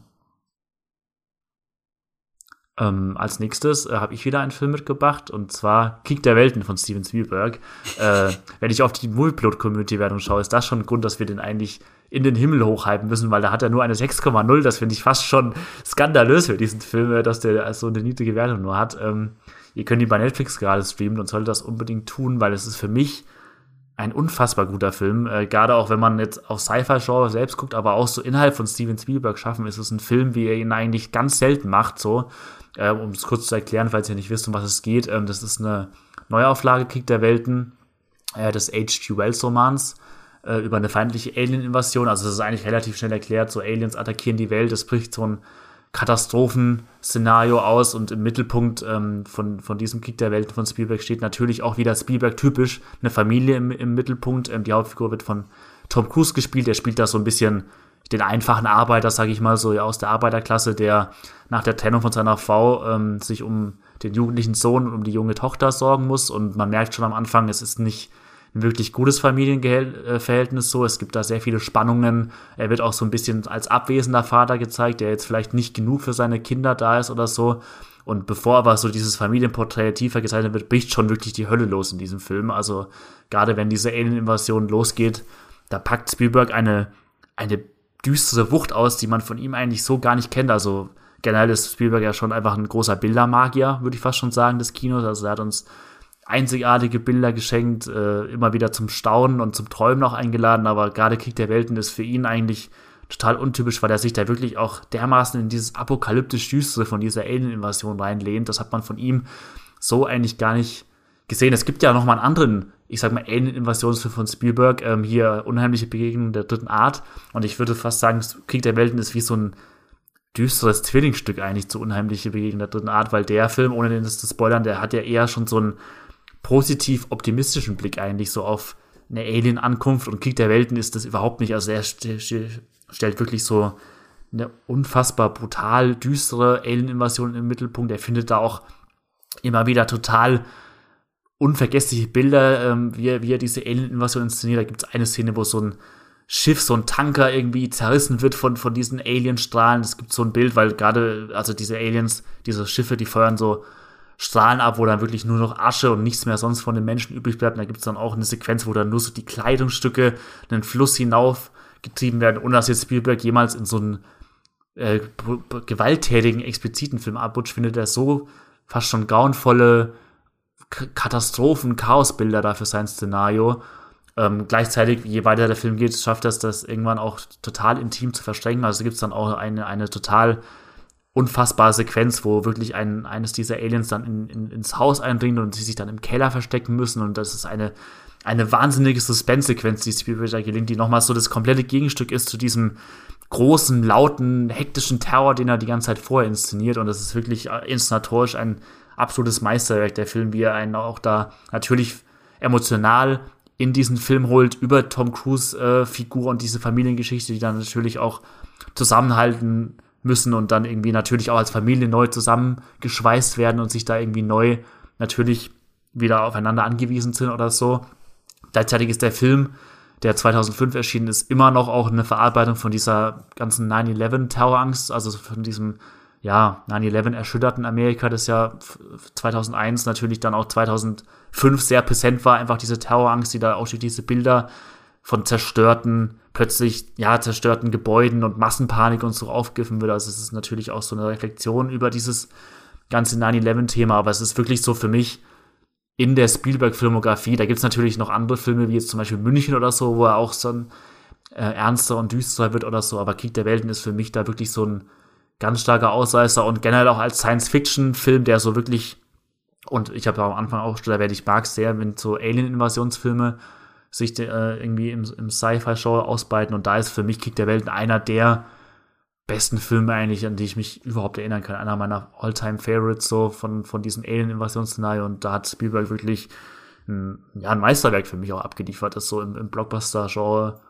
Ähm, als nächstes äh, habe ich wieder einen Film mitgebracht und zwar Krieg der Welten von Steven Spielberg. äh, wenn ich auf die Movieplot-Community-Wertung schaue, ist das schon ein Grund, dass wir den eigentlich in den Himmel hochhypen müssen, weil da hat er nur eine 6,0. Das finde ich fast schon skandalös für diesen Film, äh, dass der so eine niedrige Wertung nur hat. Ähm, ihr könnt ihn bei Netflix gerade streamen und solltet das unbedingt tun, weil es ist für mich ein unfassbar guter Film. Äh, Gerade auch wenn man jetzt auf Sci-Fi-Genre selbst guckt, aber auch so innerhalb von Steven Spielberg schaffen, ist es ein Film, wie er ihn eigentlich ganz selten macht. So, äh, um es kurz zu erklären, falls ihr nicht wisst, um was es geht. Ähm, das ist eine Neuauflage Krieg der Welten äh, des H.G. Wells Romans äh, über eine feindliche Alien-Invasion. Also das ist eigentlich relativ schnell erklärt. So Aliens attackieren die Welt. Es bricht so ein Katastrophenszenario aus und im Mittelpunkt ähm, von, von diesem Krieg der Welten von Spielberg steht natürlich auch wieder Spielberg typisch eine Familie im, im Mittelpunkt. Ähm, die Hauptfigur wird von Tom Cruise gespielt. Der spielt da so ein bisschen den einfachen Arbeiter, sage ich mal so, aus der Arbeiterklasse, der nach der Trennung von seiner Frau ähm, sich um den jugendlichen Sohn und um die junge Tochter sorgen muss. Und man merkt schon am Anfang, es ist nicht ein wirklich gutes Familienverhältnis so. Es gibt da sehr viele Spannungen. Er wird auch so ein bisschen als abwesender Vater gezeigt, der jetzt vielleicht nicht genug für seine Kinder da ist oder so. Und bevor aber so dieses Familienporträt tiefer gezeichnet wird, bricht schon wirklich die Hölle los in diesem Film. Also gerade wenn diese Alien-Invasion losgeht, da packt Spielberg eine, eine düstere Wucht aus, die man von ihm eigentlich so gar nicht kennt. Also generell ist Spielberg ja schon einfach ein großer Bildermagier, würde ich fast schon sagen, des Kinos. Also er hat uns einzigartige Bilder geschenkt, äh, immer wieder zum Staunen und zum Träumen auch eingeladen, aber gerade Krieg der Welten ist für ihn eigentlich total untypisch, weil er sich da wirklich auch dermaßen in dieses apokalyptisch Düstere von dieser Alien-Invasion reinlehnt. Das hat man von ihm so eigentlich gar nicht gesehen. Es gibt ja noch mal einen anderen ich sag mal, Alien-Invasionsfilm von Spielberg, ähm, hier unheimliche Begegnungen der dritten Art. Und ich würde fast sagen, Krieg der Welten ist wie so ein düsteres Zwillingsstück eigentlich zu unheimliche Begegnungen der dritten Art, weil der Film, ohne den zu spoilern, der hat ja eher schon so einen positiv optimistischen Blick eigentlich so auf eine Alien-Ankunft und Krieg der Welten ist das überhaupt nicht. Also er st stellt wirklich so eine unfassbar brutal düstere Alien-Invasion im Mittelpunkt. Er findet da auch immer wieder total unvergessliche Bilder, ähm, wie, er, wie er diese Alien-Invasion inszeniert. Da gibt es eine Szene, wo so ein Schiff, so ein Tanker irgendwie zerrissen wird von, von diesen Alienstrahlen. Es gibt so ein Bild, weil gerade, also diese Aliens, diese Schiffe, die feuern so Strahlen ab, wo dann wirklich nur noch Asche und nichts mehr sonst von den Menschen übrig bleibt. Und da gibt es dann auch eine Sequenz, wo dann nur so die Kleidungsstücke einen Fluss hinauf getrieben werden, ohne dass jetzt Spielberg jemals in so einen äh, gewalttätigen, expliziten Film abrutscht, findet er so fast schon grauenvolle Katastrophen, Chaosbilder da für sein Szenario. Ähm, gleichzeitig, je weiter der Film geht, schafft das, das irgendwann auch total intim zu verstrengen. Also gibt es dann auch eine, eine total unfassbare Sequenz, wo wirklich ein, eines dieser Aliens dann in, in, ins Haus eindringt und sie sich dann im Keller verstecken müssen. Und das ist eine, eine wahnsinnige Suspense-Sequenz, die Spielberg da gelingt, die nochmal so das komplette Gegenstück ist zu diesem großen, lauten, hektischen Terror, den er die ganze Zeit vorher inszeniert. Und das ist wirklich inszenatorisch ein, absolutes Meisterwerk, der Film, wie er einen auch da natürlich emotional in diesen Film holt über Tom Cruise äh, Figur und diese Familiengeschichte, die dann natürlich auch zusammenhalten müssen und dann irgendwie natürlich auch als Familie neu zusammengeschweißt werden und sich da irgendwie neu natürlich wieder aufeinander angewiesen sind oder so. Gleichzeitig ist der Film, der 2005 erschienen ist, immer noch auch eine Verarbeitung von dieser ganzen 9-11-Terrorangst, also von diesem ja, 9-11 erschütterten Amerika, das ja 2001 natürlich dann auch 2005 sehr präsent war, einfach diese Terrorangst, die da auch durch diese Bilder von zerstörten, plötzlich, ja, zerstörten Gebäuden und Massenpanik und so aufgegriffen wird. Also es ist natürlich auch so eine Reflexion über dieses ganze 9-11-Thema, aber es ist wirklich so für mich in der Spielberg-Filmografie, da gibt es natürlich noch andere Filme, wie jetzt zum Beispiel München oder so, wo er auch so ein äh, ernster und düsterer wird oder so, aber Krieg der Welten ist für mich da wirklich so ein ganz starker Ausreißer und generell auch als Science-Fiction-Film, der so wirklich, und ich habe ja am Anfang auch schon erwähnt, ich mag sehr, wenn so Alien-Invasionsfilme sich äh, irgendwie im, im Sci-Fi-Show ausbreiten und da ist für mich Krieg der Welten einer der besten Filme eigentlich, an die ich mich überhaupt erinnern kann. Einer meiner All-Time-Favorites so von, von diesem Alien-Invasionsszenario und da hat Spielberg wirklich ein, ja, ein Meisterwerk für mich auch abgeliefert, das so im, im Blockbuster-Genre.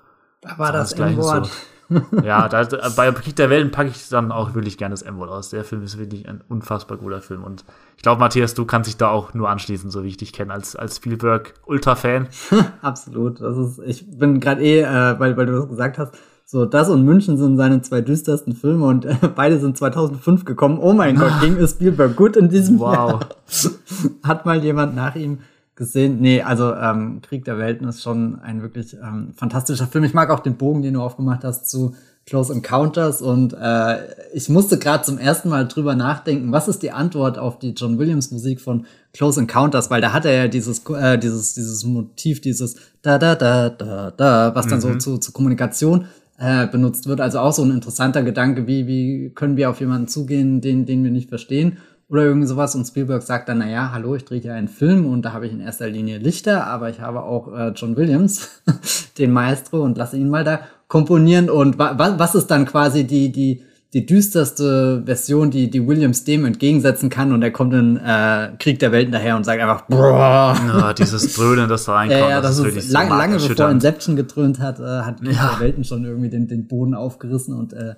Da war das M-Wort. So ja, da, bei Krieg der Welten packe ich dann auch wirklich gerne das M-Wort aus. Der Film ist wirklich ein unfassbar guter Film. Und ich glaube, Matthias, du kannst dich da auch nur anschließen, so wie ich dich kenne, als, als Spielberg-Ultra-Fan. Absolut. Das ist, ich bin gerade eh, äh, weil, weil du das gesagt hast, so, das und München sind seine zwei düstersten Filme und äh, beide sind 2005 gekommen. Oh mein Gott, ging es Spielberg gut in diesem wow. Jahr. Hat mal jemand nach ihm gesehen. Nee, also ähm, Krieg der Welten ist schon ein wirklich ähm, fantastischer Film. Ich mag auch den Bogen, den du aufgemacht hast zu Close Encounters und äh, ich musste gerade zum ersten Mal drüber nachdenken, was ist die Antwort auf die John Williams Musik von Close Encounters, weil da hat er ja dieses äh, dieses dieses Motiv, dieses da da da da da, was dann mhm. so zu, zu Kommunikation äh, benutzt wird. Also auch so ein interessanter Gedanke, wie wie können wir auf jemanden zugehen, den den wir nicht verstehen oder irgendwie sowas. Und Spielberg sagt dann, naja, hallo, ich drehe hier einen Film und da habe ich in erster Linie Lichter, aber ich habe auch äh, John Williams, den Maestro, und lasse ihn mal da komponieren. Und wa was ist dann quasi die, die, die düsterste Version, die, die Williams dem entgegensetzen kann und er kommt in äh, Krieg der Welten daher und sagt einfach Boah. Ja, dieses Dröhnen, das da reinkommt. Ja, ja, das, das ist, ist lang, lange bevor Inception gedröhnt hat, äh, hat Krieg ja. der Welten schon irgendwie den, den Boden aufgerissen und äh,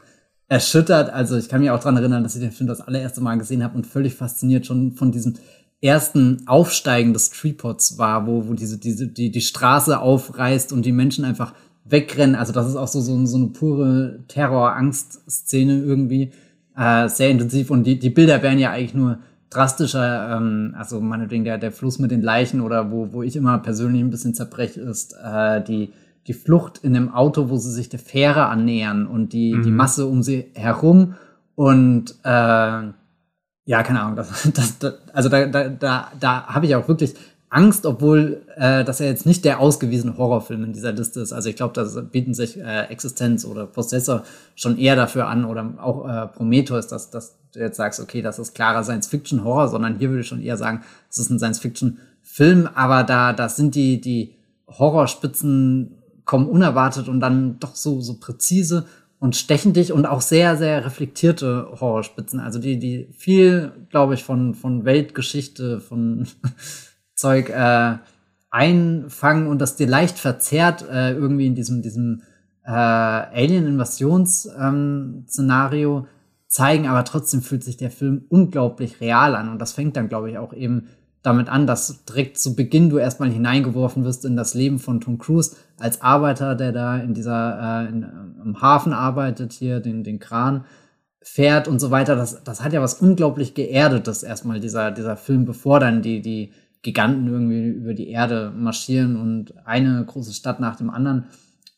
erschüttert. Also ich kann mich auch dran erinnern, dass ich den Film das allererste Mal gesehen habe und völlig fasziniert schon von diesem ersten Aufsteigen des Treepots war, wo, wo diese, diese, die, die Straße aufreißt und die Menschen einfach wegrennen. Also das ist auch so, so, so eine pure Terror-Angst-Szene irgendwie. Äh, sehr intensiv und die, die Bilder wären ja eigentlich nur drastischer, ähm, also meinetwegen der, der Fluss mit den Leichen oder wo, wo ich immer persönlich ein bisschen zerbrech, ist äh, die, die Flucht in dem Auto, wo sie sich der Fähre annähern und die, mhm. die Masse um sie herum. Und äh, ja, keine Ahnung, das, das, das, also da, da, da, da habe ich auch wirklich Angst, obwohl äh, dass er jetzt nicht der ausgewiesene Horrorfilm in dieser Liste ist. Also ich glaube, da bieten sich äh, Existenz oder Possessor schon eher dafür an oder auch äh, Prometheus, dass, dass du jetzt sagst, okay, das ist klarer Science-Fiction-Horror, sondern hier würde ich schon eher sagen, es ist ein Science-Fiction-Film, aber da, da sind die, die Horrorspitzen kommen unerwartet und dann doch so, so präzise und stechendig und auch sehr, sehr reflektierte Horrorspitzen. Also die, die viel, glaube ich, von, von Weltgeschichte, von Zeug äh, einfangen und das dir leicht verzerrt äh, irgendwie in diesem, diesem äh, Alien-Invasions-Szenario ähm, zeigen, aber trotzdem fühlt sich der Film unglaublich real an. Und das fängt dann, glaube ich, auch eben damit an, dass direkt zu Beginn du erstmal hineingeworfen wirst in das Leben von Tom Cruise als Arbeiter, der da in dieser äh, in, im Hafen arbeitet, hier den, den Kran fährt und so weiter. Das, das hat ja was unglaublich Geerdetes erstmal, dieser, dieser Film, bevor dann die, die Giganten irgendwie über die Erde marschieren und eine große Stadt nach dem anderen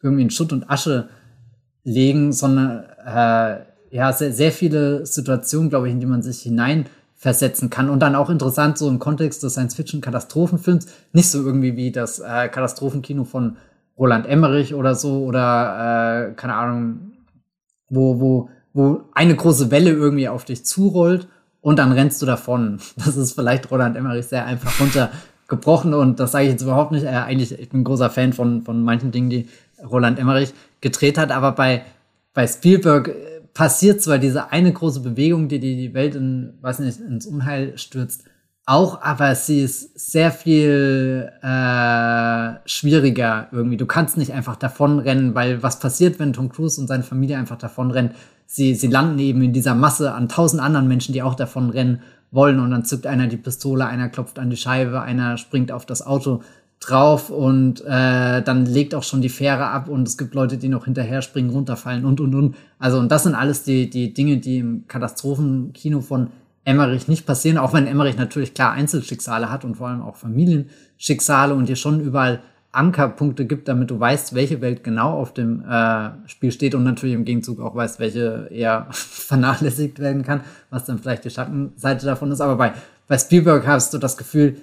irgendwie in Schutt und Asche legen, sondern äh, ja, sehr, sehr viele Situationen, glaube ich, in die man sich hinein versetzen kann. Und dann auch interessant, so im Kontext des Science-Fiction-Katastrophenfilms, nicht so irgendwie wie das äh, Katastrophenkino von Roland Emmerich oder so, oder äh, keine Ahnung, wo, wo, wo eine große Welle irgendwie auf dich zurollt und dann rennst du davon. Das ist vielleicht Roland Emmerich sehr einfach runtergebrochen und das sage ich jetzt überhaupt nicht. Äh, eigentlich, ich bin ein großer Fan von, von manchen Dingen, die Roland Emmerich gedreht hat, aber bei, bei Spielberg passiert zwar diese eine große Bewegung, die die Welt in, weiß nicht, ins Unheil stürzt, auch, aber sie ist sehr viel äh, schwieriger irgendwie. Du kannst nicht einfach davonrennen, weil was passiert, wenn Tom Cruise und seine Familie einfach davonrennen? Sie, sie landen eben in dieser Masse an tausend anderen Menschen, die auch davonrennen wollen und dann zückt einer die Pistole, einer klopft an die Scheibe, einer springt auf das Auto drauf und äh, dann legt auch schon die Fähre ab und es gibt Leute, die noch hinterher springen, runterfallen und und und. Also und das sind alles die die Dinge, die im Katastrophenkino von Emmerich nicht passieren, auch wenn Emmerich natürlich klar Einzelschicksale hat und vor allem auch Familienschicksale und dir schon überall Ankerpunkte gibt, damit du weißt, welche Welt genau auf dem äh, Spiel steht und natürlich im Gegenzug auch weißt, welche eher vernachlässigt werden kann, was dann vielleicht die Schattenseite davon ist. Aber bei, bei Spielberg hast du das Gefühl,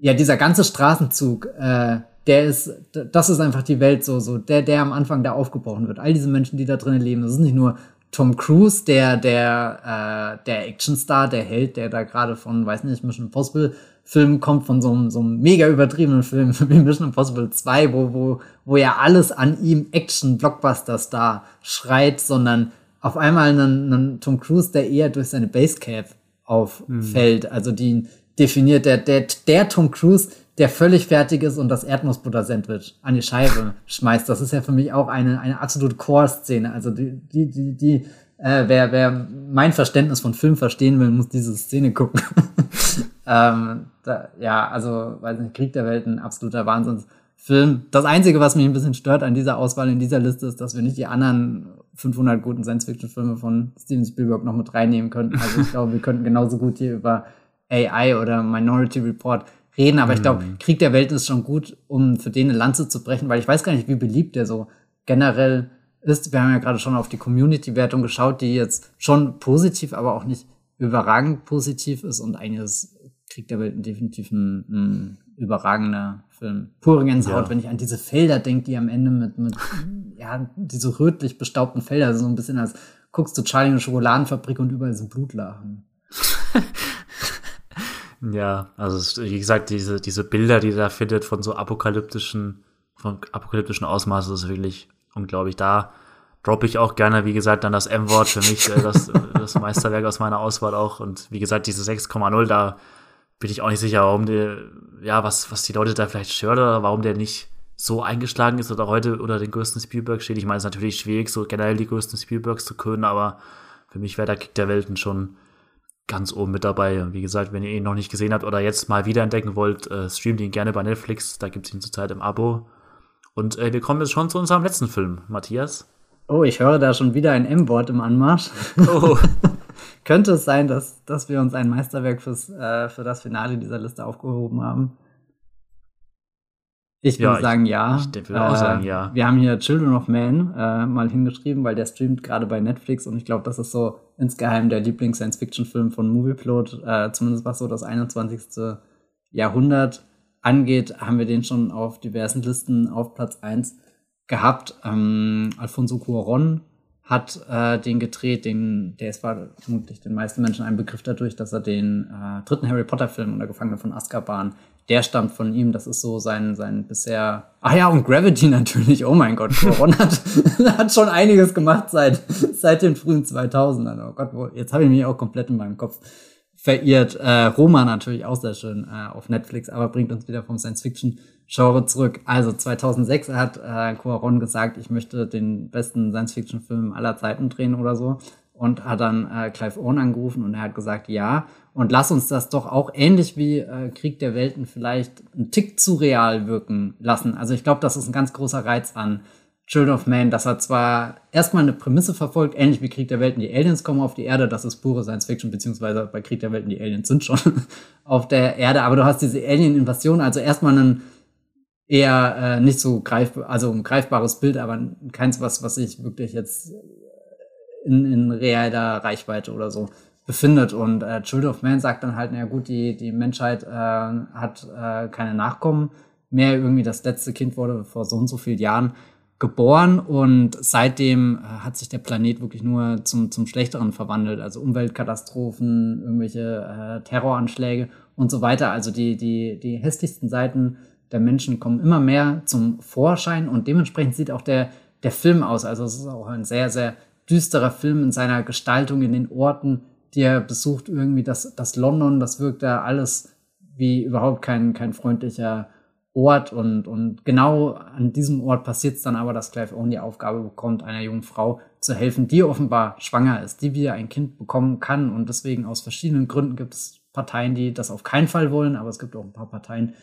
ja, dieser ganze Straßenzug, äh, der ist, das ist einfach die Welt so, so, der, der am Anfang da aufgebrochen wird. All diese Menschen, die da drinnen leben, das ist nicht nur Tom Cruise, der, der, äh, der Actionstar, der Held, der da gerade von, weiß nicht, Mission Impossible Film kommt, von so einem, so einem mega übertriebenen Film wie Mission Impossible 2, wo, wo, wo ja alles an ihm Action-Blockbuster-Star schreit, sondern auf einmal einen, einen Tom Cruise, der eher durch seine Basecap auffällt, mhm. also die definiert, der, der, der Tom Cruise, der völlig fertig ist und das Erdnussbutter-Sandwich an die Scheibe schmeißt. Das ist ja für mich auch eine, eine absolute Core-Szene. Also die, die, die, die äh, wer, wer mein Verständnis von Film verstehen will, muss diese Szene gucken. ähm, da, ja, also, weiß nicht, Krieg der Welt, ein absoluter Wahnsinnsfilm. Das Einzige, was mich ein bisschen stört an dieser Auswahl in dieser Liste, ist, dass wir nicht die anderen 500 guten Science-Fiction-Filme von Steven Spielberg noch mit reinnehmen könnten. Also ich glaube, wir könnten genauso gut hier über AI oder Minority Report reden, aber ich glaube, mhm. Krieg der Welt ist schon gut, um für den eine Lanze zu brechen, weil ich weiß gar nicht, wie beliebt der so generell ist. Wir haben ja gerade schon auf die Community-Wertung geschaut, die jetzt schon positiv, aber auch nicht überragend positiv ist und eigentlich ist Krieg der Welt definitiv ein, ein überragender Film. Gänsehaut, ja. wenn ich an diese Felder denke, die am Ende mit, mit ja, diese rötlich bestaubten Felder, so ein bisschen als guckst du Charlie in eine Schokoladenfabrik und überall sind Blutlachen. Ja, also wie gesagt, diese, diese Bilder, die da findet von so apokalyptischen, von apokalyptischen Ausmaßen, ist wirklich unglaublich. Da droppe ich auch gerne, wie gesagt, dann das M-Wort für mich, äh, das, das Meisterwerk aus meiner Auswahl auch. Und wie gesagt, diese 6,0, da bin ich auch nicht sicher, warum der, ja, was, was die Leute da vielleicht stört oder warum der nicht so eingeschlagen ist oder heute oder den größten Spielberg steht. Ich meine, es ist natürlich schwierig, so generell die größten Spielbergs zu können, aber für mich wäre der Kick der Welten schon ganz oben mit dabei. Wie gesagt, wenn ihr ihn noch nicht gesehen habt oder jetzt mal wiederentdecken wollt, äh, streamt ihn gerne bei Netflix. Da gibt es ihn zurzeit im Abo. Und äh, wir kommen jetzt schon zu unserem letzten Film, Matthias. Oh, ich höre da schon wieder ein M-Wort im Anmarsch. Oh. Könnte es sein, dass, dass wir uns ein Meisterwerk fürs, äh, für das Finale dieser Liste aufgehoben haben? Ich würde ja, sagen, ja. Ich, ich würde auch äh, sagen, ja. Wir haben hier Children of Man äh, mal hingeschrieben, weil der streamt gerade bei Netflix und ich glaube, das ist so insgeheim der Lieblings-Science-Fiction-Film von Movieplot. Äh, zumindest was so das 21. Jahrhundert angeht, haben wir den schon auf diversen Listen auf Platz 1 gehabt. Ähm, Alfonso Cuaron hat äh, den gedreht, den, der ist war vermutlich den meisten Menschen ein Begriff dadurch, dass er den äh, dritten Harry Potter Film oder Gefangene von Azkaban der stammt von ihm. Das ist so sein, sein bisher. Ach ja, und Gravity natürlich. Oh mein Gott, Coron hat, hat schon einiges gemacht seit, seit den frühen 2000ern. Oh Gott, jetzt habe ich mich auch komplett in meinem Kopf verirrt. Äh, Roma natürlich auch sehr schön äh, auf Netflix, aber bringt uns wieder vom Science-Fiction-Genre zurück. Also 2006 hat äh, gesagt, ich möchte den besten Science-Fiction-Film aller Zeiten drehen oder so und hat dann äh, Clive Owen angerufen und er hat gesagt, ja, und lass uns das doch auch ähnlich wie äh, Krieg der Welten vielleicht einen Tick zu real wirken lassen. Also ich glaube, das ist ein ganz großer Reiz an Children of Man, dass er zwar erstmal eine Prämisse verfolgt, ähnlich wie Krieg der Welten, die Aliens kommen auf die Erde, das ist pure Science Fiction, beziehungsweise bei Krieg der Welten, die Aliens sind schon auf der Erde, aber du hast diese Alien-Invasion, also erstmal einen eher äh, nicht so greifbar, also ein greifbares Bild, aber keins, was, was ich wirklich jetzt in, in realer Reichweite oder so befindet. Und äh, Children of Man sagt dann halt, na gut, die, die Menschheit äh, hat äh, keine Nachkommen mehr. Irgendwie das letzte Kind wurde vor so und so vielen Jahren geboren und seitdem äh, hat sich der Planet wirklich nur zum, zum Schlechteren verwandelt. Also Umweltkatastrophen, irgendwelche äh, Terroranschläge und so weiter. Also die, die, die hässlichsten Seiten der Menschen kommen immer mehr zum Vorschein und dementsprechend sieht auch der, der Film aus. Also es ist auch ein sehr, sehr düsterer Film in seiner Gestaltung, in den Orten, die er besucht. Irgendwie das, das London, das wirkt da alles wie überhaupt kein, kein freundlicher Ort und, und genau an diesem Ort passiert es dann aber, dass Clive Owen die Aufgabe bekommt, einer jungen Frau zu helfen, die offenbar schwanger ist, die wieder ein Kind bekommen kann und deswegen aus verschiedenen Gründen gibt es Parteien, die das auf keinen Fall wollen, aber es gibt auch ein paar Parteien,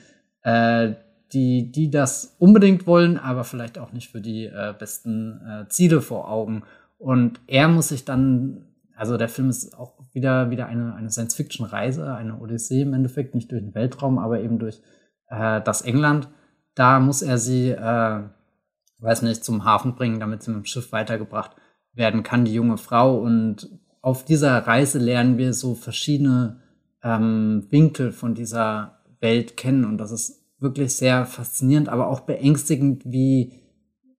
äh, die, die das unbedingt wollen, aber vielleicht auch nicht für die äh, besten äh, Ziele vor Augen. Und er muss sich dann, also der Film ist auch wieder, wieder eine, eine Science-Fiction-Reise, eine Odyssee im Endeffekt, nicht durch den Weltraum, aber eben durch äh, das England. Da muss er sie, äh, weiß nicht, zum Hafen bringen, damit sie mit dem Schiff weitergebracht werden kann, die junge Frau. Und auf dieser Reise lernen wir so verschiedene ähm, Winkel von dieser Welt kennen. Und das ist wirklich sehr faszinierend, aber auch beängstigend, wie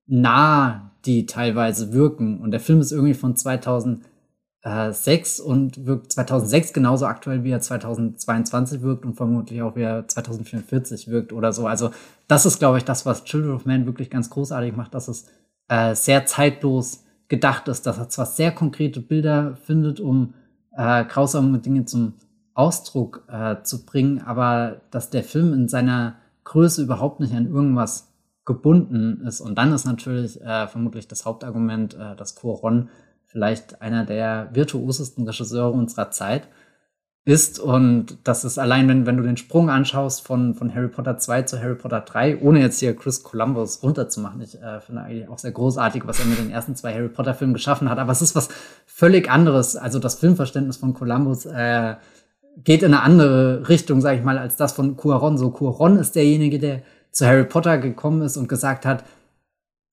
nah die teilweise wirken. Und der Film ist irgendwie von 2006 und wirkt 2006 genauso aktuell, wie er 2022 wirkt und vermutlich auch wie er 2044 wirkt oder so. Also das ist, glaube ich, das, was Children of Man wirklich ganz großartig macht, dass es äh, sehr zeitlos gedacht ist, dass er zwar sehr konkrete Bilder findet, um äh, grausame Dinge zum Ausdruck äh, zu bringen, aber dass der Film in seiner Größe überhaupt nicht an irgendwas gebunden ist. Und dann ist natürlich äh, vermutlich das Hauptargument, äh, dass Cuaron vielleicht einer der virtuosesten Regisseure unserer Zeit ist. Und das ist allein, wenn, wenn du den Sprung anschaust von, von Harry Potter 2 zu Harry Potter 3, ohne jetzt hier Chris Columbus runterzumachen. Ich äh, finde eigentlich auch sehr großartig, was er mit den ersten zwei Harry Potter Filmen geschaffen hat. Aber es ist was völlig anderes. Also das Filmverständnis von Columbus äh, geht in eine andere Richtung, sage ich mal, als das von Cuaron. So Cuaron ist derjenige, der zu Harry Potter gekommen ist und gesagt hat,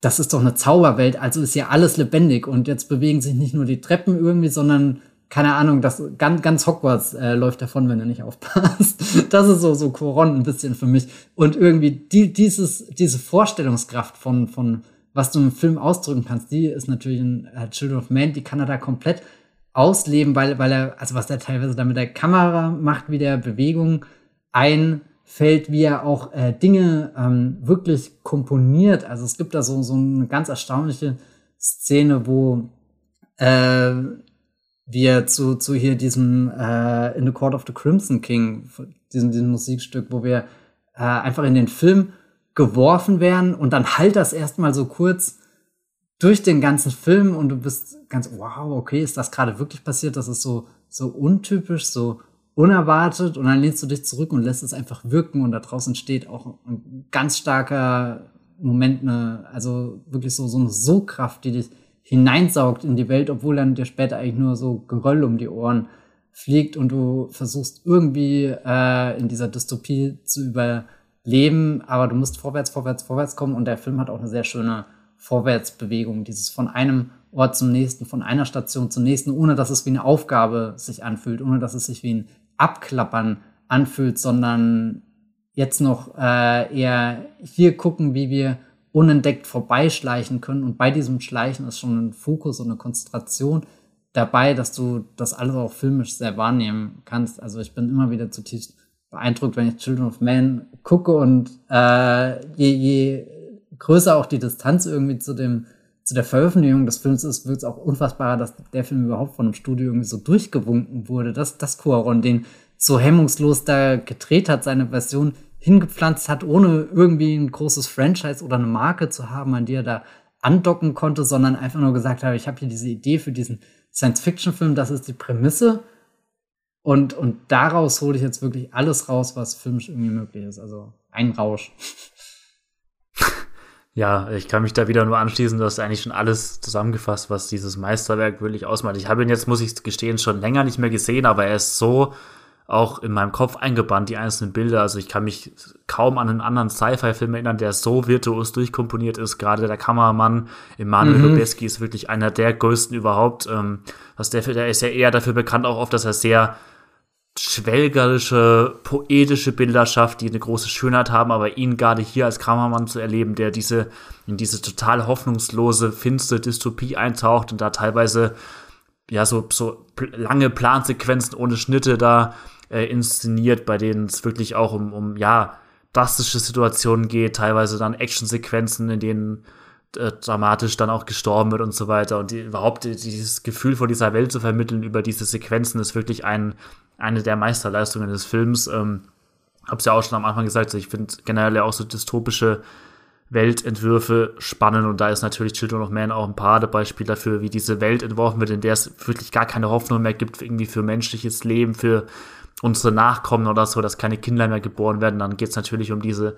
das ist doch eine Zauberwelt, also ist ja alles lebendig und jetzt bewegen sich nicht nur die Treppen irgendwie, sondern keine Ahnung, das ganz, ganz Hogwarts äh, läuft davon, wenn er nicht aufpasst. Das ist so so Coron ein bisschen für mich und irgendwie die, dieses diese Vorstellungskraft von von was du im Film ausdrücken kannst, die ist natürlich in äh, Children of Man, die kann er da komplett ausleben, weil, weil er, also was er teilweise da mit der Kamera macht, wie der Bewegung einfällt, wie er auch äh, Dinge ähm, wirklich komponiert. Also es gibt da so, so eine ganz erstaunliche Szene, wo äh, wir zu, zu hier diesem äh, In the Court of the Crimson King, diesem, diesem Musikstück, wo wir äh, einfach in den Film geworfen werden und dann halt das erstmal so kurz durch den ganzen Film und du bist ganz, wow, okay, ist das gerade wirklich passiert? Das ist so, so untypisch, so unerwartet und dann lehnst du dich zurück und lässt es einfach wirken und da draußen steht auch ein ganz starker Moment, ne, also wirklich so, so eine So-Kraft, die dich hineinsaugt in die Welt, obwohl dann dir später eigentlich nur so Geröll um die Ohren fliegt und du versuchst irgendwie äh, in dieser Dystopie zu überleben, aber du musst vorwärts, vorwärts, vorwärts kommen und der Film hat auch eine sehr schöne Vorwärtsbewegung, dieses von einem Ort zum nächsten, von einer Station zur nächsten, ohne dass es wie eine Aufgabe sich anfühlt, ohne dass es sich wie ein Abklappern anfühlt, sondern jetzt noch äh, eher hier gucken, wie wir unentdeckt vorbeischleichen können. Und bei diesem Schleichen ist schon ein Fokus und eine Konzentration dabei, dass du das alles auch filmisch sehr wahrnehmen kannst. Also ich bin immer wieder zutiefst beeindruckt, wenn ich Children of Man gucke und äh, je, je größer auch die Distanz irgendwie zu dem zu der Veröffentlichung des Films ist, wird es auch unfassbarer, dass der Film überhaupt von einem Studio irgendwie so durchgewunken wurde, dass das Cuaron den so hemmungslos da gedreht hat, seine Version hingepflanzt hat, ohne irgendwie ein großes Franchise oder eine Marke zu haben, an die er da andocken konnte, sondern einfach nur gesagt hat, ich habe hier diese Idee für diesen Science-Fiction-Film, das ist die Prämisse. Und, und daraus hole ich jetzt wirklich alles raus, was filmisch irgendwie möglich ist. Also ein Rausch. Ja, ich kann mich da wieder nur anschließen, du hast eigentlich schon alles zusammengefasst, was dieses Meisterwerk wirklich ausmacht. Ich habe ihn jetzt, muss ich gestehen, schon länger nicht mehr gesehen, aber er ist so auch in meinem Kopf eingebannt, die einzelnen Bilder. Also ich kann mich kaum an einen anderen Sci-Fi-Film erinnern, der so virtuos durchkomponiert ist. Gerade der Kameramann Emanuel mhm. Lubezki ist wirklich einer der größten überhaupt. Ähm, was der, der ist ja eher dafür bekannt auch oft, dass er sehr schwelgerische, poetische Bilder schafft, die eine große Schönheit haben, aber ihn gerade hier als Kameramann zu erleben, der diese, in diese total hoffnungslose, finstere Dystopie eintaucht und da teilweise, ja, so, so lange Plansequenzen ohne Schnitte da äh, inszeniert, bei denen es wirklich auch um, um, ja, drastische Situationen geht, teilweise dann Actionsequenzen, in denen äh, dramatisch dann auch gestorben wird und so weiter. Und die, überhaupt dieses Gefühl von dieser Welt zu vermitteln über diese Sequenzen ist wirklich ein, eine der Meisterleistungen des Films. Ähm, hab's ja auch schon am Anfang gesagt, ich finde generell ja auch so dystopische Weltentwürfe spannend und da ist natürlich Children of Man auch ein Paradebeispiel dafür, wie diese Welt entworfen wird, in der es wirklich gar keine Hoffnung mehr gibt, irgendwie für menschliches Leben, für unsere Nachkommen oder so, dass keine Kinder mehr geboren werden. Dann geht's natürlich um diese,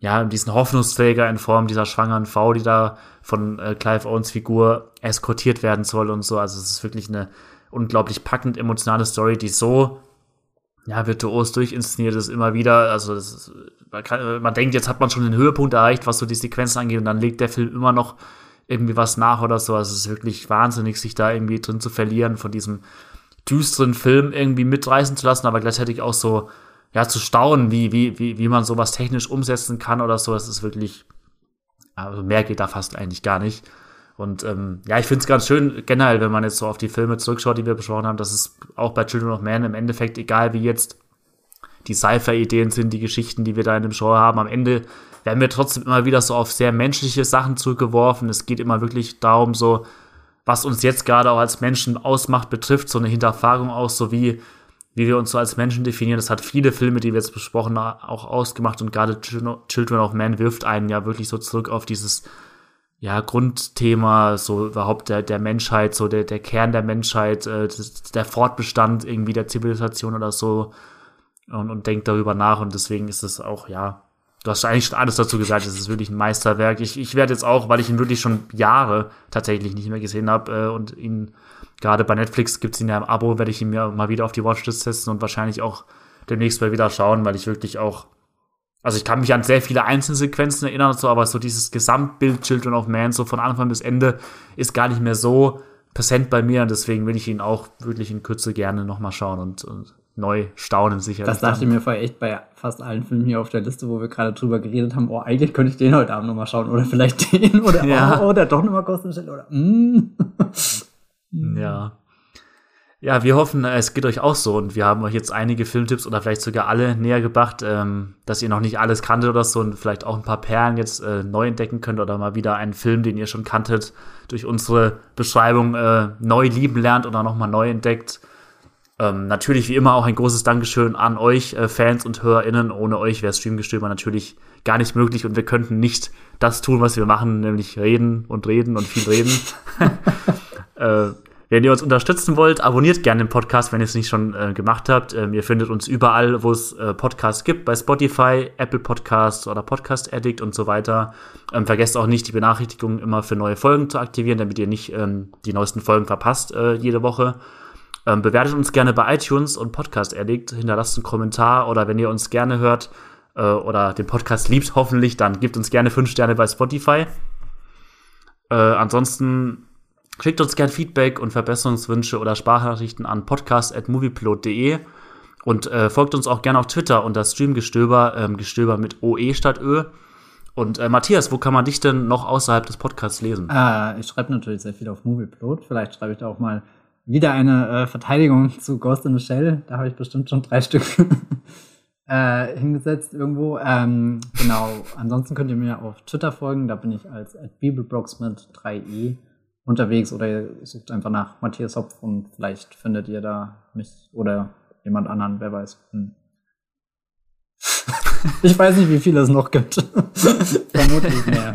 ja, diesen Hoffnungsträger in Form dieser schwangeren Frau, die da von äh, Clive Owens Figur eskortiert werden soll und so. Also es ist wirklich eine unglaublich packend emotionale Story, die so ja, virtuos durchinszeniert ist immer wieder. Also ist, man, kann, man, denkt, jetzt hat man schon den Höhepunkt erreicht, was so die Sequenzen angeht, und dann legt der Film immer noch irgendwie was nach oder so. Also es ist wirklich wahnsinnig, sich da irgendwie drin zu verlieren, von diesem düsteren Film irgendwie mitreißen zu lassen, aber gleichzeitig auch so, ja, zu staunen, wie, wie, wie, wie man sowas technisch umsetzen kann oder so. Es ist wirklich, also mehr geht da fast eigentlich gar nicht. Und ähm, ja, ich finde es ganz schön, generell, wenn man jetzt so auf die Filme zurückschaut, die wir besprochen haben, dass es auch bei Children of Man im Endeffekt, egal wie jetzt die Sci-Fi-Ideen sind, die Geschichten, die wir da in dem Show haben, am Ende werden wir trotzdem immer wieder so auf sehr menschliche Sachen zurückgeworfen. Es geht immer wirklich darum, so, was uns jetzt gerade auch als Menschen ausmacht, betrifft, so eine Hinterfragung auch, so wie, wie wir uns so als Menschen definieren. Das hat viele Filme, die wir jetzt besprochen haben, auch ausgemacht und gerade Children of Man wirft einen ja wirklich so zurück auf dieses ja, Grundthema, so überhaupt der, der Menschheit, so der, der Kern der Menschheit, äh, der Fortbestand irgendwie der Zivilisation oder so und, und denkt darüber nach und deswegen ist es auch, ja, du hast eigentlich schon alles dazu gesagt, es ist wirklich ein Meisterwerk. Ich, ich werde jetzt auch, weil ich ihn wirklich schon Jahre tatsächlich nicht mehr gesehen habe äh, und ihn gerade bei Netflix gibt's ihn ja im Abo, werde ich ihn mir mal wieder auf die Watchlist setzen und wahrscheinlich auch demnächst mal wieder schauen, weil ich wirklich auch also ich kann mich an sehr viele Einzelsequenzen erinnern, so, aber so dieses Gesamtbild Children of Man, so von Anfang bis Ende, ist gar nicht mehr so präsent bei mir und deswegen will ich ihn auch wirklich in Kürze gerne nochmal schauen und, und neu staunen sicher. Das dachte ich mir vorher echt bei fast allen Filmen hier auf der Liste, wo wir gerade drüber geredet haben, oh, eigentlich könnte ich den heute Abend nochmal schauen oder vielleicht den oder ja. oh, oder doch nochmal Shell oder mm. Ja. Ja, wir hoffen, es geht euch auch so und wir haben euch jetzt einige Filmtipps oder vielleicht sogar alle näher gebracht, ähm, dass ihr noch nicht alles kanntet oder so und vielleicht auch ein paar Perlen jetzt äh, neu entdecken könnt oder mal wieder einen Film, den ihr schon kanntet, durch unsere Beschreibung äh, neu lieben lernt oder nochmal neu entdeckt. Ähm, natürlich wie immer auch ein großes Dankeschön an euch, äh, Fans und HörerInnen. Ohne euch wäre Streamgestöber natürlich gar nicht möglich und wir könnten nicht das tun, was wir machen, nämlich reden und reden und viel reden. äh, wenn ihr uns unterstützen wollt, abonniert gerne den Podcast, wenn ihr es nicht schon äh, gemacht habt. Ähm, ihr findet uns überall, wo es äh, Podcasts gibt, bei Spotify, Apple Podcasts oder Podcast Addict und so weiter. Ähm, vergesst auch nicht, die Benachrichtigungen immer für neue Folgen zu aktivieren, damit ihr nicht ähm, die neuesten Folgen verpasst äh, jede Woche. Ähm, bewertet uns gerne bei iTunes und Podcast Addict, hinterlasst einen Kommentar oder wenn ihr uns gerne hört äh, oder den Podcast liebt, hoffentlich, dann gebt uns gerne fünf Sterne bei Spotify. Äh, ansonsten Schickt uns gern Feedback und Verbesserungswünsche oder Sprachnachrichten an podcast.moviepilot.de und äh, folgt uns auch gerne auf Twitter unter Streamgestöber, ähm, Gestöber mit OE statt Ö. Und äh, Matthias, wo kann man dich denn noch außerhalb des Podcasts lesen? Äh, ich schreibe natürlich sehr viel auf Movieplot. Vielleicht schreibe ich da auch mal wieder eine äh, Verteidigung zu Ghost in the Shell. Da habe ich bestimmt schon drei Stück äh, hingesetzt irgendwo. Ähm, genau. Ansonsten könnt ihr mir auf Twitter folgen. Da bin ich als Bibelbrox mit 3e unterwegs oder ihr sucht einfach nach Matthias Hopf und vielleicht findet ihr da mich oder jemand anderen, wer weiß. Hm. ich weiß nicht, wie viele es noch gibt. Vermutlich mehr.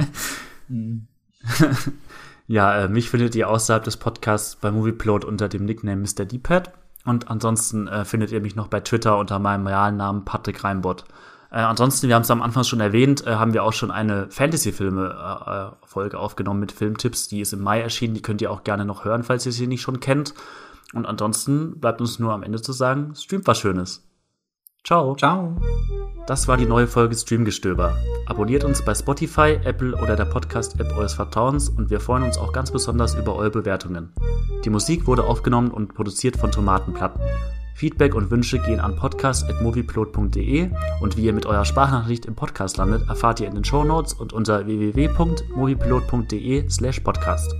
Hm. Ja, äh, mich findet ihr außerhalb des Podcasts bei Movieplot unter dem Nickname Mr. D-Pad. Und ansonsten äh, findet ihr mich noch bei Twitter unter meinem realen Namen Patrick Reinbott. Äh, ansonsten, wir haben es am Anfang schon erwähnt, äh, haben wir auch schon eine Fantasy-Filme-Folge äh, aufgenommen mit Filmtipps. Die ist im Mai erschienen. Die könnt ihr auch gerne noch hören, falls ihr sie nicht schon kennt. Und ansonsten bleibt uns nur am Ende zu sagen, streamt was Schönes. Ciao. Ciao. Das war die neue Folge Streamgestöber. Abonniert uns bei Spotify, Apple oder der Podcast-App eures Vertrauens und wir freuen uns auch ganz besonders über eure Bewertungen. Die Musik wurde aufgenommen und produziert von Tomatenplatten. Feedback und Wünsche gehen an podcast.movieplot.de und wie ihr mit eurer Sprachnachricht im Podcast landet, erfahrt ihr in den Show Notes und unter www.moviepilot.de slash podcast.